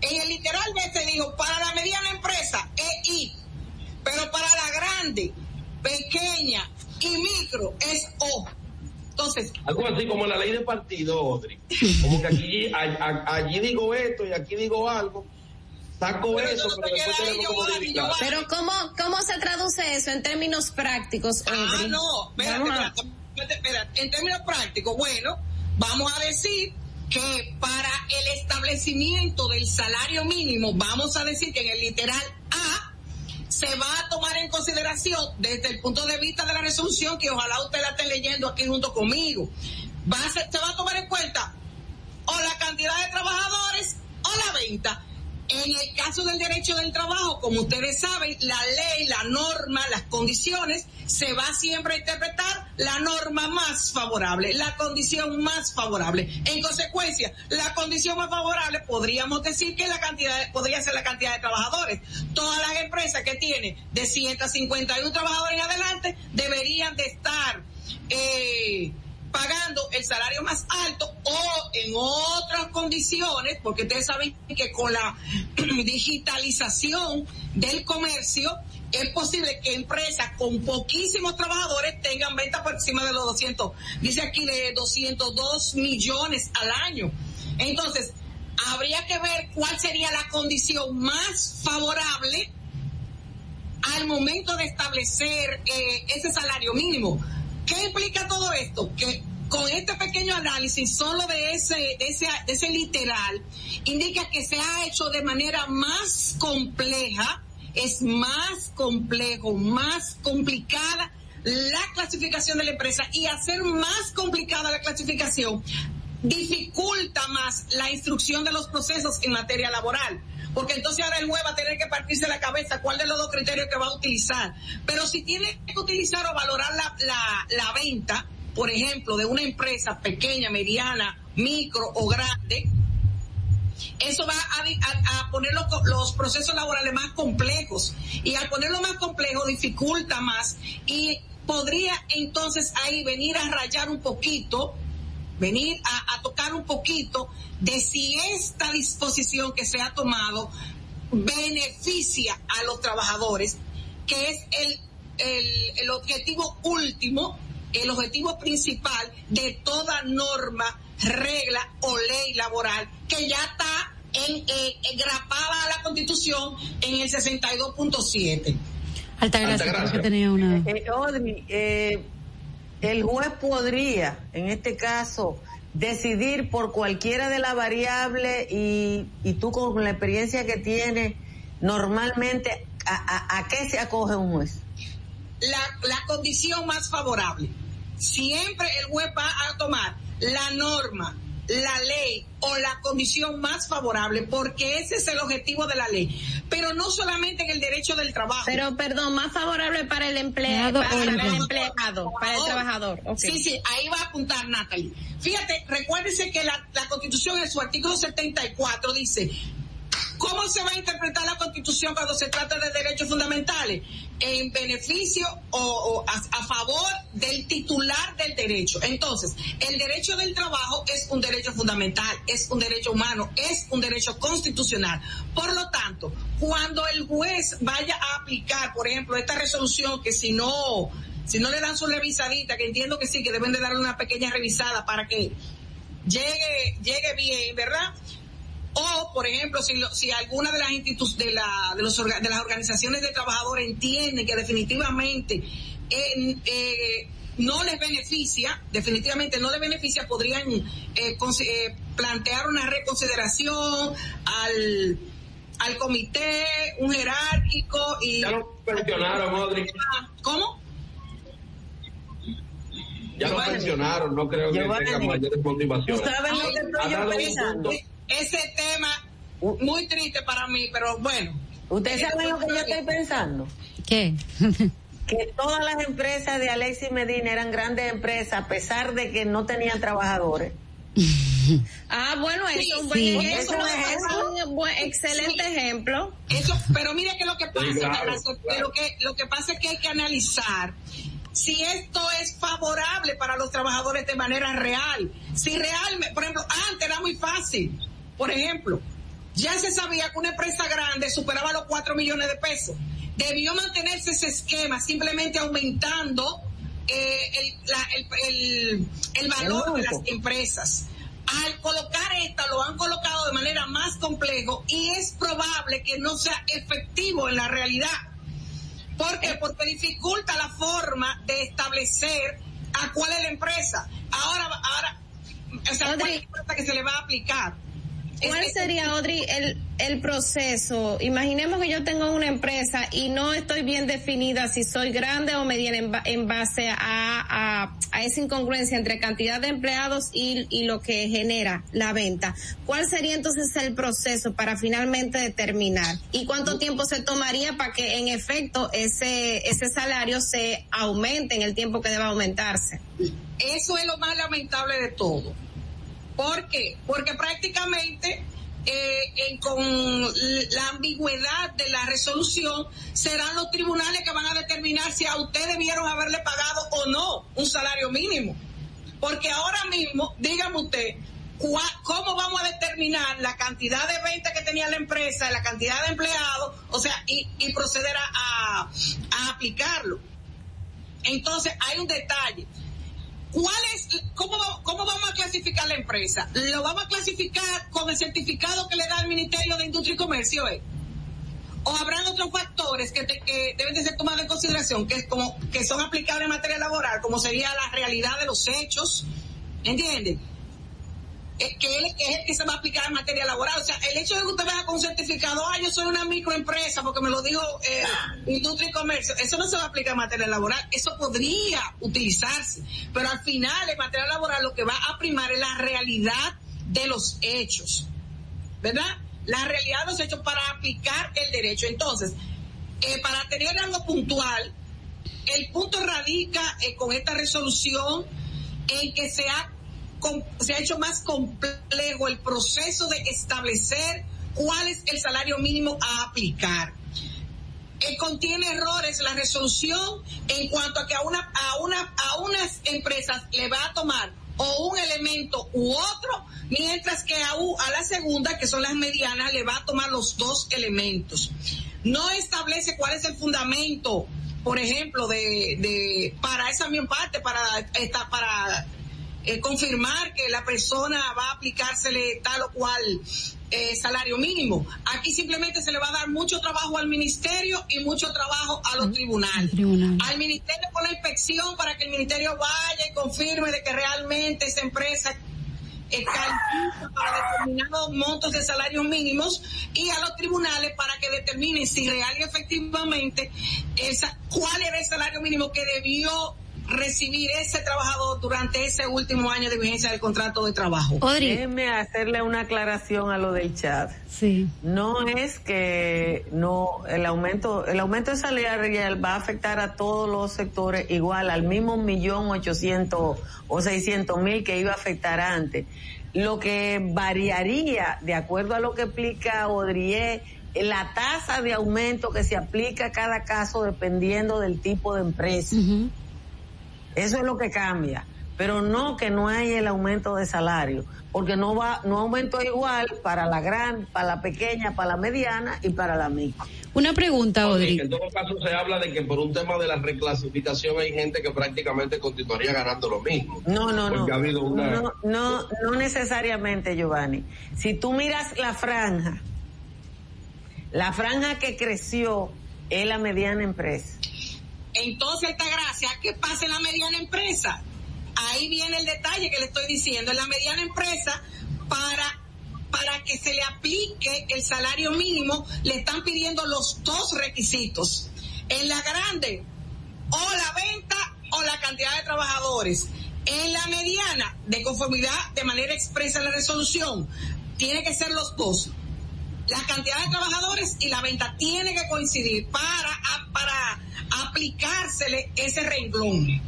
En el literal B se dijo, para la mediana empresa, EI. Pero para la grande, pequeña y micro es O. Entonces. Algo así como la ley de partido, Audrey. Como que aquí, a, a, allí digo esto y aquí digo algo. Saco pero eso, pero después tenemos como. Pero ¿cómo, ¿cómo se traduce eso en términos prácticos, Ah, Audrey? no, espérate, espérate. En términos prácticos, bueno, vamos a decir que para el establecimiento del salario mínimo, vamos a decir que en el literal A se va a tomar en consideración desde el punto de vista de la resolución, que ojalá usted la esté leyendo aquí junto conmigo, va a ser- se va a tomar en cuenta o la cantidad de trabajadores o la venta. En el caso del derecho del trabajo, como ustedes saben, la ley, la norma, las condiciones, se va siempre a interpretar la norma más favorable, la condición más favorable. En consecuencia, la condición más favorable podríamos decir que la cantidad, podría ser la cantidad de trabajadores. Todas las empresas que tienen de 151 trabajadores en adelante deberían de estar eh, pagando el salario más alto o en otras condiciones, porque ustedes saben que con la digitalización del comercio es posible que empresas con poquísimos trabajadores tengan ventas por encima de los 200, dice aquí de 202 millones al año. Entonces, habría que ver cuál sería la condición más favorable al momento de establecer eh, ese salario mínimo. ¿Qué implica todo esto? Que con este pequeño análisis, solo de ese, de ese, de ese literal, indica que se ha hecho de manera más compleja, es más complejo, más complicada la clasificación de la empresa y hacer más complicada la clasificación dificulta más la instrucción de los procesos en materia laboral. Porque entonces ahora el juez va a tener que partirse la cabeza cuál de los dos criterios que va a utilizar. Pero si tiene que utilizar o valorar la, la, la venta, por ejemplo, de una empresa pequeña, mediana, micro o grande, eso va a, a- poner los, los procesos laborales más complejos y al ponerlo más complejo dificulta más y podría entonces ahí venir a rayar un poquito, venir a, a tocar un poquito de si esta disposición que se ha tomado beneficia a los trabajadores, que es el, el, el objetivo último, el objetivo principal de toda norma, regla o ley laboral que ya está en, eh, engrapada a la constitución en el 62.7. Altagracia, creo que tenía una. Eh, Audrey, eh, el juez podría, en este caso, decidir por cualquiera de las variables y, y tú con la experiencia que tienes, normalmente, ¿a, a, a qué se acoge un juez? la, la condición más favorable. Siempre el juez va a tomar la norma, la ley o la condición más favorable, porque ese es el objetivo de la ley. Pero no solamente en el derecho del trabajo. Pero, perdón, más favorable para el empleado, para, el empleado, para el trabajador. ok. Sí, sí, ahí va a apuntar Natalie. Fíjate, recuérdese que la, la constitución en su artículo 74 dice, ¿cómo se va a interpretar la constitución cuando se trata de derechos fundamentales? En beneficio o, a favor del titular del derecho. Entonces, el derecho del trabajo es un derecho fundamental, es un derecho humano, es un derecho constitucional. Por lo tanto, cuando el juez vaya a aplicar, por ejemplo, esta resolución que si no, si no le dan su revisadita, que entiendo que sí, que deben de darle una pequeña revisada para que llegue, llegue bien, ¿verdad? O, por ejemplo, si, lo- si alguna de las institu- de, la, de, los de las organizaciones de trabajadores entiende que definitivamente eh, eh, no les beneficia, definitivamente no les beneficia, podrían eh, eh, plantear una reconsideración al, al comité, un jerárquico y... Ya lo mencionaron, Audrey. ¿Cómo? Ya lo Giovanni. mencionaron, no creo que Giovanni. tenga mayores motivaciones. Ha dado un pensando? Ese tema muy triste para mí, pero bueno. ¿Ustedes saben lo que yo estoy pensando? ¿Qué? que todas las empresas de Alexis Medina eran grandes empresas a pesar de que no tenían trabajadores. Ah, bueno, eso es un buen Sí, ejemplo. eso es un buen- excelente ejemplo. Eso, pero mire que lo que pasa, claro, lo que lo que pasa es que hay que analizar si esto es favorable para los trabajadores de manera real. Si realmente, por ejemplo, antes era muy fácil. Por ejemplo, ya se sabía que una empresa grande superaba los 4 millones de pesos. Debió mantenerse ese esquema, simplemente aumentando eh, el, la- el, el- el valor de las empresas. Al colocar esta, lo han colocado de manera más complejo y es probable que no sea efectivo en la realidad. ¿Por qué? Porque dificulta la forma de establecer a cuál es la empresa. Ahora, ahora, o sea, cuál es la empresa que se le va a aplicar. ¿Cuál sería, Audrey, el, el proceso? Imaginemos que yo tengo una empresa y no estoy bien definida si soy grande o mediana en, en base a, a, a esa incongruencia entre cantidad de empleados y, y lo que genera la venta. ¿Cuál sería entonces el proceso para finalmente determinar? ¿Y cuánto tiempo se tomaría para que en efecto ese, ese salario se aumente en el tiempo que deba aumentarse? Eso es lo más lamentable de todo. ¿Por qué? Porque prácticamente eh, con la ambigüedad de la resolución serán los tribunales que van a determinar si a usted debieron haberle pagado o no un salario mínimo. Porque ahora mismo, dígame usted, ¿cómo vamos a determinar la cantidad de ventas que tenía la empresa, la cantidad de empleados, o sea, y, proceder a aplicarlo? Entonces, hay un detalle. ¿Cuál es, cómo, cómo vamos a clasificar la empresa? ¿Lo vamos a clasificar con el certificado que le da el Ministerio de Industria y Comercio? eh? ¿O habrán otros factores que, te- que deben de ser tomados en consideración, que, es como, que son aplicables en materia laboral, como sería la realidad de los hechos? ¿Entienden? Eh, que, él, es el que se va a aplicar en materia laboral. O sea, el hecho de que usted vaya con un certificado, ah, yo soy una microempresa, porque me lo dijo eh, Industria y Comercio, eso no se va a aplicar en materia laboral. Eso podría utilizarse, pero al final en materia laboral lo que va a primar es la realidad de los hechos, ¿verdad? La realidad de los hechos para aplicar el derecho. Entonces, eh, para tener algo puntual, el punto radica eh, con esta resolución en que se ha, se ha hecho más complejo el proceso de establecer cuál es el salario mínimo a aplicar. Eh, contiene errores la resolución en cuanto a que a una a una a unas empresas le va a tomar o un elemento u otro, mientras que a, u- a la segunda, que son las medianas, le va a tomar los dos elementos. No establece cuál es el fundamento, por ejemplo, de, de para esa misma parte, para esta, para eh, confirmar que la persona va a aplicársele tal o cual eh, salario mínimo. Aquí simplemente se le va a dar mucho trabajo al ministerio y mucho trabajo a los tribunales. Al ministerio con la inspección para que el ministerio vaya y confirme de que realmente esa empresa califica para determinados montos de salarios mínimos y a los tribunales para que determinen si real y efectivamente esa, cuál era el salario mínimo que debió recibir ese trabajador durante ese último año de vigencia del contrato de trabajo. Déjeme hacerle una aclaración a lo del chat. Sí. No es que no el aumento el aumento de salarial va a afectar a todos los sectores igual al mismo millón ochocientos o seiscientos mil que iba a afectar antes. Lo que variaría de acuerdo a lo que explica Odrié la tasa de aumento que se aplica a cada caso dependiendo del tipo de empresa. Eso es lo que cambia. pero no que no hay el aumento de salario, porque no va, no aumento igual para la gran, para la pequeña, para la mediana y para la micro. Una pregunta, Odri. En todo caso se habla de que por un tema de la reclasificación hay gente que prácticamente continuaría ganando lo mismo. No, no, no. no, no, no necesariamente, Giovanni. Si tú miras la franja, la franja que creció es la mediana empresa. Entonces, esta gracia, ¿qué pasa en la mediana empresa? Ahí viene el detalle que le estoy diciendo. En la mediana empresa, para para que se le aplique el salario mínimo, le están pidiendo los dos requisitos. En la grande, o la venta o la cantidad de trabajadores. En la mediana, de conformidad de manera expresa la resolución, tiene que ser los dos. La cantidad de trabajadores y la venta tiene que coincidir para, para aplicársele ese renglón.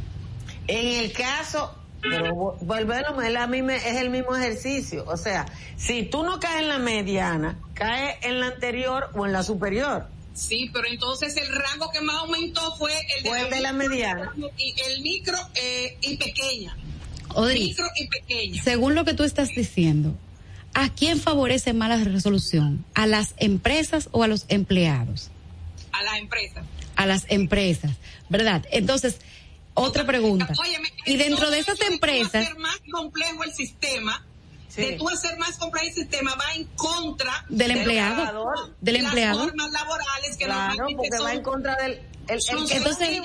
En el caso, pero volvemos, es, la misma, es el mismo ejercicio. O sea, si tú no caes en la mediana, caes en la anterior o en la superior. Sí, pero entonces el rango que más aumentó fue el de, de la mediana. Y el micro eh, y pequeña. micro y pequeña. Según lo que tú estás diciendo, ¿a quién favorece más la resolución? ¿A las empresas o a los empleados? A las empresas. A las empresas, ¿verdad? Entonces, otra pregunta. y dentro de esas empresas. De hacer más complejo el sistema, de tú hacer más complejo el sistema, va en contra del empleado. Del empleado. Las normas laborales que claro, porque va en contra del. El, entonces,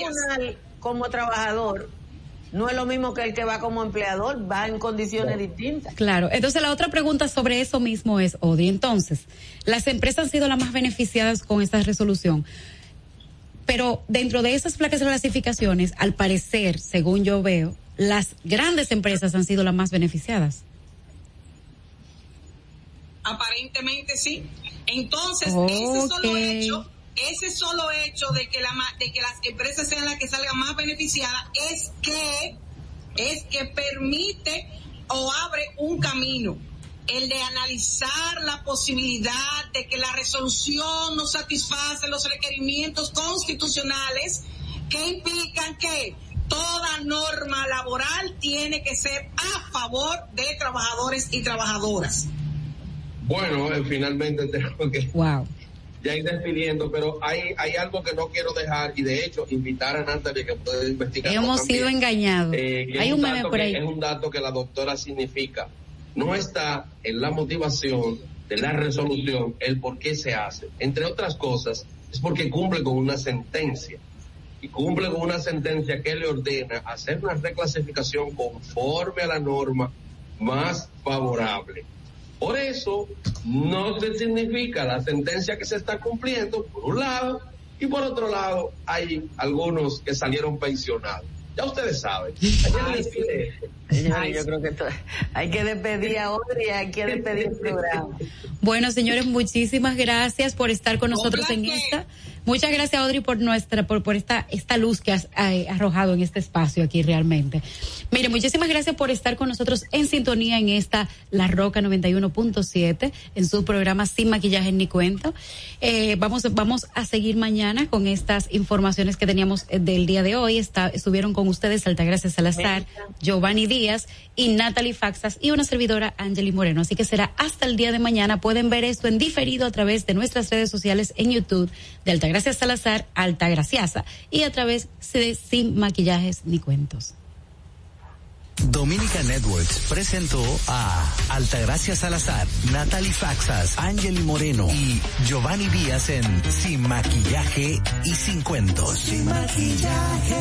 como trabajador no es lo mismo que el que va como empleador, va en condiciones distintas. Claro, entonces la otra pregunta sobre eso mismo es, Odi, entonces, las empresas han sido las más beneficiadas con esta resolución. Pero dentro de esas placas de clasificaciones, al parecer, según yo veo, las grandes empresas han sido las más beneficiadas. Aparentemente sí. Entonces, ese solo hecho, ese solo hecho de que la de que las empresas sean las que salgan más beneficiadas es que es que permite o abre un camino el de analizar la posibilidad de que la resolución no satisface los requerimientos constitucionales que implican que toda norma laboral tiene que ser a favor de trabajadores y trabajadoras. Bueno, eh, finalmente tengo que wow. Ya ir despidiendo, pero hay, hay algo que no quiero dejar y de hecho invitar a Natalia que puede investigar. Hemos sido engañados. Eh, hay un, meme por ahí. es un dato que la doctora significa no está en la motivación de la resolución el por qué se hace. Entre otras cosas, es porque cumple con una sentencia. Y cumple con una sentencia que le ordena hacer una reclasificación conforme a la norma más favorable. Por eso, no se significa la sentencia que se está cumpliendo, por un lado, y por otro lado, hay algunos que salieron pensionados. Ya ustedes saben. yo creo que hay que despedir a Audrey, hay que despedir el programa. Bueno, señores, muchísimas gracias por estar con nosotros en esta. Muchas gracias, Audrey, por nuestra, por, por esta, esta luz que has eh, arrojado en este espacio aquí realmente. Mire, muchísimas gracias por estar con nosotros en sintonía en esta La Roca 91.7, en su programa Sin Maquillaje ni Cuento. Eh, vamos, vamos a seguir mañana con estas informaciones que teníamos eh, del día de hoy. Está, estuvieron con ustedes Altagracia Salazar, Giovanni Díaz y Natalie Faxas y una servidora Angeli Moreno. Así que será hasta el día de mañana. Pueden ver esto en diferido a través de nuestras redes sociales en YouTube de Altagracia Salazar, Altagraciasa y a través de Sin Maquillajes ni Cuentos. Dominica Networks presentó a Altagracia Salazar, Natalie Faxas, Angeli Moreno y Giovanni Díaz en Sin Maquillaje y Sin Cuentos. Sin Maquillaje.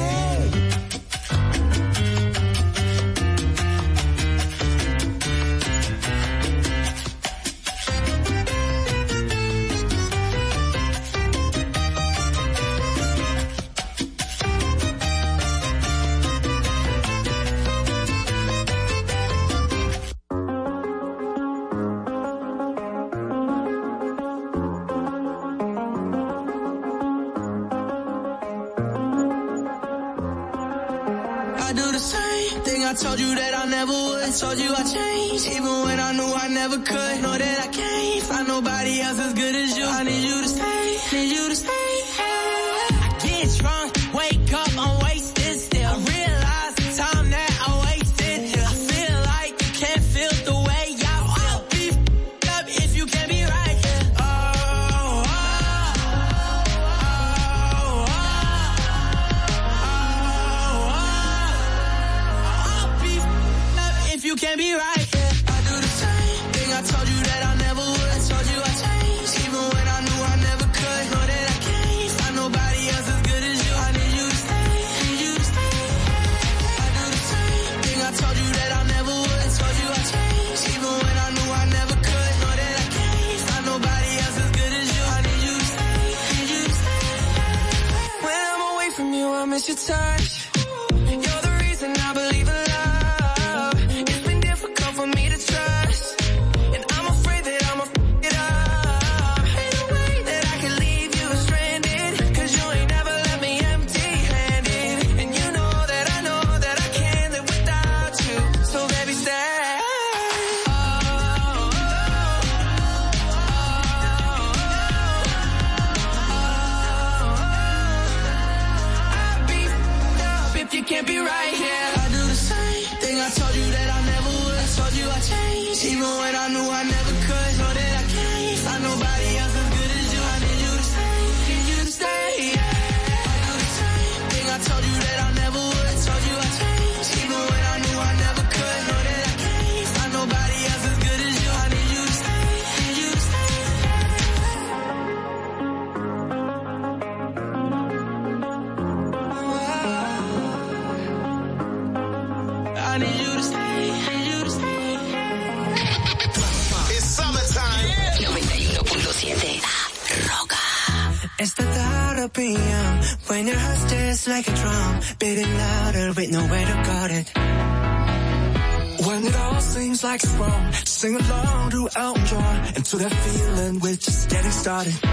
next one. Sing along to Elton John and to that feeling we're just getting started.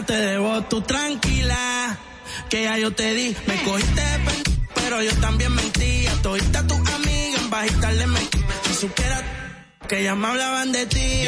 te debo tú tranquila, que ya yo te di. Me cogiste pero yo también mentí. A tu amiga en bajita le metí. Si supieras que ya me hablaban de ti.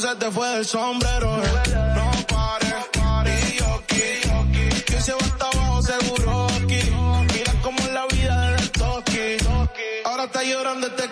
se te fue el sombrero. No pare. pares, pares. Quien se va hasta abajo seguro aquí. Mira como la vida del toki. Ahora está llorando este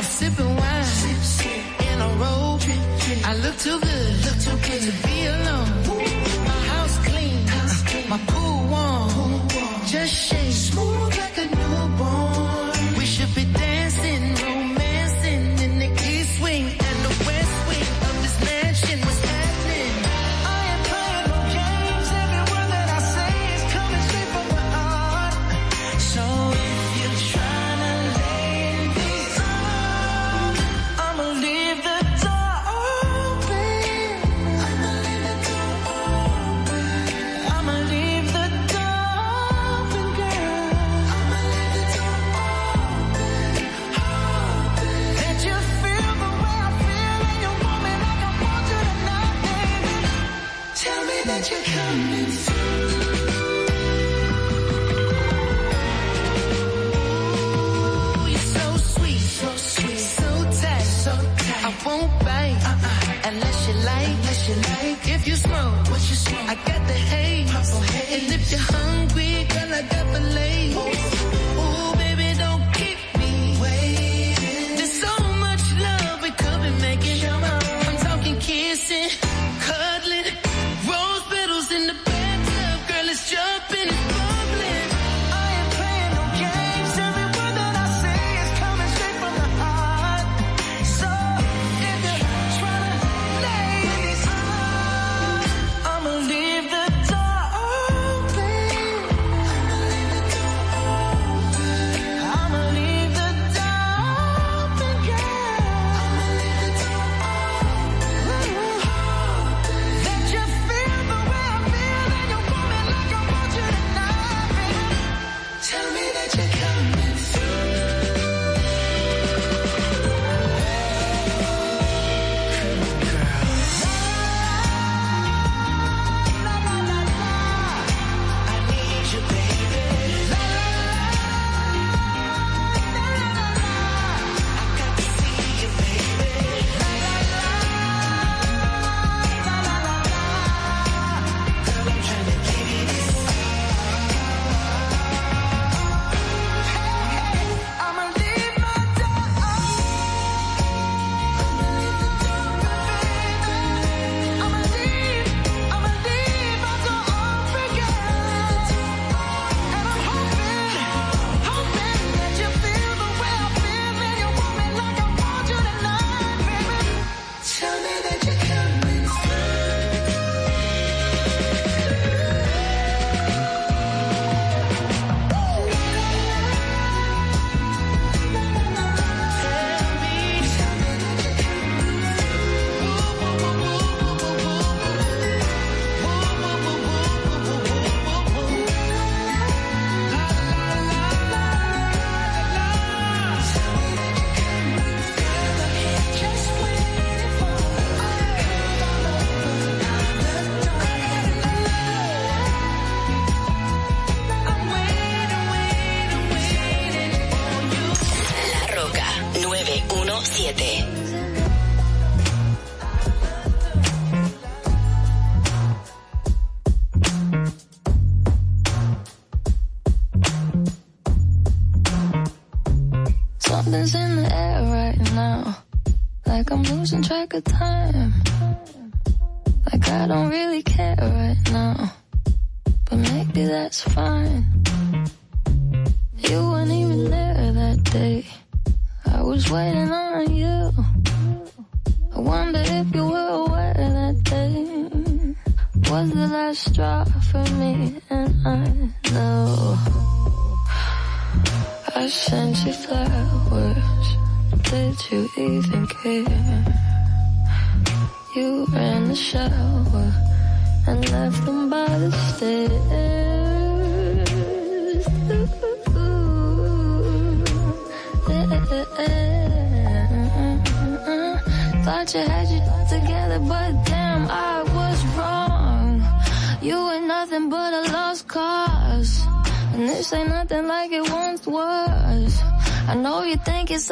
I'm sipping wine sip, sip. in a robe. I look too good, look too good to be alone. Ooh. My house clean, house clean. my pool warm. Pool warm. Just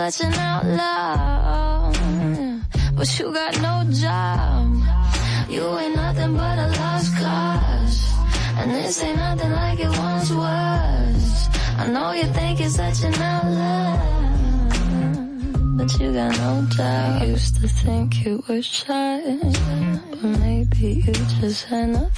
an outlaw, but you got no job. You ain't nothing but a lost cause, and this ain't nothing like it once was. I know you think you're such an outlaw, but you got no doubt. I used to think you were shy, but maybe you just had nothing.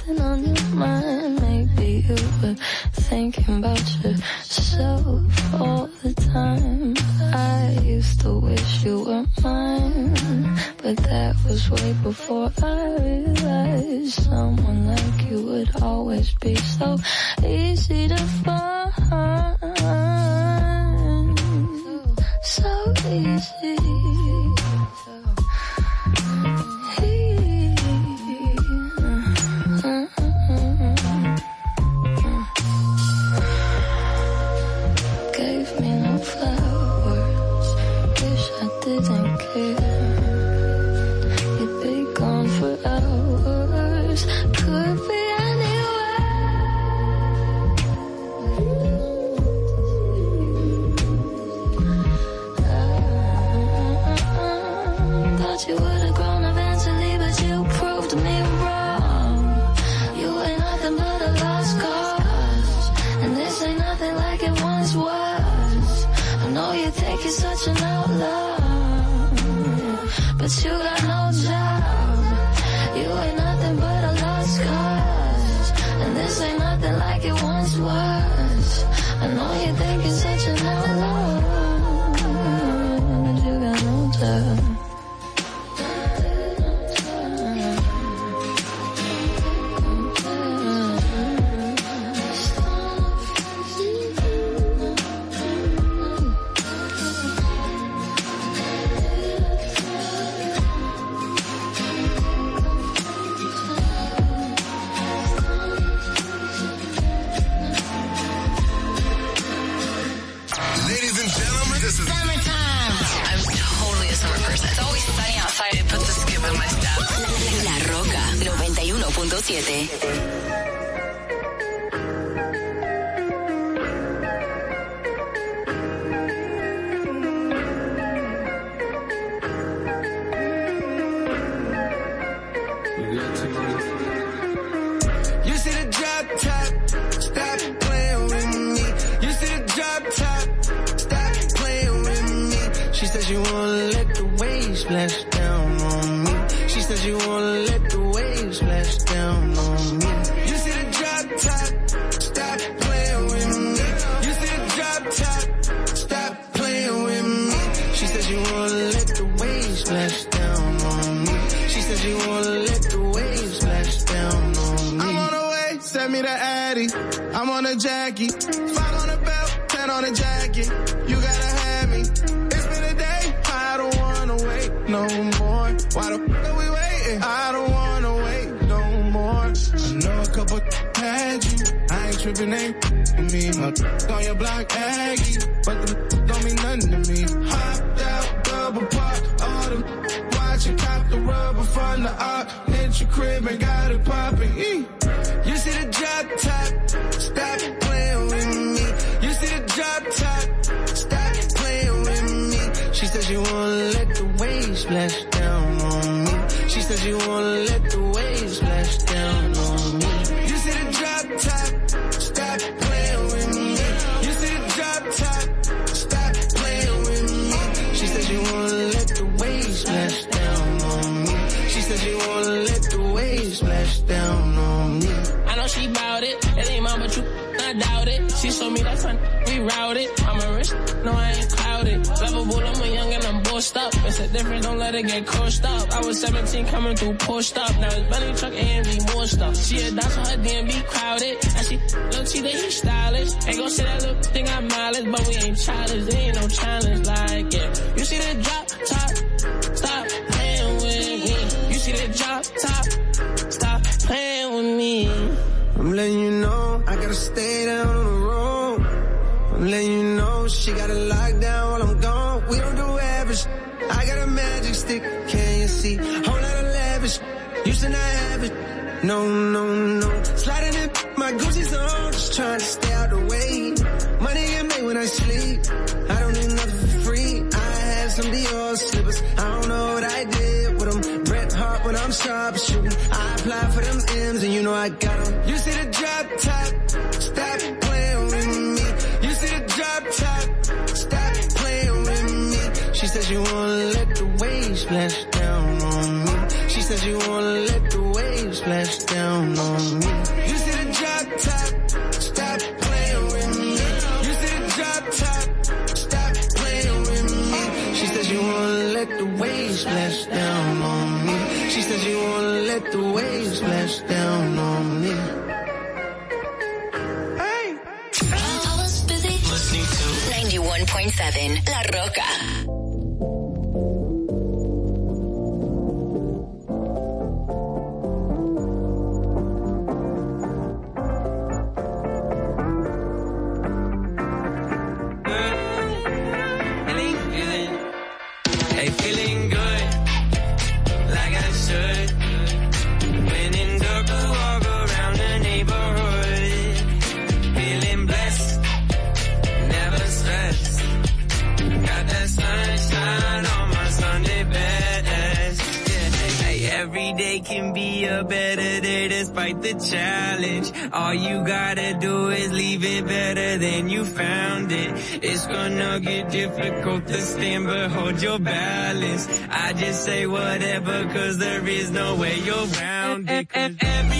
Every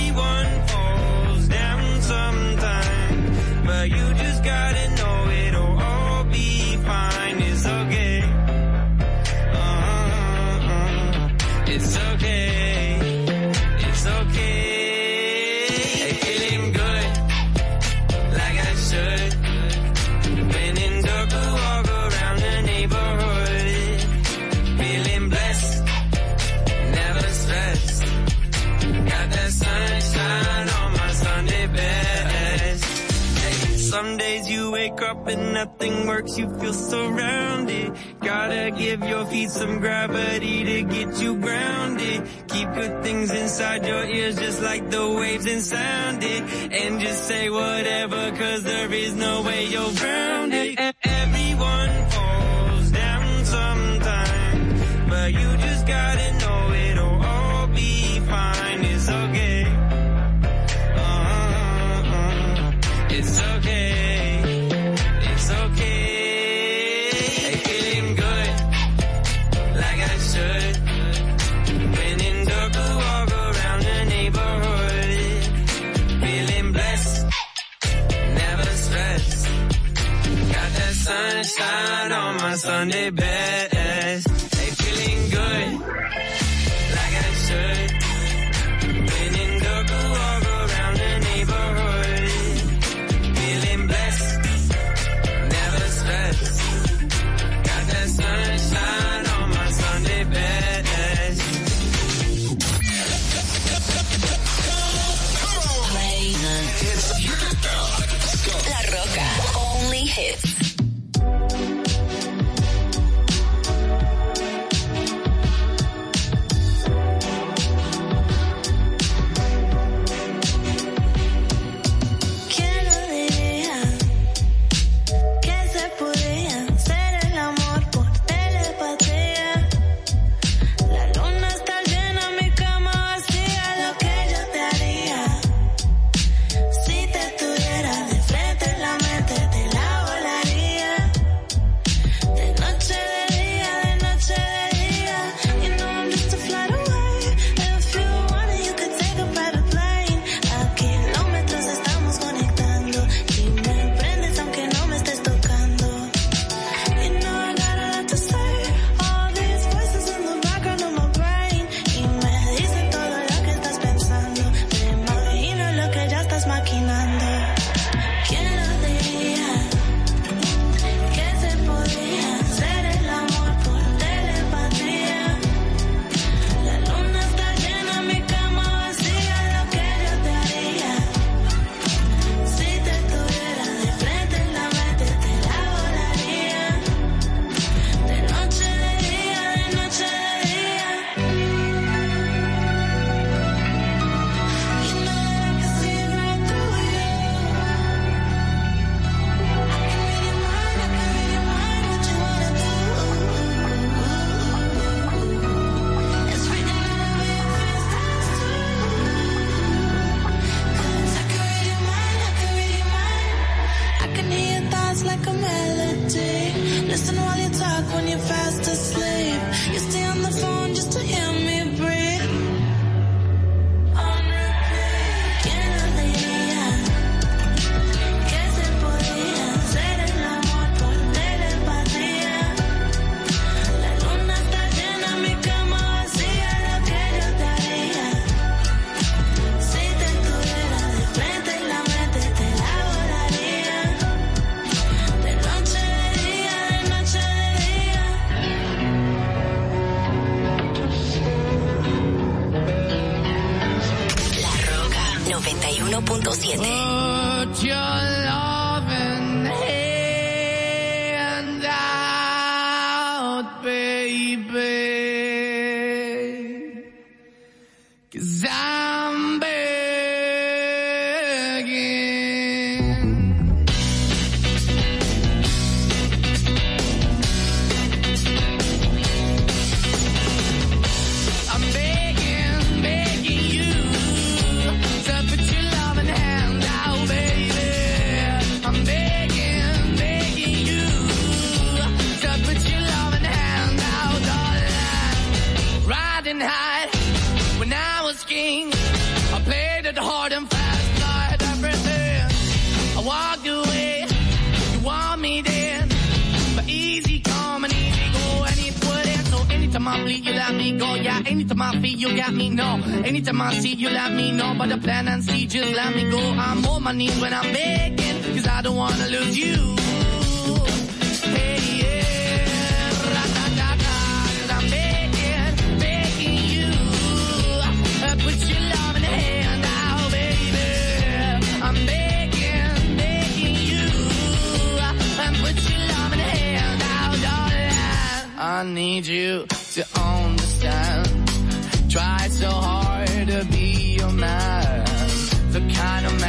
nothing works, you feel surrounded. Gotta give your feet some gravity to get you grounded. Keep good things inside your ears just like the waves and sound it. And just say whatever cause there is no way you're grounded. my Sunday bed.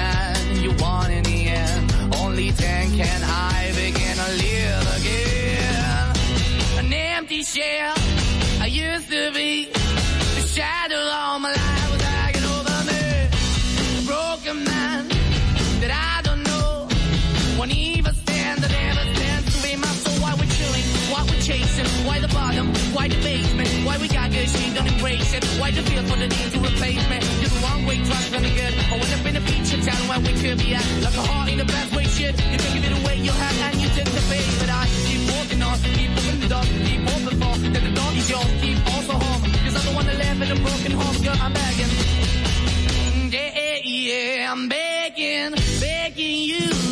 Man you want in the end. Only then can I begin to live again. An empty shell I used to be. The shadow all my life was hanging over me. A broken man that I don't know. Won't even stand, that never stands to be my soul. Why we're chilling, why we're chasing, why the bottom, why the basement, why we got good, she don't embrace it. Why the feel for the need to replace me? You're the wrong way, to be good. I went up in a feature town where we could be at. Like a heart in the best way, shit. You can give it away, you have, and you take the bait. But I keep walking on, keep moving the door, keep open for. Then the door is yours, keep also home. Cause I'm the one that live in a broken home, girl, I'm begging. Yeah, yeah, yeah, I'm begging, begging you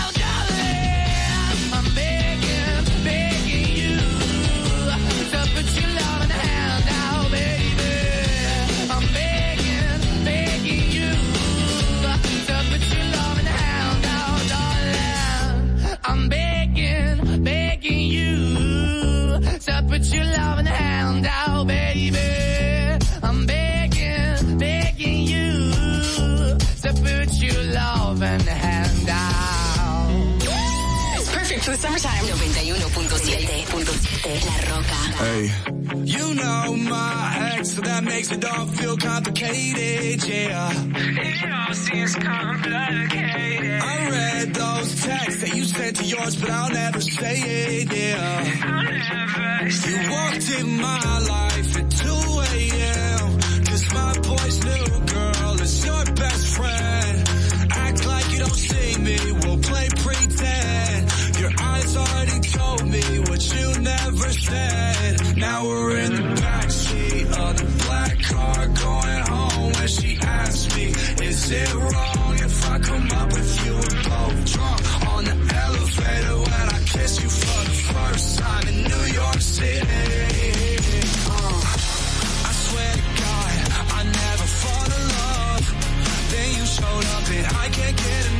91.7. La Roca. Hey. You know my ex, so that makes it all feel complicated, yeah. It all seems complicated. I read those texts that you sent to yours, but I'll never say it, yeah. I'll never say You walked in my life at 2 a.m. Cause my boy's new girl is your best friend. Act like you don't see me, we'll play pretend. Your already told me what you never said. Now we're in the backseat of the black car going home when she asked me, is it wrong if I come up with you and both drunk on the elevator when I kiss you for the first time in New York City? Uh, I swear to God, I never fall in love. Then you showed up and I can't get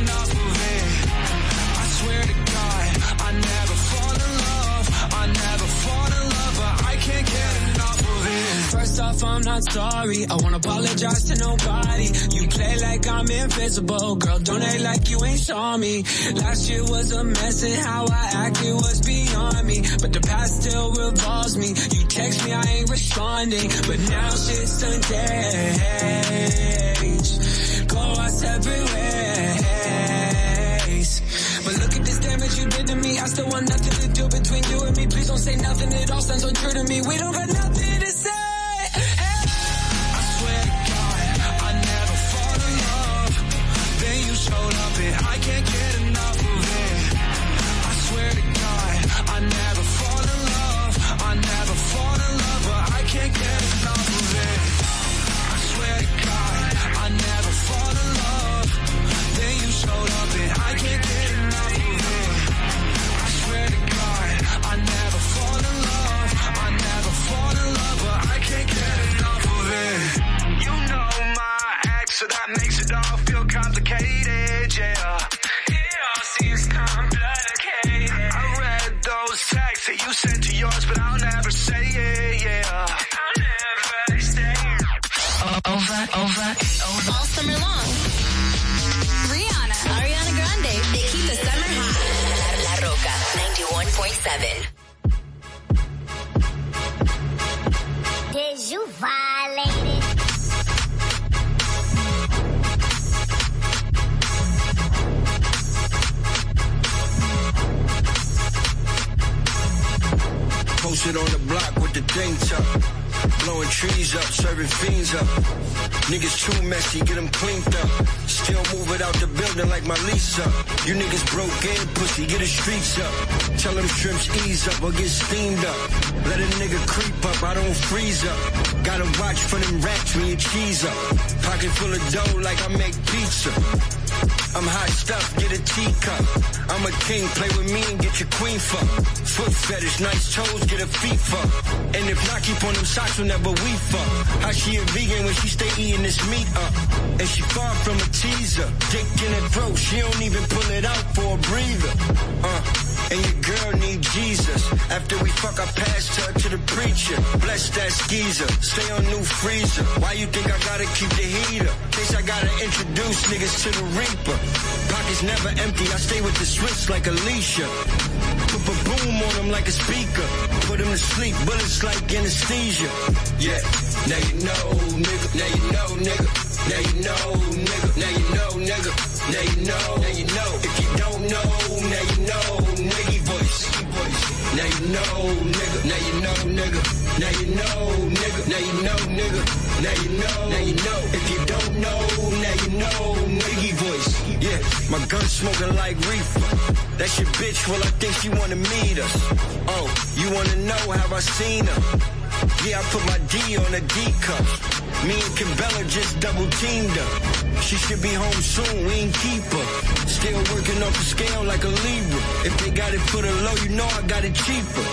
First off, I'm not sorry. I won't apologize to nobody. You play like I'm invisible. Girl, don't act like you ain't saw me. Last year was a mess and how I acted was beyond me. But the past still revolves me. You text me, I ain't responding. But now shit's changed. Go our separate ways. But look at this damage you did to me. I still want nothing to do between you and me. Please don't say nothing. It all sounds untrue to me. We don't got nothing to say. Showed up and I can't get enough of it. I swear to God, I never fall in love. I never fall in love, but I can't get enough of it. I swear to God, I never fall in love. Then you showed up and I can't get enough of it. I swear to God, I never fall in love. I never fall in love, but I can't get enough of it. You know my ex, so that makes 91.7. Did you violate it? Posted on the block with the thing tuck. Blowing trees up, serving fiends up. Niggas too messy, get them cleaned up. Still move it out the building like my up. You niggas broke in, pussy, get the streets up. Tell them shrimps ease up or get steamed up. Let a nigga creep up, I don't freeze up. Gotta watch for them rats when you cheese up. Pocket full of dough like I make pizza. I'm hot stuff, get a teacup. I'm a king, play with me and get your queen fuck. Foot fetish, nice toes, get a feet fuck. And if not, keep on them socks whenever we fuck. How she a vegan when she stay eating this meat up? And she far from a teaser. Dick in her throat, she don't even pull it out for a breather. Uh. And your girl need Jesus. After we fuck, I passed her to the preacher. Bless that skeezer. Stay on new freezer. Why you think I gotta keep the heater? Case I gotta introduce niggas to the reaper. Pockets never empty. I stay with the Swiss like Alicia. Put a boom on them like a speaker. Put them to sleep. Bullets like anesthesia. Yeah. Now you know, nigga. Now you know, nigga. Now you know, nigga. Now you know, nigga. Now you know. Now you know. If you don't know, now you know, nigga voice. Now you know, nigga. Now you know, nigga. Now you know, nigga. Now you know, nigga. Now you know. Now you know. If you don't know, now you know, nigga voice. Yeah, my gun smoking like reefer. That's your bitch. Well, I think she wanna meet us. Oh, you wanna know how I seen her? Yeah, I put my D on a D cup. Me and Cabela just double teamed her. She should be home soon, we ain't keep her. Still working off the scale like a Libra. If they got it for the low, you know I got it cheaper.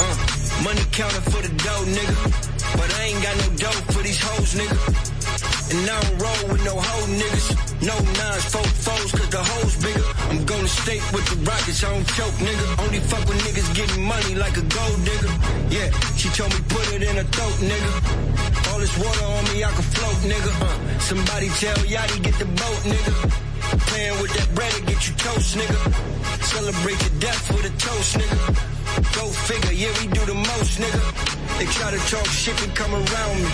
Uh, money counter for the dough, nigga. But I ain't got no dough for these hoes, nigga. And I don't roll with no hoe niggas. No nines, four foes, cause the hoes bigger. I'm going to state with the rockets, I don't choke, nigga. Only fuck with niggas getting money like a gold digger. Yeah, she told me put it in her throat, nigga. All this water on me, I can float, nigga. Uh, somebody tell Yachty get the boat, nigga. Playing with that bread to get you toast, nigga. Celebrate your death with a toast, nigga. Go figure, yeah, we do the most, nigga. They try to talk shit and come around me.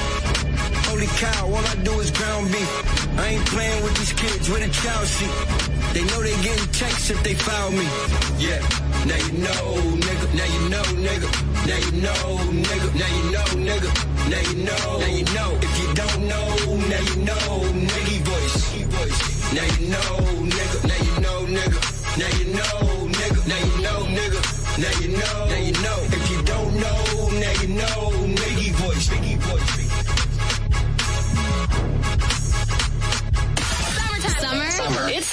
Holy cow, all I do is ground beef. I ain't playing with these kids with a child seat. They know they getting texts if they foul me. Yeah, now you know, nigga. Now you know, nigga. Now you know, nigga. Now you know, nigga. Now you know, now you know. If you don't know, now you know, nigga voice. Now you know, nigga. Now you know, nigga. Now you know, nigga. Now you know, nigga. Now you know, now you know. If you don't know, now you know,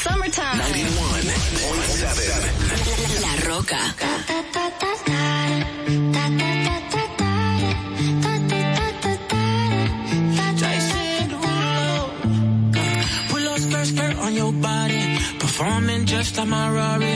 summertime. 91.7. La Roca. Jason Derulo. Pull up skirt, skirt on your body. Performing just like my Rari.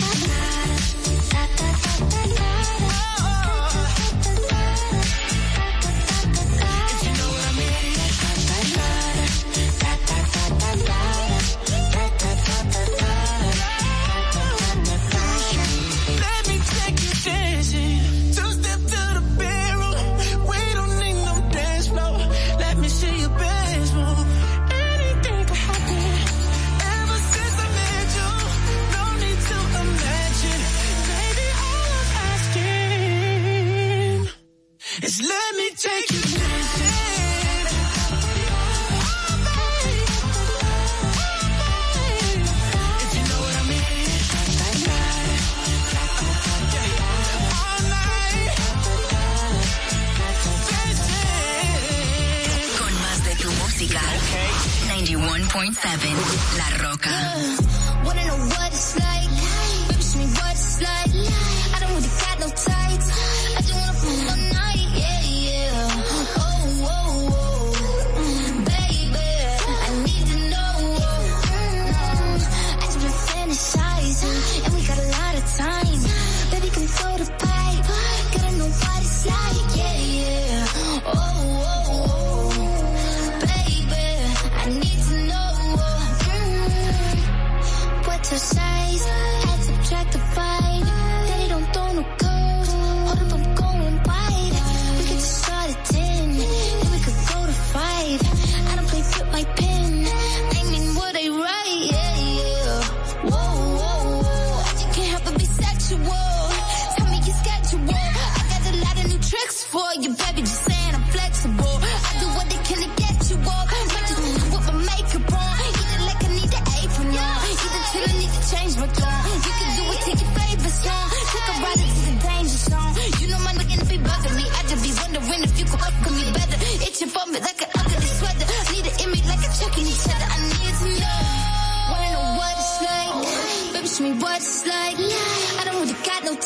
101.7 La Roca.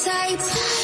tight.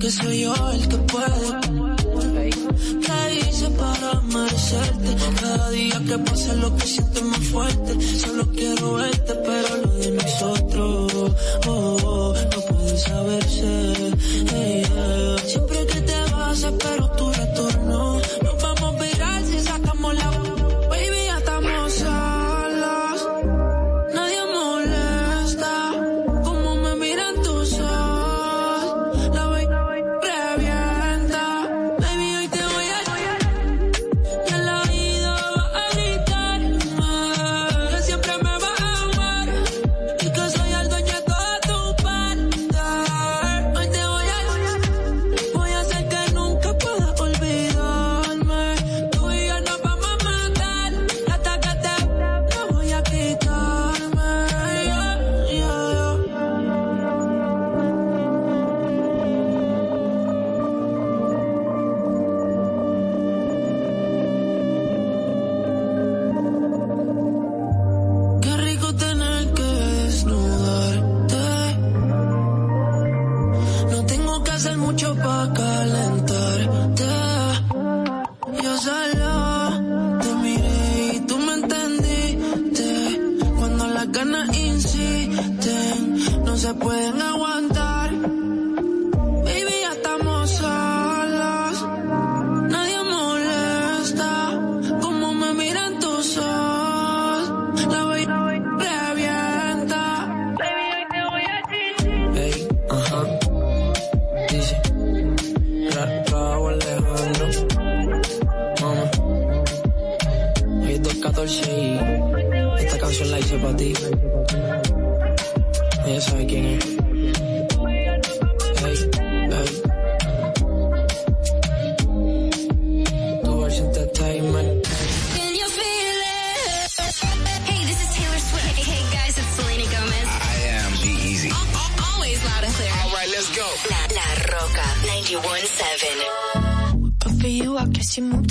que soy yo el que puede. ¿Qué hice para merecerte? Cada día que pasa lo que siento es más fuerte. Solo quiero verte, pero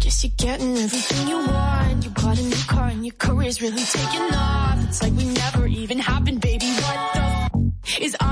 Guess you're getting everything you want. You got a new car and your career's really taking off. It's like we never even happened, baby. What the f- is on?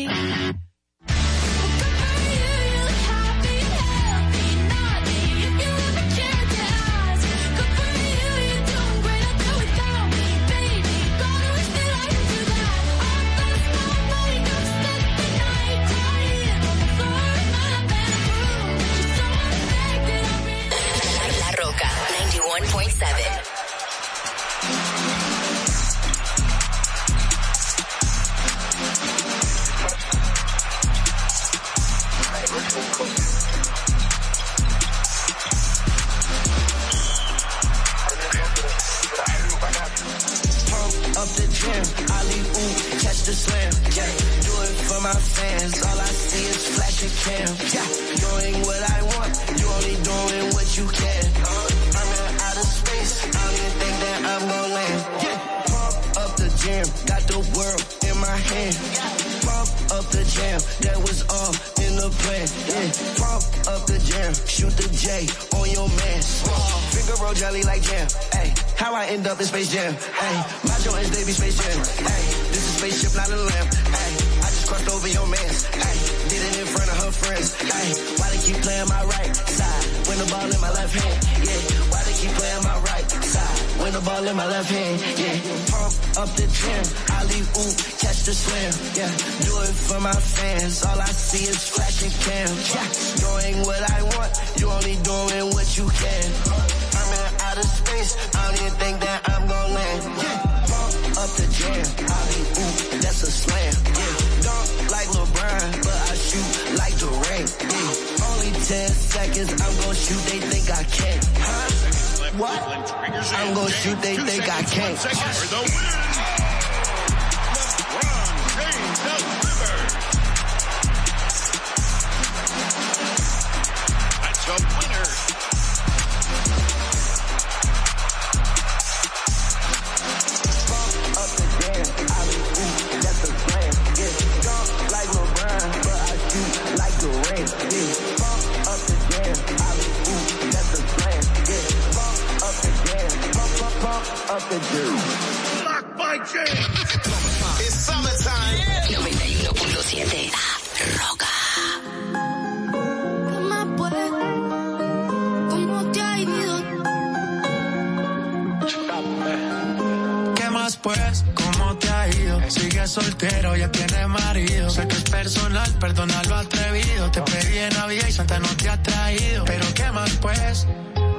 después, ¿cómo te ha ido? Sigues soltero, ya tienes marido. Sé que es personal, perdona lo atrevido. Te pedí en Navidad y Santa no te ha traído. Pero ¿qué más pues?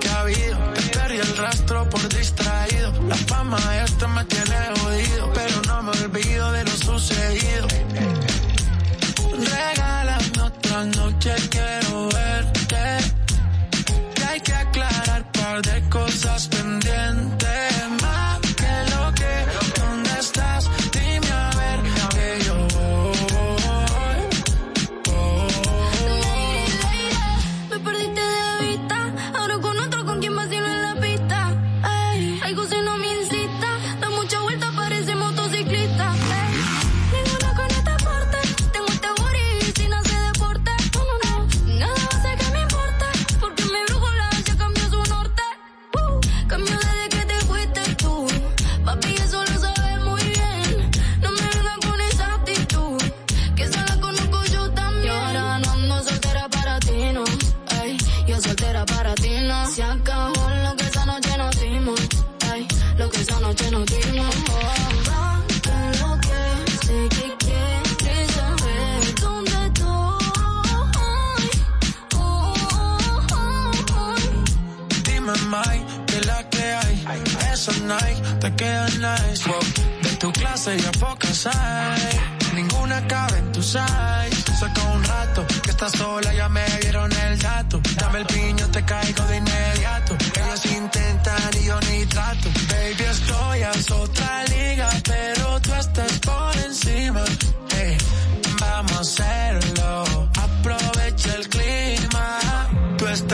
¿Qué ha habido? Te perdí el rastro por distraído. La fama esta me tiene jodido, pero no me olvido de lo sucedido. Regálame otra noche que Ninguna cabe en tu size. Saca un rato que estás sola, ya me dieron el dato. Dame el piño, te caigo de inmediato. Ellos intentan y yo ni trato. Baby, estoy a otra liga, pero tú estás por encima. Hey, vamos a hacerlo. Aprovecha el clima.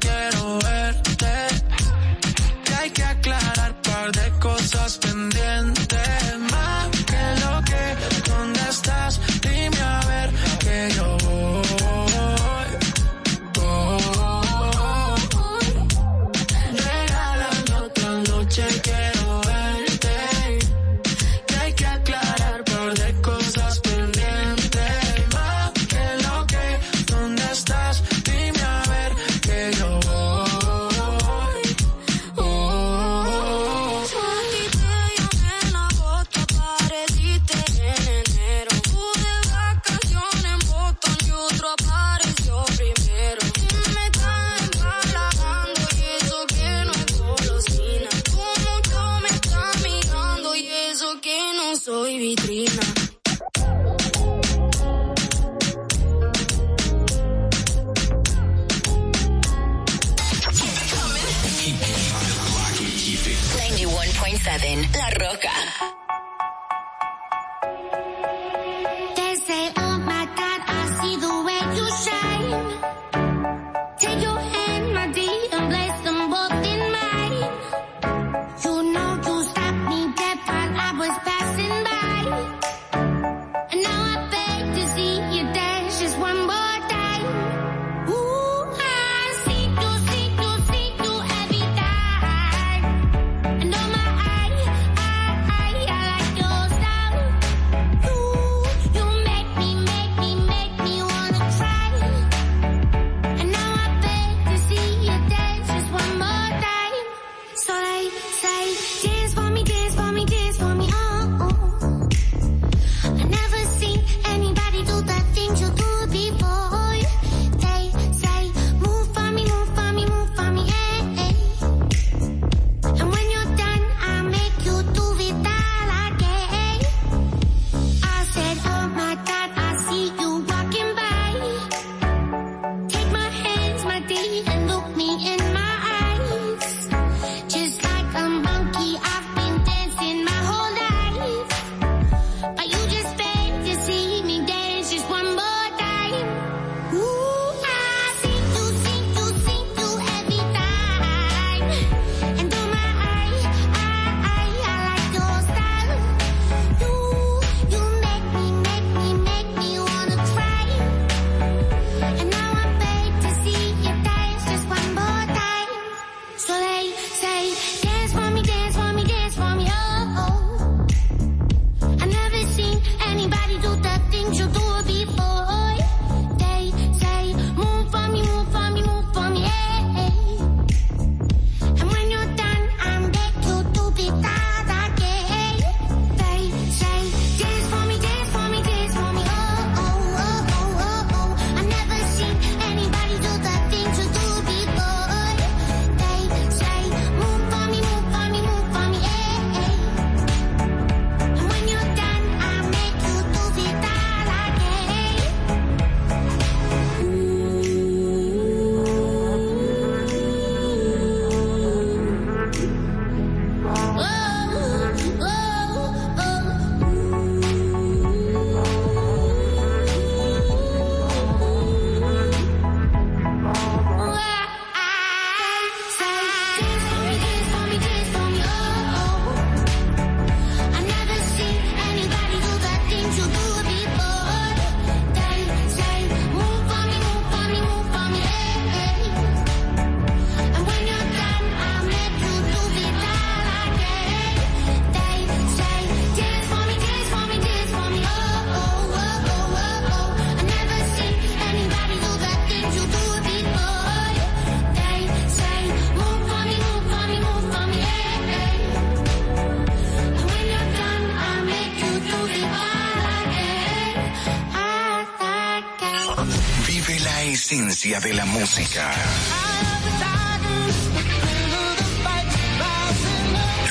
Quiero verte. Que hay que aclarar par de cosas pendientes.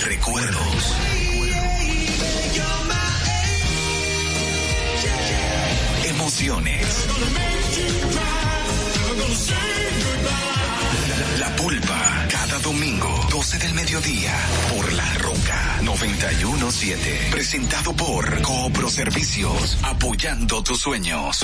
Recuerdos. Emociones. La pulpa, cada domingo, 12 del mediodía, por La Roca 917. Presentado por Coopro Servicios, apoyando tus sueños.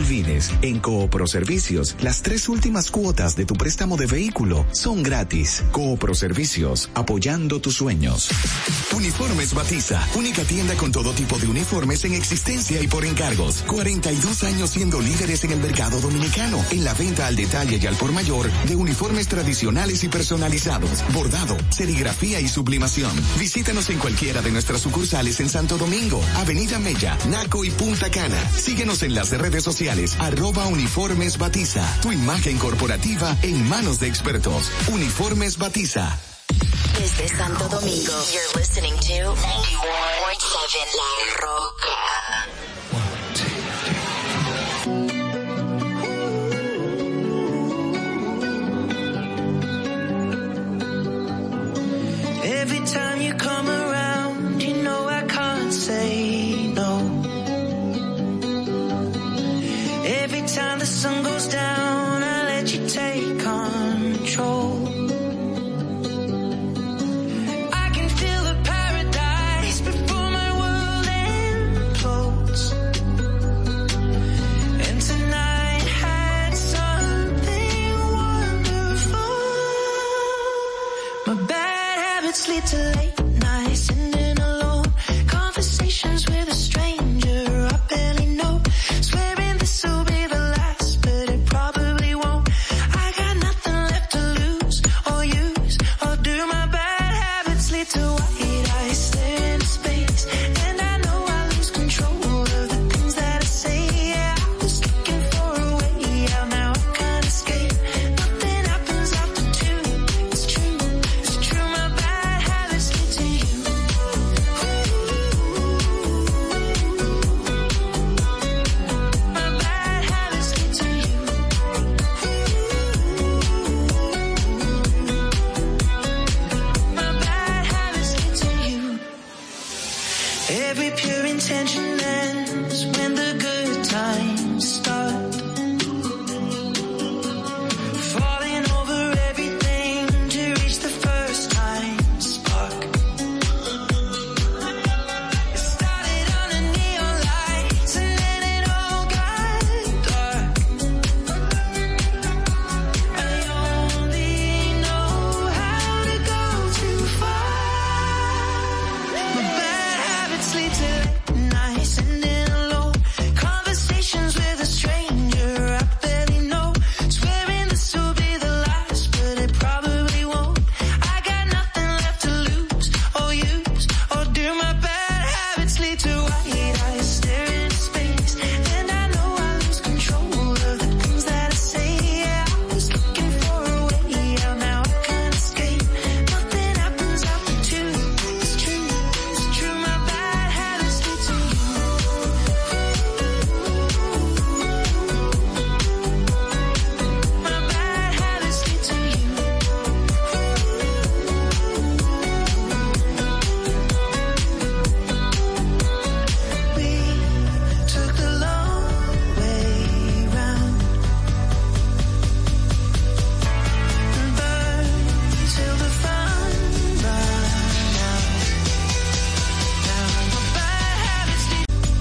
en Coopro Servicios, las tres últimas cuotas de tu préstamo de vehículo son gratis. Coopro Servicios, apoyando tus sueños. Uniformes Batiza, única tienda con todo tipo de uniformes en existencia y por encargos. 42 años siendo líderes en el mercado dominicano, en la venta al detalle y al por mayor de uniformes tradicionales y personalizados, bordado, serigrafía y sublimación. Visítanos en cualquiera de nuestras sucursales en Santo Domingo, Avenida Mella, Naco y Punta Cana. Síguenos en las redes sociales, arroba uniformes batiza. Tu imagen corporativa en manos de expertos. Uniformes batiza. Desde Santo Domingo, you're listening to 91.7 La Roca. Every time you come around,